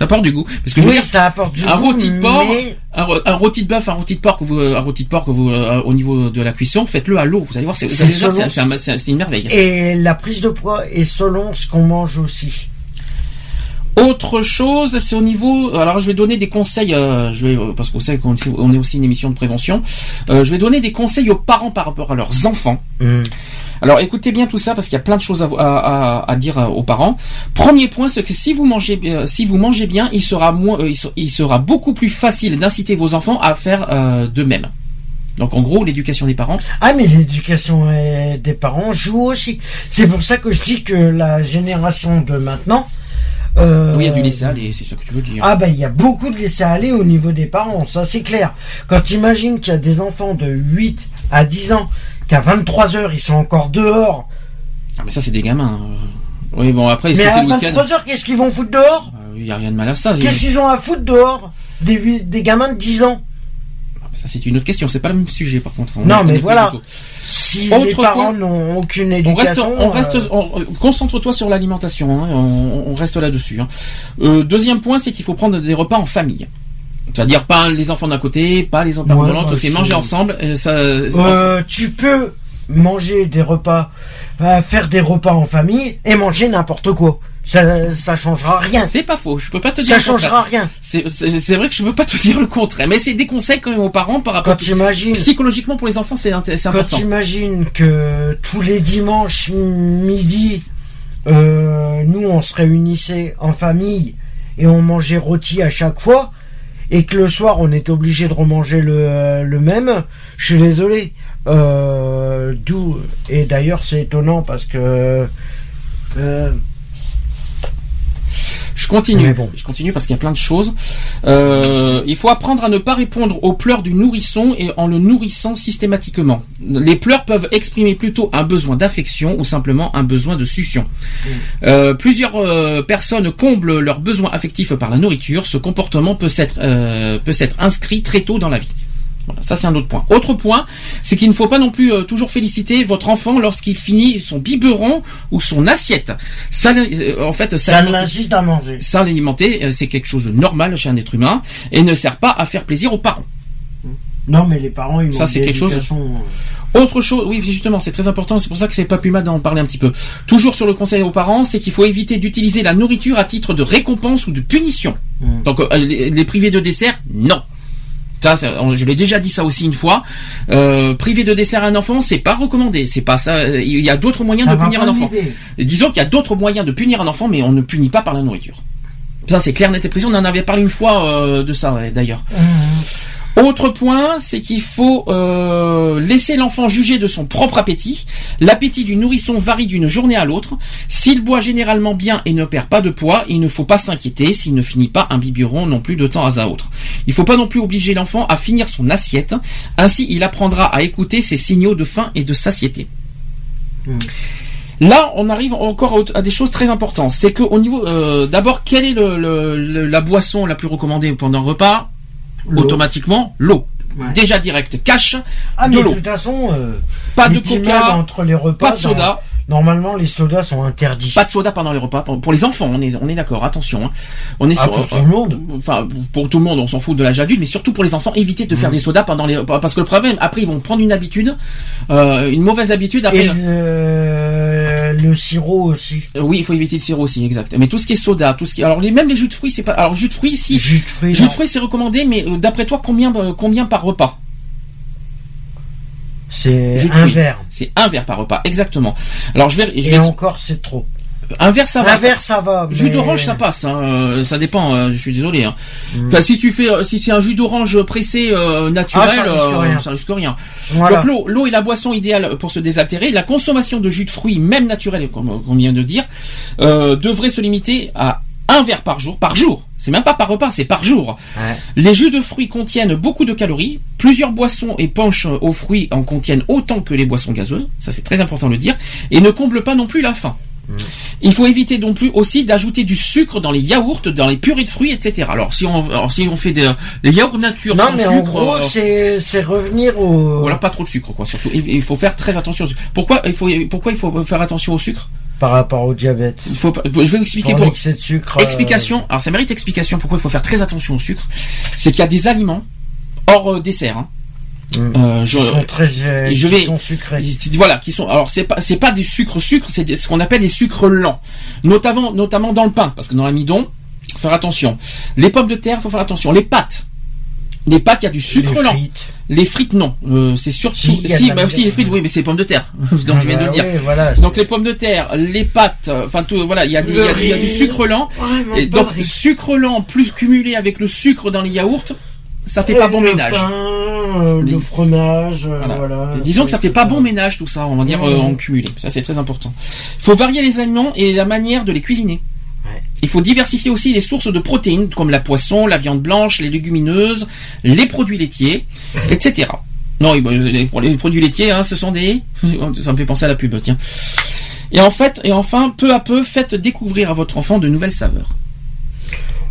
Ça apporte du goût. Parce que je veux dire, ça apporte du un goût, rôti de porc, mais un, rôti de bœuf, un rôti de porc, que vous, un rôti de porc que vous, euh, au niveau de la cuisson, faites-le à l'eau. Vous allez voir, c'est une merveille. et la prise de poids est selon ce qu'on mange aussi. Autre chose, c'est au niveau. Alors, je vais donner des conseils. euh, je vais euh, parce qu'on sait qu'on est- on est aussi une émission de prévention. Euh, je vais donner des conseils aux parents par rapport à leurs enfants. Alors, écoutez bien tout ça parce qu'il y a plein de choses à, à- à- à dire aux parents. Premier point, c'est que si vous mangez, bien- si vous mangez bien, il sera moins, il, se- il sera beaucoup plus facile d'inciter vos enfants à faire euh, de même. Donc, en gros, l'éducation des parents. Ah, mais l'éducation des parents joue aussi. C'est pour ça que je dis que la génération de maintenant. Euh, Oui, il y a du laisser aller, c'est ce que tu veux dire. Ah ben il y a beaucoup de laisser aller au niveau des parents, ça c'est clair. Quand tu imagines qu'il y a des enfants de 8 à 10 ans, qu'à 23 heures ils sont encore dehors. Ah, mais ça, c'est des gamins. Oui, bon, après, Mais à le week-end. 23 heures, qu'est-ce qu'ils vont foutre dehors? Euh, Il n'y a rien de mal à ça. Qu'est-ce qu'ils ont à foutre dehors? Des, des gamins de 10 ans Ça, c'est une autre question. C'est pas le même sujet, par contre. On Non, mais voilà. Si Autre les parents n'ont aucune On reste, éducation. on reste, euh, on- concentre-toi sur l'alimentation. hein, on, on reste là-dessus. hein. Euh, deuxième point, c'est qu'il faut prendre des repas en famille. C'est-à-dire pas les enfants d'un côté, pas les enfants Ouais, de l'autre. bah, C'est manger ensemble. euh, ça, euh, tu peux manger des repas, euh, faire des repas en famille et manger n'importe quoi. Ça, ça changera rien. c'est pas faux. Je peux pas te dire. Ça changera rien. C'est vrai que je peux pas te dire le contraire, mais c'est des conseils quand même aux parents par rapport. Quand imagines Psychologiquement pour les enfants, c'est Quand important. tu imagines que tous les dimanches midi, euh, nous on se réunissait en famille et on mangeait rôti à chaque fois, et que le soir on était obligé de remanger le, le même, je suis désolé. Euh, D'où et d'ailleurs c'est étonnant parce que euh, Je continue. Bon. Je continue parce qu'il y a plein de choses. Euh, il faut apprendre à ne pas répondre aux pleurs du nourrisson et en le nourrissant systématiquement. Les pleurs peuvent exprimer plutôt un besoin d'affection ou simplement un besoin de succion. Euh, plusieurs euh, personnes comblent leurs besoins affectifs par la nourriture. Ce comportement peut s'être euh, peut s'être inscrit très tôt dans la vie. Voilà, ça c'est un autre point. Autre point, c'est qu'il ne faut pas non plus euh, toujours féliciter votre enfant lorsqu'il finit son biberon ou son assiette. Ça, euh, en fait, ça, ça à manger. S'alimenter, euh, c'est quelque chose de normal chez un être humain et ne sert pas à faire plaisir aux parents. Non mais les parents ils Ça, c'est quelque chose-. Autre chose, oui, justement, c'est très important, c'est pour ça que c'est pas plus mal d'en parler un petit peu. Toujours sur le conseil aux parents, c'est qu'il faut éviter d'utiliser la nourriture à titre de récompense ou de punition. Mm. Donc, les, les priver de dessert, non. Ça, je l'ai déjà dit ça aussi une fois. Euh, priver de dessert à un enfant, c'est pas recommandé. C'est pas ça. euh, Il y a d'autres moyens Ça de punir un enfant. Disons qu'il y a d'autres moyens de punir un enfant, mais on ne punit pas par la nourriture. Ça, c'est clair, net et précis. On en avait parlé une fois euh, de ça, ouais, d'ailleurs. Autre point, c'est qu'il faut euh, laisser l'enfant juger de son propre appétit. L'appétit du nourrisson varie d'une journée à l'autre. S'il boit généralement bien et ne perd pas de poids, il ne faut pas s'inquiéter s'il ne finit pas un biberon non plus de temps à autre. Il ne faut pas non plus obliger l'enfant à finir son assiette. Ainsi, il apprendra à écouter ses signaux de faim et de satiété. Là, on arrive encore à- des choses très importantes. C'est que au niveau, euh, d'abord, quelle est le- le- le- la boisson la plus recommandée pendant un repas? Automatiquement, l'eau. Ouais. Déjà direct, cash Ah de mais de l'eau. toute façon, euh, Pas de coca, entre les repas. pas de soda. Normalement, les sodas sont interdits. Pas de soda pendant les repas. Pour les enfants, on est, on est d'accord. Attention. hein. On est Ah, sur. pour tout le monde. Enfin, pour tout le monde, on s'en fout de l'âge adulte, mais surtout pour les enfants, évitez de Mm. faire des sodas pendant les. Parce que le problème, après, ils vont prendre une habitude, euh, une mauvaise habitude. Après, Et le, le sirop aussi. Euh, oui, il faut éviter le sirop aussi, exact. Mais tout ce qui est soda, tout ce qui, alors les, même les jus de fruits, c'est pas. Alors jus de fruits, si. Jus de fruits. Jus de fruits, c'est recommandé, mais euh, d'après toi, combien, combien par repas? C'est un verre. C'est un verre par repas, exactement. Alors je vais, je Et vais encore, c'est trop. un verre ça va. un verre, ça va. Jus d'orange ça passe, hein, euh, ça dépend. euh, je suis désolé. Hein. Mm. Enfin, si tu fais, euh, si c'est un jus d'orange pressé euh, naturel, Ah, ça risque euh, ça risque rien. Voilà. Donc l'eau, l'eau est la boisson idéale pour se désaltérer. La consommation de jus de fruits, même naturel, comme on vient de dire, euh, devrait se limiter à un verre par jour. Par jour. C'est même pas par repas, c'est par jour. Ouais. Les jus de fruits contiennent beaucoup de calories. Plusieurs boissons et punch aux fruits en contiennent autant que les boissons gazeuses. Ça, c'est très important de le dire. Et ne comblent pas non plus la faim. Mm. Il faut éviter non plus aussi d'ajouter du sucre dans les yaourts, dans les purées de fruits, etc. Alors si on, alors, si on fait des, des yaourts nature Non, sans mais sucre, en gros, euh, c'est revenir au. voilà, pas trop de sucre, quoi. Surtout, il il faut faire très attention. Pourquoi il faut, pourquoi il faut faire attention au sucre? Par rapport au diabète. Il faut, je vais vous expliquer Pour pour. de sucre. euh, Explication. Alors ça mérite explication. Pourquoi il faut faire très attention au sucre? C'est qu'il y a des aliments hors euh, dessert. Hein. mm, Euh, je, qui sont très. je qui vais- sont sucrés. voilà, qui sont. Alors c'est pas, c'est pas des sucres sucres, c'est ce qu'on appelle des sucres lents, notamment, notamment dans le pain, parce que dans l'amidon, faut faire attention. Les pommes de terre, faut faire attention. Les pâtes. Les pâtes, il y a du sucre Les lent. frites. Les frites, non. Euh, c'est surtout. Si, bah, si, les frites, oui, mais c'est les pommes de terre. Donc tu viens de le Ah, dire. oui, voilà, Donc les pommes de terre, les pâtes, euh, enfin tout, voilà, il y a, des- il y a, il y a du sucre lent. Et donc sucre lent plus cumulé avec le sucre dans les yaourts, ça fait pas bon le ménage. pain, euh, Les- le fromage, Voilà. disons que ça fait pas bon ménage tout ça, on va dire euh, en cumulé. Ça c'est très important. Il faut varier les aliments et la manière de les cuisiner. Il faut diversifier aussi les sources de protéines comme la poisson, la viande blanche, les légumineuses, les produits laitiers, etc. Non, les produits laitiers, hein, ce sont des. Ça me fait penser à la pub, tiens. Et en fait, et enfin, peu à peu, faites découvrir à votre enfant de nouvelles saveurs.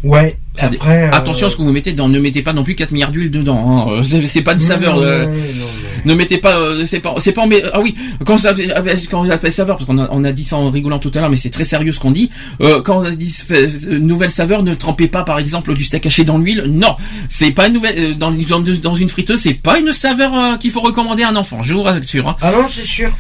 Ouais. Après. euh, Attention à ce que vous mettez dedans. Ne mettez pas non plus 4 milliards d'huile dedans. hein. C'est c'est pas de saveur. euh, non, Ne mettez pas, euh, c'est pas, c'est pas, mais ah oui, quand ça, quand on appelle saveur, parce qu'on a, on a dit ça en rigolant tout à l'heure, mais c'est très sérieux ce qu'on dit. Euh, quand on a dit euh, nouvelle saveur, ne trempez pas, par exemple, du steak haché dans l'huile. Non, c'est pas une nouvelle, euh, dans, dans, dans une friteuse, c'est pas une saveur euh, qu'il faut recommander à un enfant. Je vous rassure. Hein. Ah non, c'est sûr.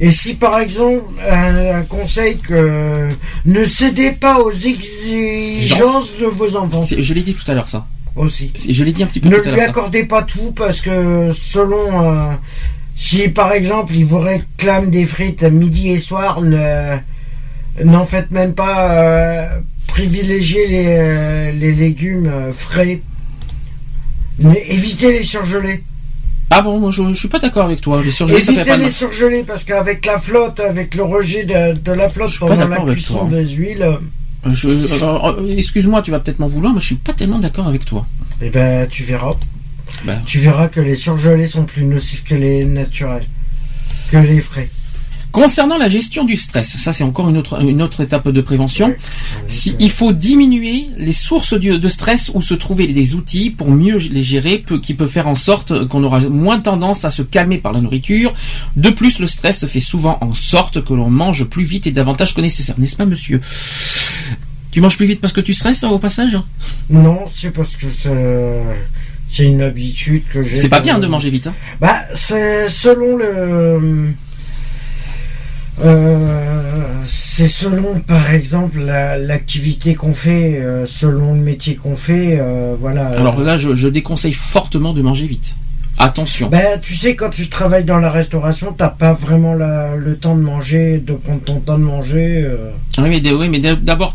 Et si par exemple un, un conseil que ne cédez pas aux exigences de vos enfants Je l'ai dit tout à l'heure ça. aussi. Je l'ai dit un petit peu Ne tout à lui ça. accordez pas tout parce que selon euh, si par exemple il vous réclame des frites midi et soir, ne n'en faites même pas euh, privilégier les, euh, les légumes euh, frais. Mais évitez les surgelés. Ah bon, moi, je, je suis pas d'accord avec toi. Les surgelés, ça fait Évitez pas de les mal. surgelés parce qu'avec la flotte, avec le rejet de, de la flotte suis pas pendant la d'accord avec cuisson toi. des huiles, euh, Je, euh, euh, excuse-moi, tu vas peut-être m'en vouloir, mais je suis pas tellement d'accord avec toi. eh ben tu verras. Ben. Tu verras que les surgelés sont plus nocifs que les naturels, que les frais. Concernant la gestion du stress, ça c'est encore une autre, une autre étape de prévention. Ouais. Si, il faut diminuer les sources du- de stress ou se trouver des outils pour mieux les gérer, qui peut faire en sorte qu'on aura moins tendance à se calmer par la nourriture. De plus, le stress fait souvent en sorte que l'on mange plus vite et davantage que nécessaire, n'est-ce pas, monsieur? Tu manges plus vite parce que tu stresses hein, au passage? Non, c'est parce que c'est c'est une habitude que j'ai. C'est pas bien de manger vite. Hein. Bah, c'est selon le. Euh, c'est selon, par exemple, la- l'activité qu'on fait, euh, selon le métier qu'on fait, euh, voilà. Alors là, je déconseille fortement de manger vite. Attention. Ben, tu sais, quand tu travailles dans la restauration, t'as pas vraiment la- le temps de manger, de prendre ton temps de manger. euh. Oui, mais, oui, mais d'abord,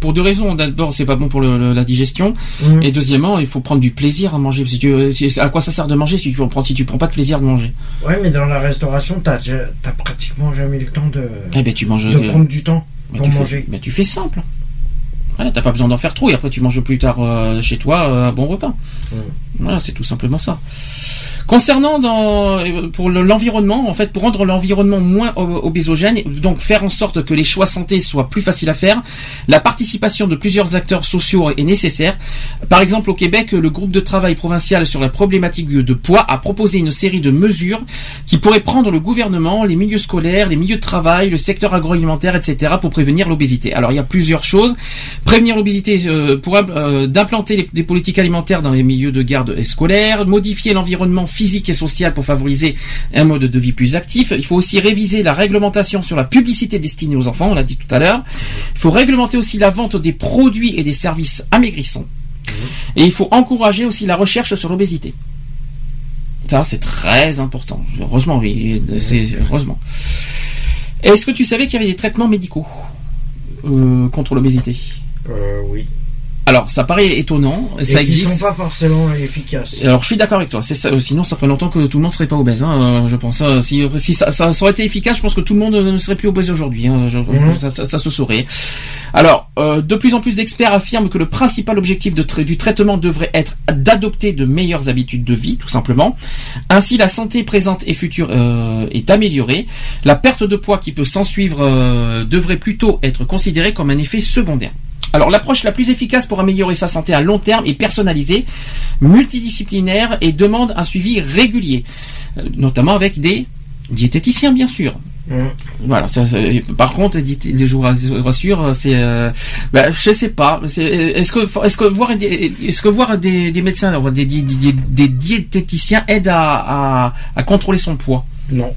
pour deux raisons. D'abord, c'est pas bon pour le- la digestion. Mm. Et deuxièmement, il faut prendre du plaisir à manger. Si tu, si- à quoi ça sert de manger si tu prends, si tu prends pas de plaisir de manger? Ouais, mais dans la restauration, t'as t'as pratiquement jamais le temps de, Eh ben, tu manges. de euh, prendre du temps bah, pour fais- manger. bah, tu fais simple. Voilà, t'as pas besoin d'en faire trop et après tu manges plus tard euh, chez toi euh, un bon repas. Voilà, c'est tout simplement ça. Concernant dans, pour le- l'environnement, en fait, pour rendre l'environnement moins obésogène, donc faire en sorte que les choix santé soient plus faciles à faire, la participation de plusieurs acteurs sociaux est nécessaire. Par exemple, au Québec, le groupe de travail provincial sur la problématique de poids a proposé une série de mesures qui pourraient prendre le gouvernement, les milieux scolaires, les milieux de travail, le secteur agroalimentaire, etc. pour prévenir l'obésité. Alors, il y a plusieurs choses. Prévenir l'obésité euh, pour euh, d'implanter des politiques alimentaires dans les milieux de garde scolaires, modifier l'environnement physique et social pour favoriser un mode de vie plus actif. Il faut aussi réviser la réglementation sur la publicité destinée aux enfants, on l'a dit tout à l'heure. Il faut réglementer aussi la vente des produits et des services amaigrissants. Et il faut encourager aussi la recherche sur l'obésité. Ça, c'est très important. Heureusement, oui. heureusement. Est-ce que tu savais qu'il y avait des traitements médicaux euh, contre l'obésité? Euh, oui. Alors, ça paraît étonnant, Et ça existe. sont pas forcément efficaces. Alors je suis d'accord avec toi. C'est ça, euh, sinon ça ferait longtemps que tout le monde serait pas obèse. Hein, euh, je pense. Euh, Si, si ça, ça, ça aurait été efficace, je pense que tout le monde ne serait plus obèse aujourd'hui. hein, Mhm. ça, ça- se saurait. Alors, euh, de plus en plus d'experts affirment que le principal objectif de du traitement devrait être d'adopter de meilleures habitudes de vie, tout simplement. Ainsi, la santé présente et future euh, est améliorée. La perte de poids qui peut s'en suivre euh, devrait plutôt être considérée comme un effet secondaire. Alors l'approche la plus efficace pour améliorer sa santé à long terme est personnalisée, multidisciplinaire et demande un suivi régulier, euh, notamment avec des diététiciens bien sûr. Voilà. ça, ça- par contre, les, vous rassure, c'est, euh, bah, je sais pas. Est-ce que, est-ce que voir, des- est-ce que voir des, des médecins, des, des, des- des diététiciens aide à, à, à contrôler son poids? Non.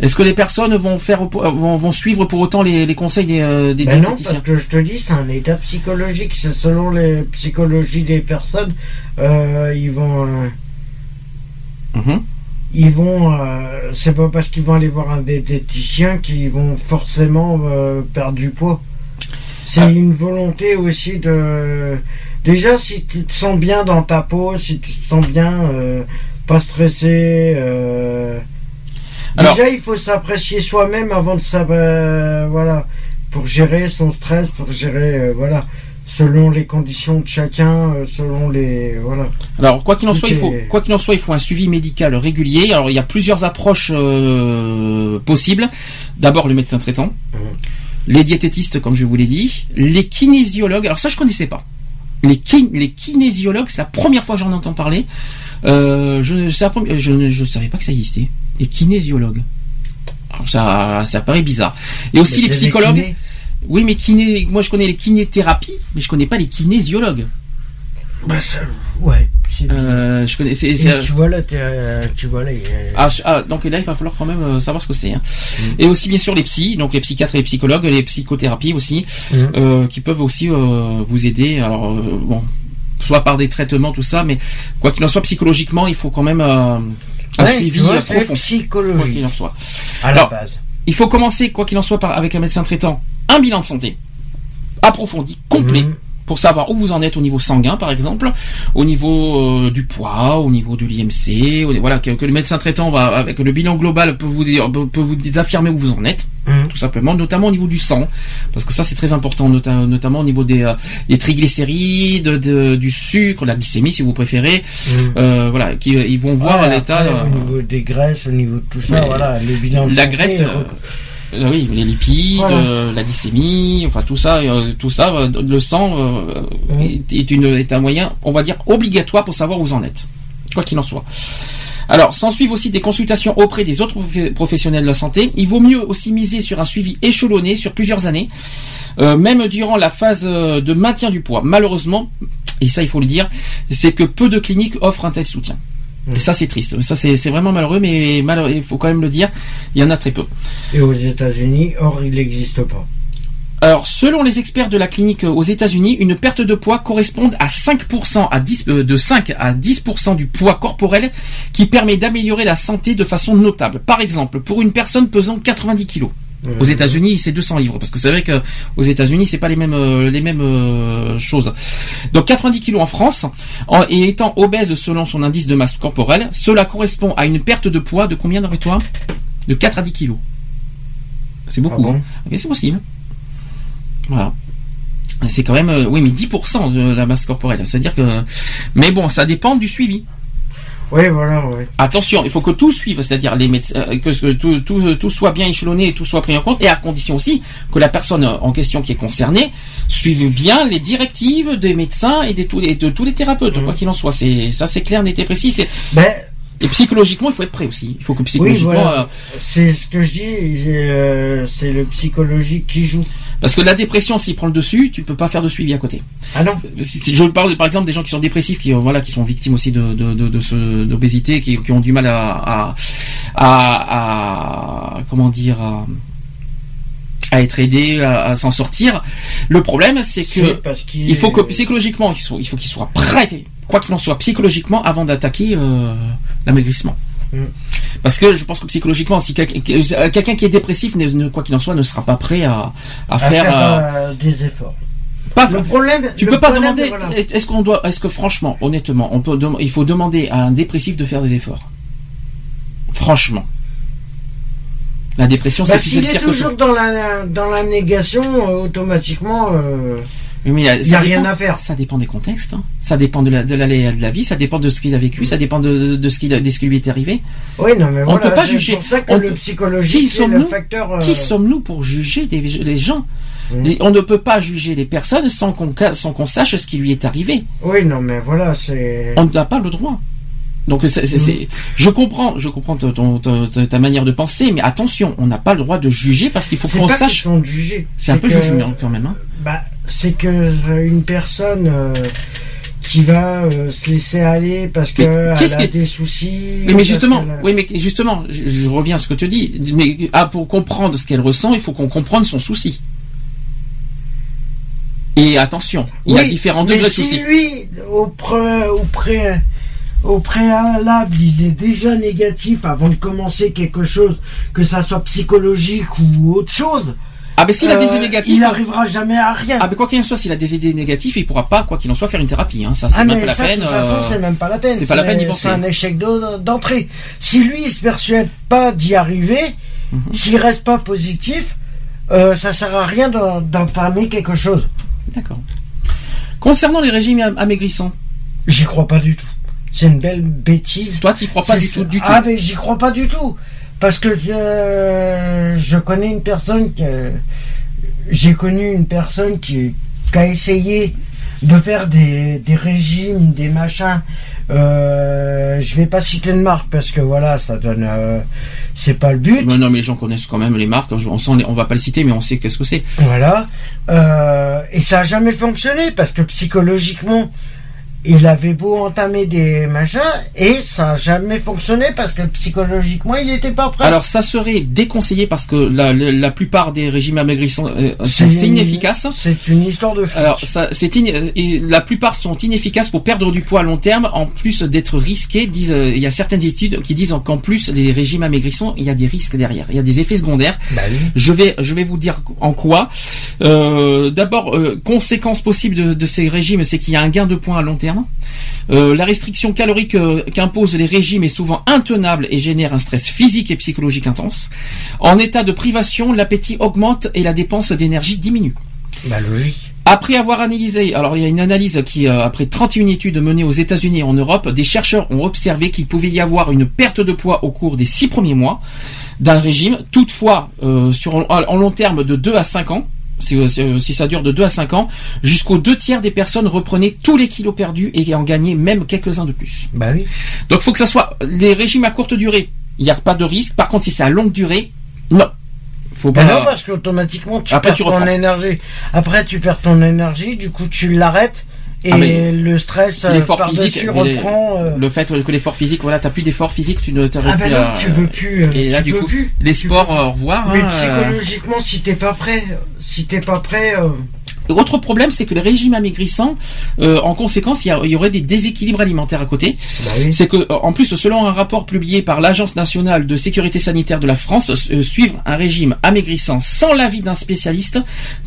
Est-ce que les personnes vont faire, vont, vont suivre pour autant les, les conseils des, euh, des Ben non, parce que je te dis, c'est un état psychologique. C'est selon les psychologies des personnes, euh, ils vont, euh, Mhm. ils vont. euh, c'est pas parce qu'ils vont aller voir un diététicien qu'ils vont forcément euh, perdre du poids. C'est Ah. une volonté aussi de. Déjà, si tu te sens bien dans ta peau, si tu te sens bien, euh, pas stressé. Euh, Alors- Déjà, il faut s'apprécier soi-même avant de ça. voilà, pour gérer son stress, pour gérer, euh, voilà, selon les conditions de chacun, euh, selon les, voilà. Alors quoi qu'il en Tout soit, il faut quoi qu'il en soit, il faut un suivi médical régulier. Alors il y a plusieurs approches euh, possibles. D'abord le médecin traitant, Mhm. les diététistes comme je vous l'ai dit, les kinésiologues. Alors ça je connaissais pas. Les, kin- les kinésiologues, c'est la première fois que j'en entends parler. Euh, je, ne je savais pas que ça existait. Les kinésiologues. Alors ça, ça paraît bizarre. Et aussi les psychologues. Oui, mais kiné, moi je connais les kinésithérapies, mais je connais pas les kinésiologues. Bah, ça- ouais. C'est. Euh, je connais. c'est- c'est- tu vois là, euh, tu vois là. Ah, ah, donc là, il va falloir quand même euh, savoir ce que c'est. hein. Mm. Et aussi, bien sûr, les psys, donc les psychiatres et les psychologues, les psychothérapies aussi, euh, qui peuvent aussi euh, vous aider. Alors, euh, bon, soit par des traitements, tout ça, mais quoi qu'il en soit, psychologiquement, il faut quand même euh, un Ouais, suivi vois, euh, profond. Quoi qu'il en soit. à la Alors, base. Il faut commencer, quoi qu'il en soit, par, avec un médecin traitant, un bilan de santé approfondi, complet. Mhm. Pour savoir où vous en êtes au niveau sanguin, par exemple, au niveau euh, du poids, au niveau de l'IMC, voilà que, que le médecin traitant va avec le bilan global peut vous dire, peut, peut vous affirmer où vous en êtes, Mhm. tout simplement, notamment au niveau du sang, parce que ça c'est très important, nota- notamment au niveau des, euh, des triglycérides, de- du sucre, la glycémie si vous préférez, Mhm. euh, voilà, qui euh, ils vont voir Ouais, l'état. Au niveau des graisses, au niveau de tout ça, voilà, le bilan de la santé, graisse, euh, oui, les lipides, Voilà. euh, la glycémie, enfin tout ça, euh, tout ça, le sang Mhm. est, est une, est un moyen, on va dire, obligatoire pour savoir où vous en êtes, quoi qu'il en soit. Alors, s'en suivent aussi des consultations auprès des autres prof- professionnels de la santé. Il vaut mieux aussi miser sur un suivi échelonné sur plusieurs années, même durant la phase de maintien du poids. Malheureusement, et ça il faut le dire, c'est que peu de cliniques offrent un tel soutien. Et ça c'est triste. Ça c'est c'est vraiment malheureux, mais malheureux, il faut quand même le dire, il y en a très peu. Et aux États-Unis, or, il n'existe pas. Alors, selon les experts de la clinique aux États-Unis, une perte de poids correspond à 5% à 10, euh, de 5 à 10% du poids corporel qui permet d'améliorer la santé de façon notable. Par exemple, pour une personne pesant 90 kg. Aux États-Unis, c'est 200 livres parce que c'est vrai que aux États-Unis, c'est pas les mêmes euh, les mêmes euh, choses. Donc 90 kg en France en- et étant obèse selon son indice de masse corporelle, cela correspond à une perte de poids de combien d'après toi? De 4 à 10 kg. C'est beaucoup. Ah bon hein. Ok, c'est possible. Voilà. C'est quand même, euh, oui, mais 10% de la masse corporelle. C'est-à-dire que, mais bon, ça dépend du suivi. Oui, voilà, oui. Attention, il faut que tout suive, c'est-à-dire les médecins, euh, que tout, tout, tout soit bien échelonné et tout soit pris en compte, et à condition aussi que la personne en question qui est concernée suive bien les directives des médecins et de tous les, de tous les thérapeutes, quoi qu'il en soit. C'est ça, c'est clair, net et précis. C'est Ben, et psychologiquement, il faut être prêt aussi. Il faut que oui, psychologiquement, voilà. euh, C'est ce que je dis, euh, c'est le psychologique qui joue. parce que la dépression, s'il prend le dessus, tu peux pas faire de suivi à côté. Ah non si je parle par exemple des gens qui sont dépressifs, qui euh, voilà, qui sont victimes aussi de de de, de ce- d'obésité, qui, qui ont du mal à à, à, à- comment dire à, à être aidés, à, à s'en sortir. Le problème, c'est que C'est parce qu'il il faut que psychologiquement, il faut, il faut qu'ils soient prêts, quoi qu'il en soit, psychologiquement, avant d'attaquer euh, l'amaigrissement. Mm. Parce que je pense que psychologiquement, si quelqu'un quelqu'un qui est dépressif, ne- quoi qu'il en soit, ne sera pas prêt à, à, à faire, faire, euh, euh, des efforts. pas Le problème, tu le peux pas problème, demander. voilà. Est-ce qu'on doit, est-ce que franchement, honnêtement, on peut, il faut demander à un dépressif de faire des efforts? Franchement, la dépression, Bah, c'est le est que toujours dans la, dans la négation, euh, automatiquement, euh, Mais il n'y a rien à faire. Ça dépend des contextes. hein. Ça dépend de la, de la vie. Ça dépend de ce qu'il a vécu. Ça dépend de, de ce qui, de ce qui lui est arrivé. Oui, non, mais On voilà, peut pas c'est juger. pour ça que On le psychologique, Qui c'est le sommes-nous facteur... euh, Qui sommes-nous pour juger des, les gens Mm. Les- On ne peut pas juger les personnes sans qu'on ca- sans qu'on sache ce qui lui est arrivé. Oui, non, mais voilà, c'est... On n'a pas le droit. Donc c'est, c'est- c'est- je comprends, je comprends ton- ton- ton- ta, ta manière de penser, mais attention, on n'a pas le droit de juger parce qu'il faut C'est qu'on pas sache. question de juger. C'est un peu que- jugement quand même. Hein. Bah, c'est que euh, une personne euh, qui va euh, se laisser aller parce Mais qu'elle qu'est-ce a que- des soucis. Mais, justement, a- oui, mais justement, je, je reviens à ce que tu dis. Mais ah, pour comprendre ce qu'elle ressent, il faut qu'on comprenne son souci. Et attention, il y a Oui, différents degrés de si soucis. lui, au, pré, au, pré, au préalable, il est déjà négatif avant de commencer quelque chose, que ça soit psychologique ou autre chose, Ah, mais s'il a des euh, idées négatives. il n'arrivera jamais à rien. Ah, mais quoi qu'il en soit, s'il a des idées négatives, il pourra pas, quoi qu'il en soit, faire une thérapie. Hein. Ça, c'est Ah, même mais pas la peine. de toute façon, euh, c'est même pas la peine. c'est pas la peine d'y C'est penser. un échec d'entrée. Si lui, il se persuade pas d'y arriver, Mhm. s'il reste pas positif, euh, ça sert à rien d'en- d'entamer quelque chose. D'accord. Concernant les régimes am- amaigrissants, J'y crois pas du tout. C'est une belle bêtise. toi, tu crois pas C'est- du tout, du tout. Ah, mais j'y crois pas du tout. Parce que je connais une personne qui. euh, J'ai connu une personne qui, qui a essayé de faire des, des régimes, des machins. Euh, je vais pas citer de marque parce que voilà, ça donne. euh, c'est pas le but. Mais non, mais les gens connaissent quand même les marques. On, sent, on va pas le citer, mais on sait qu'est-ce que c'est. Voilà. Euh, et ça a jamais fonctionné parce que psychologiquement, il avait beau entamer des machins et ça a jamais fonctionné parce que psychologiquement, il n'était pas prêt. Alors, ça serait déconseillé parce que la, la, la plupart des régimes amaigrissants euh, sont une- inefficaces. C'est une histoire de fric. Alors, ça, c'est la plupart sont inefficaces pour perdre du poids à long terme, en plus d'être risqués. Disent, euh, il y a certaines études qui disent qu'en plus des régimes amaigrissants, il y a des risques derrière. Il y a des effets secondaires. Bah oui. Je vais, je vais vous dire en quoi. Euh, D'abord, conséquence possible de, de ces régimes, c'est qu'il y a un gain de poids à long terme. Euh, la restriction calorique euh, qu'imposent les régimes est souvent intenable et génère un stress physique et psychologique intense. En état de privation, l'appétit augmente et la dépense d'énergie diminue. Bah logique. Après avoir analysé, alors il y a une analyse qui, euh, après 31 études menées aux États-Unis et en Europe, des chercheurs ont observé qu'il pouvait y avoir une perte de poids au cours des six premiers mois d'un régime, toutefois sur en long terme de 2 à 5 ans. Si, si- si ça dure de 2 à 5 ans, jusqu'aux deux tiers des personnes reprenaient tous les kilos perdus et en gagnaient même quelques-uns de plus. Bah oui. Donc faut que ça soit les régimes à courte durée, il n'y a pas de risque. Par contre, si c'est à longue durée, non. Faut Bah pas. non, parce qu'automatiquement, tu Après, perds tu ton énergie. Après, tu perds ton énergie, du coup, tu l'arrêtes. Et Ah, mais le stress euh, l'effort physique, reprend. euh, Le fait que l'effort physique, voilà, t'as plus d'effort physique, tu ne t'arrives Ah bah plus non, à- tu veux plus. euh, Et là, du peux coup, plus. les sports, peux- au revoir. Mais hein, psychologiquement, si t'es pas prêt, si t'es pas prêt, Autre problème, c'est que les régimes amaigrissants, euh, en conséquence, il y, aurait des déséquilibres alimentaires à côté. bah oui. C'est que, en plus, selon un rapport publié par l'Agence nationale de sécurité sanitaire de la France, euh, suivre un régime amaigrissant sans l'avis d'un spécialiste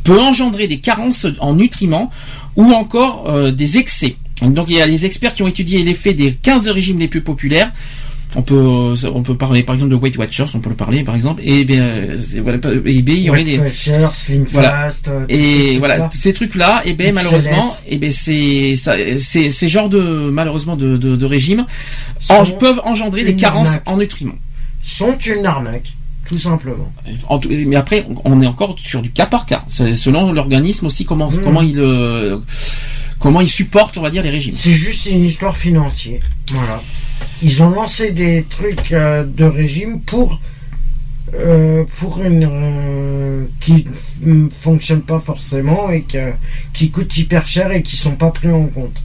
peut engendrer des carences en nutriments ou encore euh, des excès. Donc, il y a les experts qui ont étudié l'effet des 15 régimes les plus populaires. On peut, on peut parler par exemple de Weight Watchers, on peut le parler par exemple. Et bien, voilà, et bien il y aurait des Watchers, Slim Voilà. Fast, euh, et voilà ces trucs là et XLS. malheureusement et ben c'est ces genres de malheureusement de de, de régimes en- Sont peuvent engendrer des carences arnaque. en nutriments. sont une arnaque, tout simplement. En tout- mais après, on est encore sur du cas par cas. Selon l'organisme aussi comment Mmh. comment il euh, comment il supporte, on va dire, les régimes. C'est juste une histoire financière. Voilà. Ils ont lancé des trucs euh, de régime pour euh, une euh, qui ne fonctionne pas forcément et qui coûte hyper cher et qui sont pas pris en compte.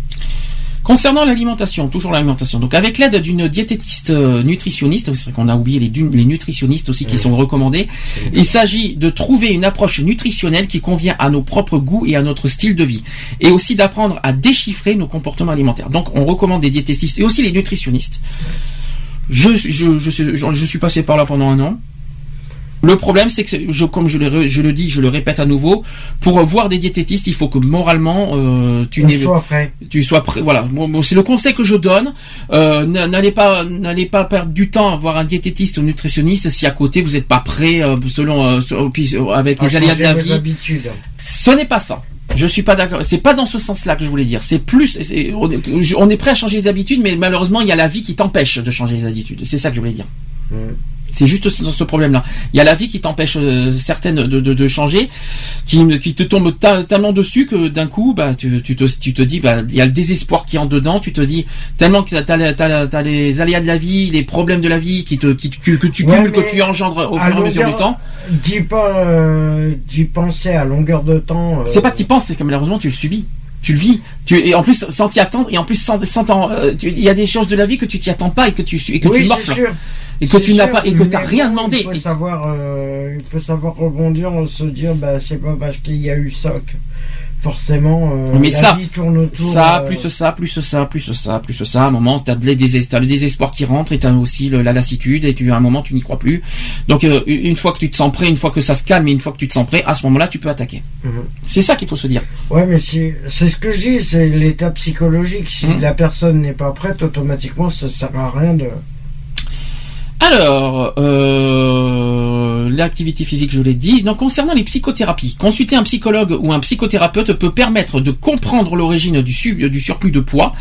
Concernant l'alimentation, toujours l'alimentation. Donc avec l'aide d'une diététiste euh, nutritionniste, c'est vrai qu'on a oublié les, nutritionnistes aussi qui sont recommandés. Il s'agit de trouver une approche nutritionnelle qui convient à nos propres goûts et à notre style de vie, et aussi d'apprendre à déchiffrer nos comportements alimentaires. Donc on recommande des diététistes et aussi les nutritionnistes. Je, je, je, je suis passé par là pendant un an. Le problème, c'est que, je, comme je le, ré- je le dis, je le répète à nouveau, pour voir des diététistes, il faut que moralement, euh, tu prêt. sois prêt. Voilà, bon, c'est le conseil que je donne. Euh, n'allez pas, n'allez pas perdre du temps à voir un diététiste ou nutritionniste si à côté vous n'êtes pas prêt, euh, selon, avec les aléas de la vie. habitudes. Ce n'est pas ça. Je suis pas d'accord. C'est pas dans ce sens-là que je voulais dire. C'est plus, c'est- on est, je- on est prêt à changer les habitudes, mais malheureusement il y a la vie qui t'empêche de changer les habitudes. C'est ça que je voulais dire. Mm. C'est juste ce, ce problème-là. Il y a la vie qui t'empêche euh, certaines de, de, de changer, qui, qui te tombe ta- tellement dessus que d'un coup, bah, tu, tu, te, tu te dis, bah, il y a le désespoir qui est en dedans. Tu te dis tellement que t'as, as, les aléas de la vie, les problèmes de la vie qui te, qui, que, que tu Ouais, cumules, que tu engendres au fur et à mesure du temps. D'y pas, euh, d'y penser à longueur de temps. euh, C'est pas que tu penses, c'est que malheureusement tu le subis. Tu le vis. Tu, et en plus, sans t'y attendre, et en plus, sans, euh, il y a des choses de la vie que tu t'y attends pas et que tu, et que oui, tu c'est morfles. sûr. Et que tu n'as pas, et que t'as rien demandé. Il faut Et- savoir, euh, il faut savoir rebondir, se dire, bah, c'est pas parce qu'il y a eu ça que forcément euh, Mais la ça, vie tourne autour. Ça, euh, plus ça, plus ça, plus ça, plus ça. À un moment, t'as de les déses- t'as le désespoir qui rentre et t'as aussi le- la lassitude et tu, à un moment, tu n'y crois plus. Donc, euh, une fois que tu te sens prêt, une fois que ça se calme et une fois que tu te sens prêt, à ce moment-là, tu peux attaquer. Mhm. C'est ça qu'il faut se dire. Ouais, mais c'est c'est ce que je dis, c'est l'état psychologique. Si Mhm. la personne n'est pas prête, automatiquement, ça sert à rien de. Alors, euh, l'activité physique, je l'ai dit. Donc, concernant les psychothérapies, consulter un psychologue ou un psychothérapeute peut permettre de comprendre l'origine du, su- du surplus de poids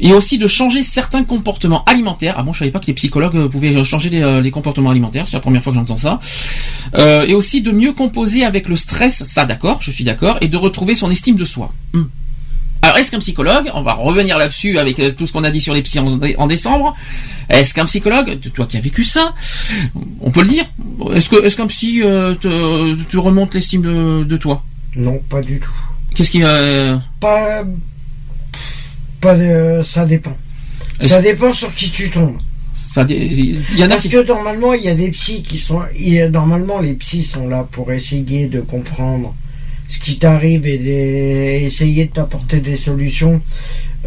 et aussi de changer certains comportements alimentaires. Ah bon, je savais pas que les psychologues pouvaient changer les, euh, comportements alimentaires. C'est la première fois que j'entends ça. Euh, et aussi de mieux composer avec le stress. Ça, d'accord, je suis d'accord, et de retrouver son estime de soi. Hmm. Alors, est-ce qu'un psychologue, on va revenir là-dessus avec euh, tout ce qu'on a dit sur les psys en, en décembre, est-ce qu'un psychologue, toi qui as vécu ça, on peut le dire, est-ce que est-ce qu'un psy euh, te, te remonte l'estime de, de toi? Non, pas du tout. Qu'est-ce qui euh, Pas. Pas de- ça dépend. Ça dépend sur qui tu tombes. ça dé- il y en a Parce qui que normalement, il y a des psys qui sont. il y a- normalement, les psys sont là pour essayer de comprendre ce qui t'arrive et essayer de t'apporter des solutions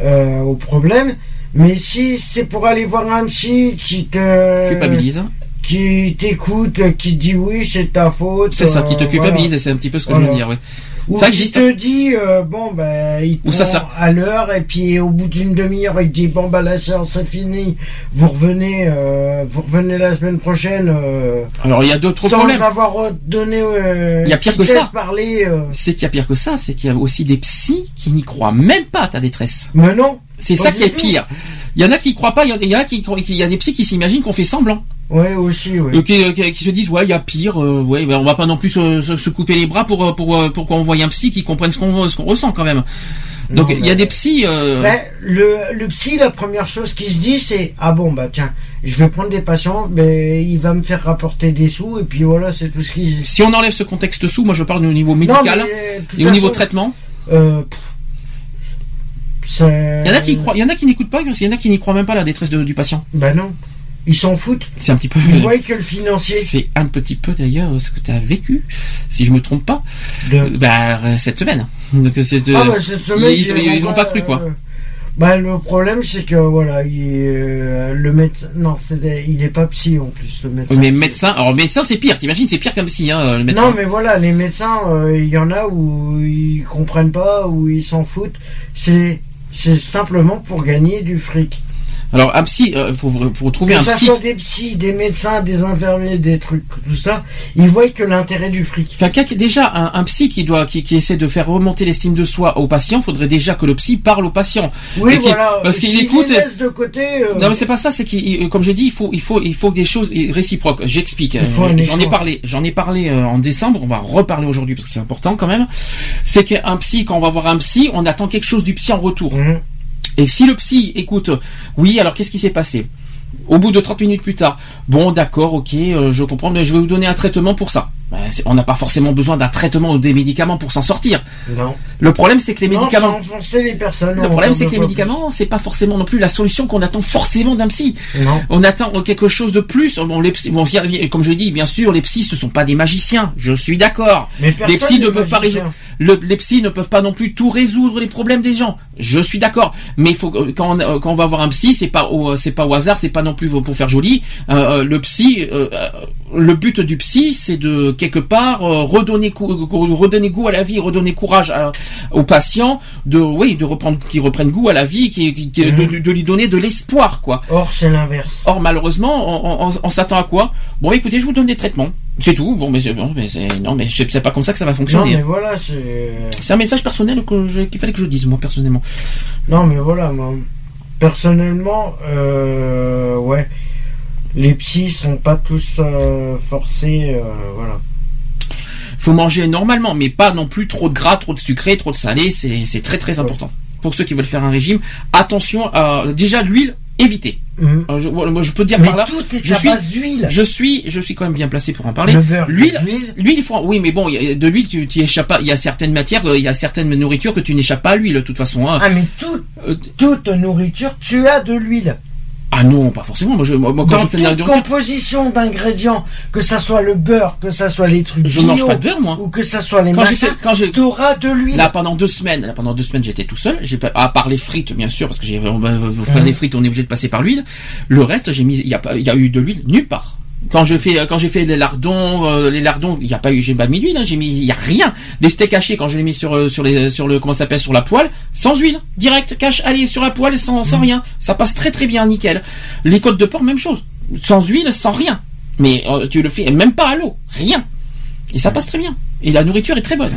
euh, aux problèmes. Mais si c'est pour aller voir un psy qui te culpabilise. qui t'écoute, qui dit oui, c'est ta faute. C'est ça, qui te euh, culpabilise, voilà. et c'est un petit peu ce que je veux dire, oui. Ou Ça existe. te dit euh, bon ben il te ça, à l'heure et puis au bout d'une demi-heure il te dit bon ben la séance est finie, vous revenez, euh, vous revenez la semaine prochaine. euh, Alors il y a d'autres sans problèmes. avoir euh, donné. euh, Il y a pire que ça. parler. C'est qu'il y a pire que ça, c'est qu'il y a aussi des psys qui n'y croient même pas à ta détresse. Mais non. C'est ça qui est tout. pire. Il y en a qui croient pas, il y en- il y en a qui, croient- il y a des psys qui s'imaginent qu'on fait semblant. Ouais aussi oui. Qui, qui- qui se disent ouais il y a pire euh, ouais ben on va pas non plus se, couper les bras pour euh, pour euh, pour qu'on voie un psy qui comprenne ce qu'on ce qu'on ressent quand même. Donc Non, il y a des psys euh, Ben, le, le psy, la première chose qu'il se dit, c'est ah bon bah tiens, je vais prendre des patients, mais il va me faire rapporter des sous et puis voilà, c'est tout ce qu'il si on enlève ce contexte sous moi je parle au niveau Non, médical mais, toute et au niveau traitement. euh, il y en a qui y croient il y en a qui n'écoutent pas parce qu'il y en a qui n'y croient même pas à la détresse de- du patient. Ben non, ils s'en foutent. c'est un petit peu Ils voient que le financier. c'est un petit peu d'ailleurs ce que tu as vécu si je me trompe pas De... bah euh, cette semaine donc c'est euh, Ah bah cette semaine, ils- ils- ils ont pas cru, quoi. euh, Bah le problème c'est que voilà, il, euh, le médecin, non, des- il est pas psy en plus le médecin. mais médecin alors médecin c'est pire t'imagines c'est pire qu'un psy hein, le médecin Non, mais voilà, les médecins, euh, il y en a où ils comprennent pas, où ils s'en foutent. C'est simplement pour gagner du fric. Alors un psy, il faut, faut trouver que un ça psy. soit des psys, des médecins, des infirmiers, des trucs, tout ça, ils voient que l'intérêt du fric. Enfin, déjà un, un psy qui doit qui, qui essaie de faire remonter l'estime de soi au patient, faudrait déjà que le psy parle au patient. Oui, voilà. parce qu'il écoute les laissent de côté. euh, Non mais c'est pas ça, c'est qu'il, comme j'ai dit, il faut, il faut, il faut des choses réciproques. J'explique. Euh, J'en ai parlé, j'en ai parlé euh, en décembre. On va reparler aujourd'hui parce que c'est important quand même. C'est qu'un psy, quand on va voir un psy, on attend quelque chose du psy en retour. Mhm. Et si le psy écoute, oui, alors qu'est-ce qui s'est passé Au bout de 30 minutes plus tard, bon d'accord, ok, euh, je comprends, mais je vais vous donner un traitement pour ça. C'est- on n'a pas forcément besoin d'un traitement ou des médicaments pour s'en sortir. Non. Le problème c'est que les Non, médicaments... les personnes. Le problème c'est que les médicaments, c'est pas forcément non plus la solution qu'on attend forcément d'un psy. Non. On attend quelque chose de plus. Bon, les psy- bon, comme je dis, bien sûr, les psys ce sont pas des magiciens. Je suis d'accord. Les psys ne peuvent pas résoudre. Le- les psys ne peuvent pas non plus tout résoudre les problèmes des gens. Je suis d'accord. Mais il faut que- quand on, euh, quand on va voir un psy, c'est pas au, c'est pas au hasard, c'est pas non plus pour faire joli. Euh, euh, le psy, euh, euh, le but du psy, c'est de quelque part euh, redonner cou- redonner goût à la vie, redonner courage à- au patient, de oui, de reprendre, qu'il reprenne goût à la vie, qui, qui- qui- Mhm. de, de lui donner de l'espoir, quoi. Or, c'est l'inverse. Or malheureusement, on, on- on s'attend à quoi? Bon, écoutez, je vous donne des traitements. C'est tout. Bon, mais c'est bon, mais c'est non, mais c'est pas comme ça que ça va Non, fonctionner. mais voilà, c'est. C'est un message personnel que je- qu'il fallait que je dise moi personnellement. Non, mais voilà, moi. Personnellement, euh, ouais. Les psys sont pas tous euh, forcés, euh, voilà. Faut manger normalement, mais pas non plus trop de gras, trop de sucré, trop de salé. C'est très très important. Pour ceux qui veulent faire un régime, attention. à déjà l'huile, évitez. Mhm. Euh, je, voilà, moi, je peux dire Mais par là. tout est je suis- base d'huile. Je suis, je suis quand même bien placé pour en parler. L'huile, l'huile. oui, mais bon, il y a- de l'huile, tu, tu échappes pas. Il y a certaines matières, il y a certaines nourritures que tu n'échappes pas à l'huile, de toute façon. hein. Ah, mais tout- Euh, toute nourriture, tu as de l'huile. Ah non, pas forcément. Moi, je, moi, quand Dans je fais de la toute nourriture, composition d'ingrédients, que ça soit le beurre, que ça soit les trucs je bio, mange pas de beurre, moi. ou que ça soit les Quand machins, quand j'ai- tu auras de l'huile. Là pendant deux semaines, là pendant deux semaines j'étais tout seul. J'ai pas, à part les frites bien sûr parce que j'ai on va faire des frites on est obligé de passer par l'huile. Le reste j'ai mis il y a pas il y a eu de l'huile nulle part. Quand je fais quand j'ai fait les lardons euh, les lardons il y a pas eu j'ai pas mis d'huile hein, j'ai mis il y a rien. Les steaks hachés quand je les mis sur euh, sur les sur le comment ça s'appelle sur la poêle sans huile direct cache allez sur la poêle sans sans rien ça passe très très bien nickel. Les côtes de porc même chose sans huile sans rien. Mais euh, tu le fais même pas à l'eau rien et ça passe très bien et la nourriture est très bonne.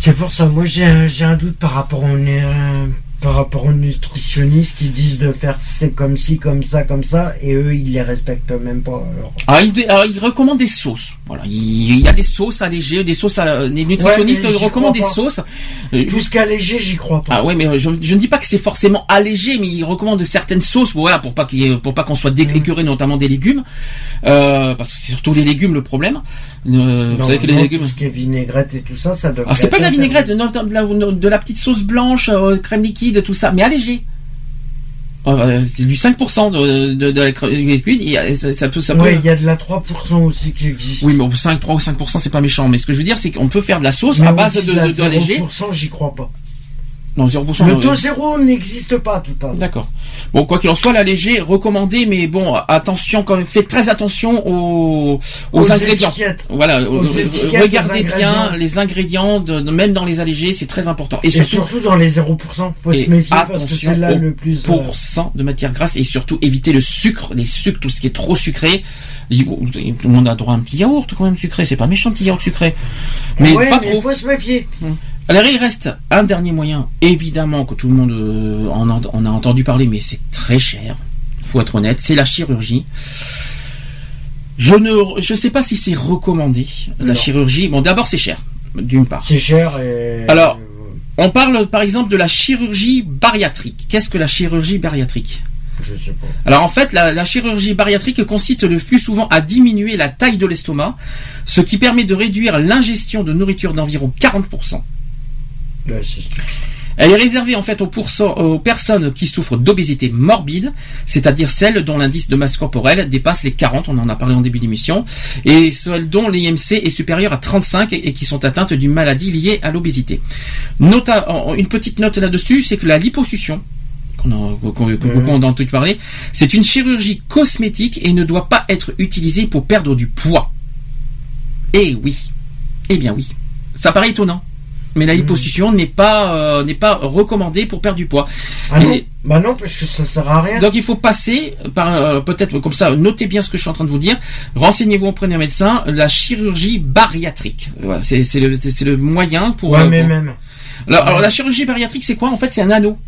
C'est pour ça, moi j'ai un, j'ai un doute par rapport au euh, par rapport aux nutritionnistes qui disent de faire c'est comme ci, comme ça, comme ça, et eux ils les respectent même pas. alors. Ah, il, alors, il recommande des sauces. Voilà, il, y a des sauces allégées, des sauces. À, les nutritionnistes Ouais, recommandent des pas. sauces. Euh, Tout ce qui est allégé, j'y crois pas. Ah ouais, mais euh, je, je ne dis pas que c'est forcément allégé, mais il recommande certaines sauces, voilà, pour pas qu'il pour pas qu'on soit Mm. décuré, notamment des légumes, euh, parce que c'est surtout les légumes le problème. Euh, vous savez que les légumes. Tout ce qui est vinaigrette et tout ça, ça devrait. Alors c'est pas de la vinaigrette, non, de la, de la petite sauce blanche, euh, crème liquide, tout ça, mais allégé. Euh, c'est du 5% de, de, de la crème liquide, et, ça, ça peut, ça peut. Ouais, il y a de la 3% aussi qui existe. Oui, mais bon, 5, 3 ou 5%, c'est pas méchant. Mais ce que je veux dire, c'est qu'on peut faire de la sauce Mais à base de, la de, de allégé. 0%, j'y crois pas. Non, 0%. Le euh, taux zéro n'existe pas tout à l'heure. D'accord. Bon, quoi qu'il en soit, l'allégé, recommandé, mais bon, attention quand même, faites très attention aux, aux, Aux ingrédients. étiquettes. Voilà, Aux euh, étiquettes, regardez bien les ingrédients, de, même dans les allégés, c'est très important. Et Et surtout, surtout dans les 0%, faut se méfier parce que c'est là le plus. euh, pourcent de matière grasse et surtout éviter le sucre, les sucres, tout ce qui est trop sucré. Il- Tout le monde a droit à un petit yaourt quand même sucré, c'est pas méchant petit yaourt sucré, mais ouais, pas mais trop. faut se méfier. Alors il reste un dernier moyen, évidemment que tout le monde euh, en, a, en a entendu parler, mais c'est très cher. Faut être honnête, c'est la chirurgie. Je ne, je sais pas si c'est recommandé la Non. chirurgie. Bon, d'abord c'est cher, d'une part. C'est cher et. Alors, On parle par exemple de la chirurgie bariatrique. Qu'est-ce que la chirurgie bariatrique? Je sais pas. alors en fait, la, la chirurgie bariatrique consiste le plus souvent à diminuer la taille de l'estomac, ce qui permet de réduire l'ingestion de nourriture d'environ 40%. Elle est réservée en fait aux, personnes qui souffrent d'obésité morbide, c'est-à-dire celles dont l'indice de masse corporelle dépasse les 40, on en a parlé en début d'émission, et celles dont l'IMC est supérieur à 35 et et qui sont atteintes d'une maladie liée à l'obésité. Une petite note là-dessus, c'est que la liposuction, qu'on a- entendu parler, c'est une chirurgie cosmétique et ne doit pas être utilisée pour perdre du poids. Eh oui. Eh bien oui. Ça paraît étonnant. Mais la liposuction n'est pas euh, n'est pas recommandée pour perdre du poids. Ah non Bah non, parce que ça sert à rien. Donc il faut passer par euh, peut-être comme ça. Notez bien ce que je suis en train de vous dire. Renseignez-vous auprès d'un médecin. La chirurgie bariatrique. Voilà, c'est c'est le c'est le moyen pour. Ouais, euh, mais pour- même. Alors, alors, la chirurgie bariatrique c'est quoi? En fait C'est un anneau.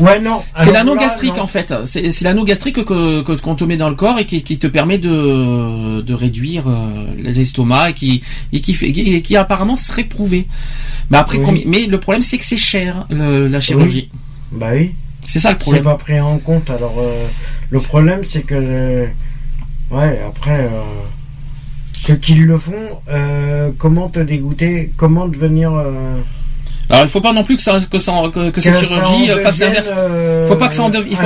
Ouais, non. C'est l'anneau gastrique non. en fait. C'est c'est l'anneau gastrique que que- qu'on te met dans le corps et qui, qui te permet de de réduire euh, l'estomac et qui et qui fait qui, qui apparemment serait prouvé. Mais après Oui. combien Mais le problème c'est que c'est cher le- la chirurgie. Bah oui. C'est ça le C'est problème. pas pris en compte. Alors, euh, le problème, c'est que. euh, ouais, après. ceux qui le font, comment te dégoûter? Comment devenir. Alors il faut pas non plus que ça que ça que, que cette chirurgie euh, fasse l'inverse. euh, Faut pas que ça en devienne- il faut-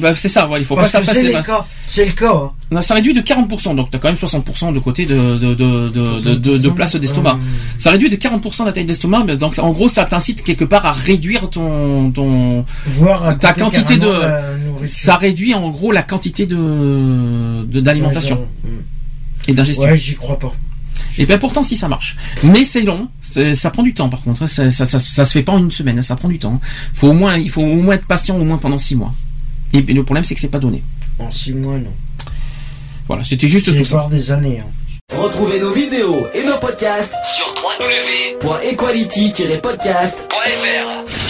ben, c'est ça, ouais, il faut Parce pas que ça fasse c'est le cas. C'est le cas. hein. Non, ça réduit de 40%, donc t'as quand même 60% de côté de, de, de, de, de, place d'estomac. Euh, Ça réduit de 40% la taille d'estomac, mais donc en gros ça t'incite quelque part à réduire ton, ton, Voir Ta quantité de- ça réduit en gros la quantité de, d'alimentation et d'ingestion. Ouais, j'y crois pas. Et bien pourtant si ça marche. Mais c'est long, ça prend du temps par contre, ça, ça, ça, ça se fait pas en une semaine, hein. ça prend du temps. Faut au moins, il faut au moins être patient au moins pendant 6 mois. Et le problème c'est que c'est pas donné. En six mois, non. Voilà, c'était juste tout ça. des années. hein. Retrouvez nos vidéos et nos podcasts sur www.equality-podcast.fr.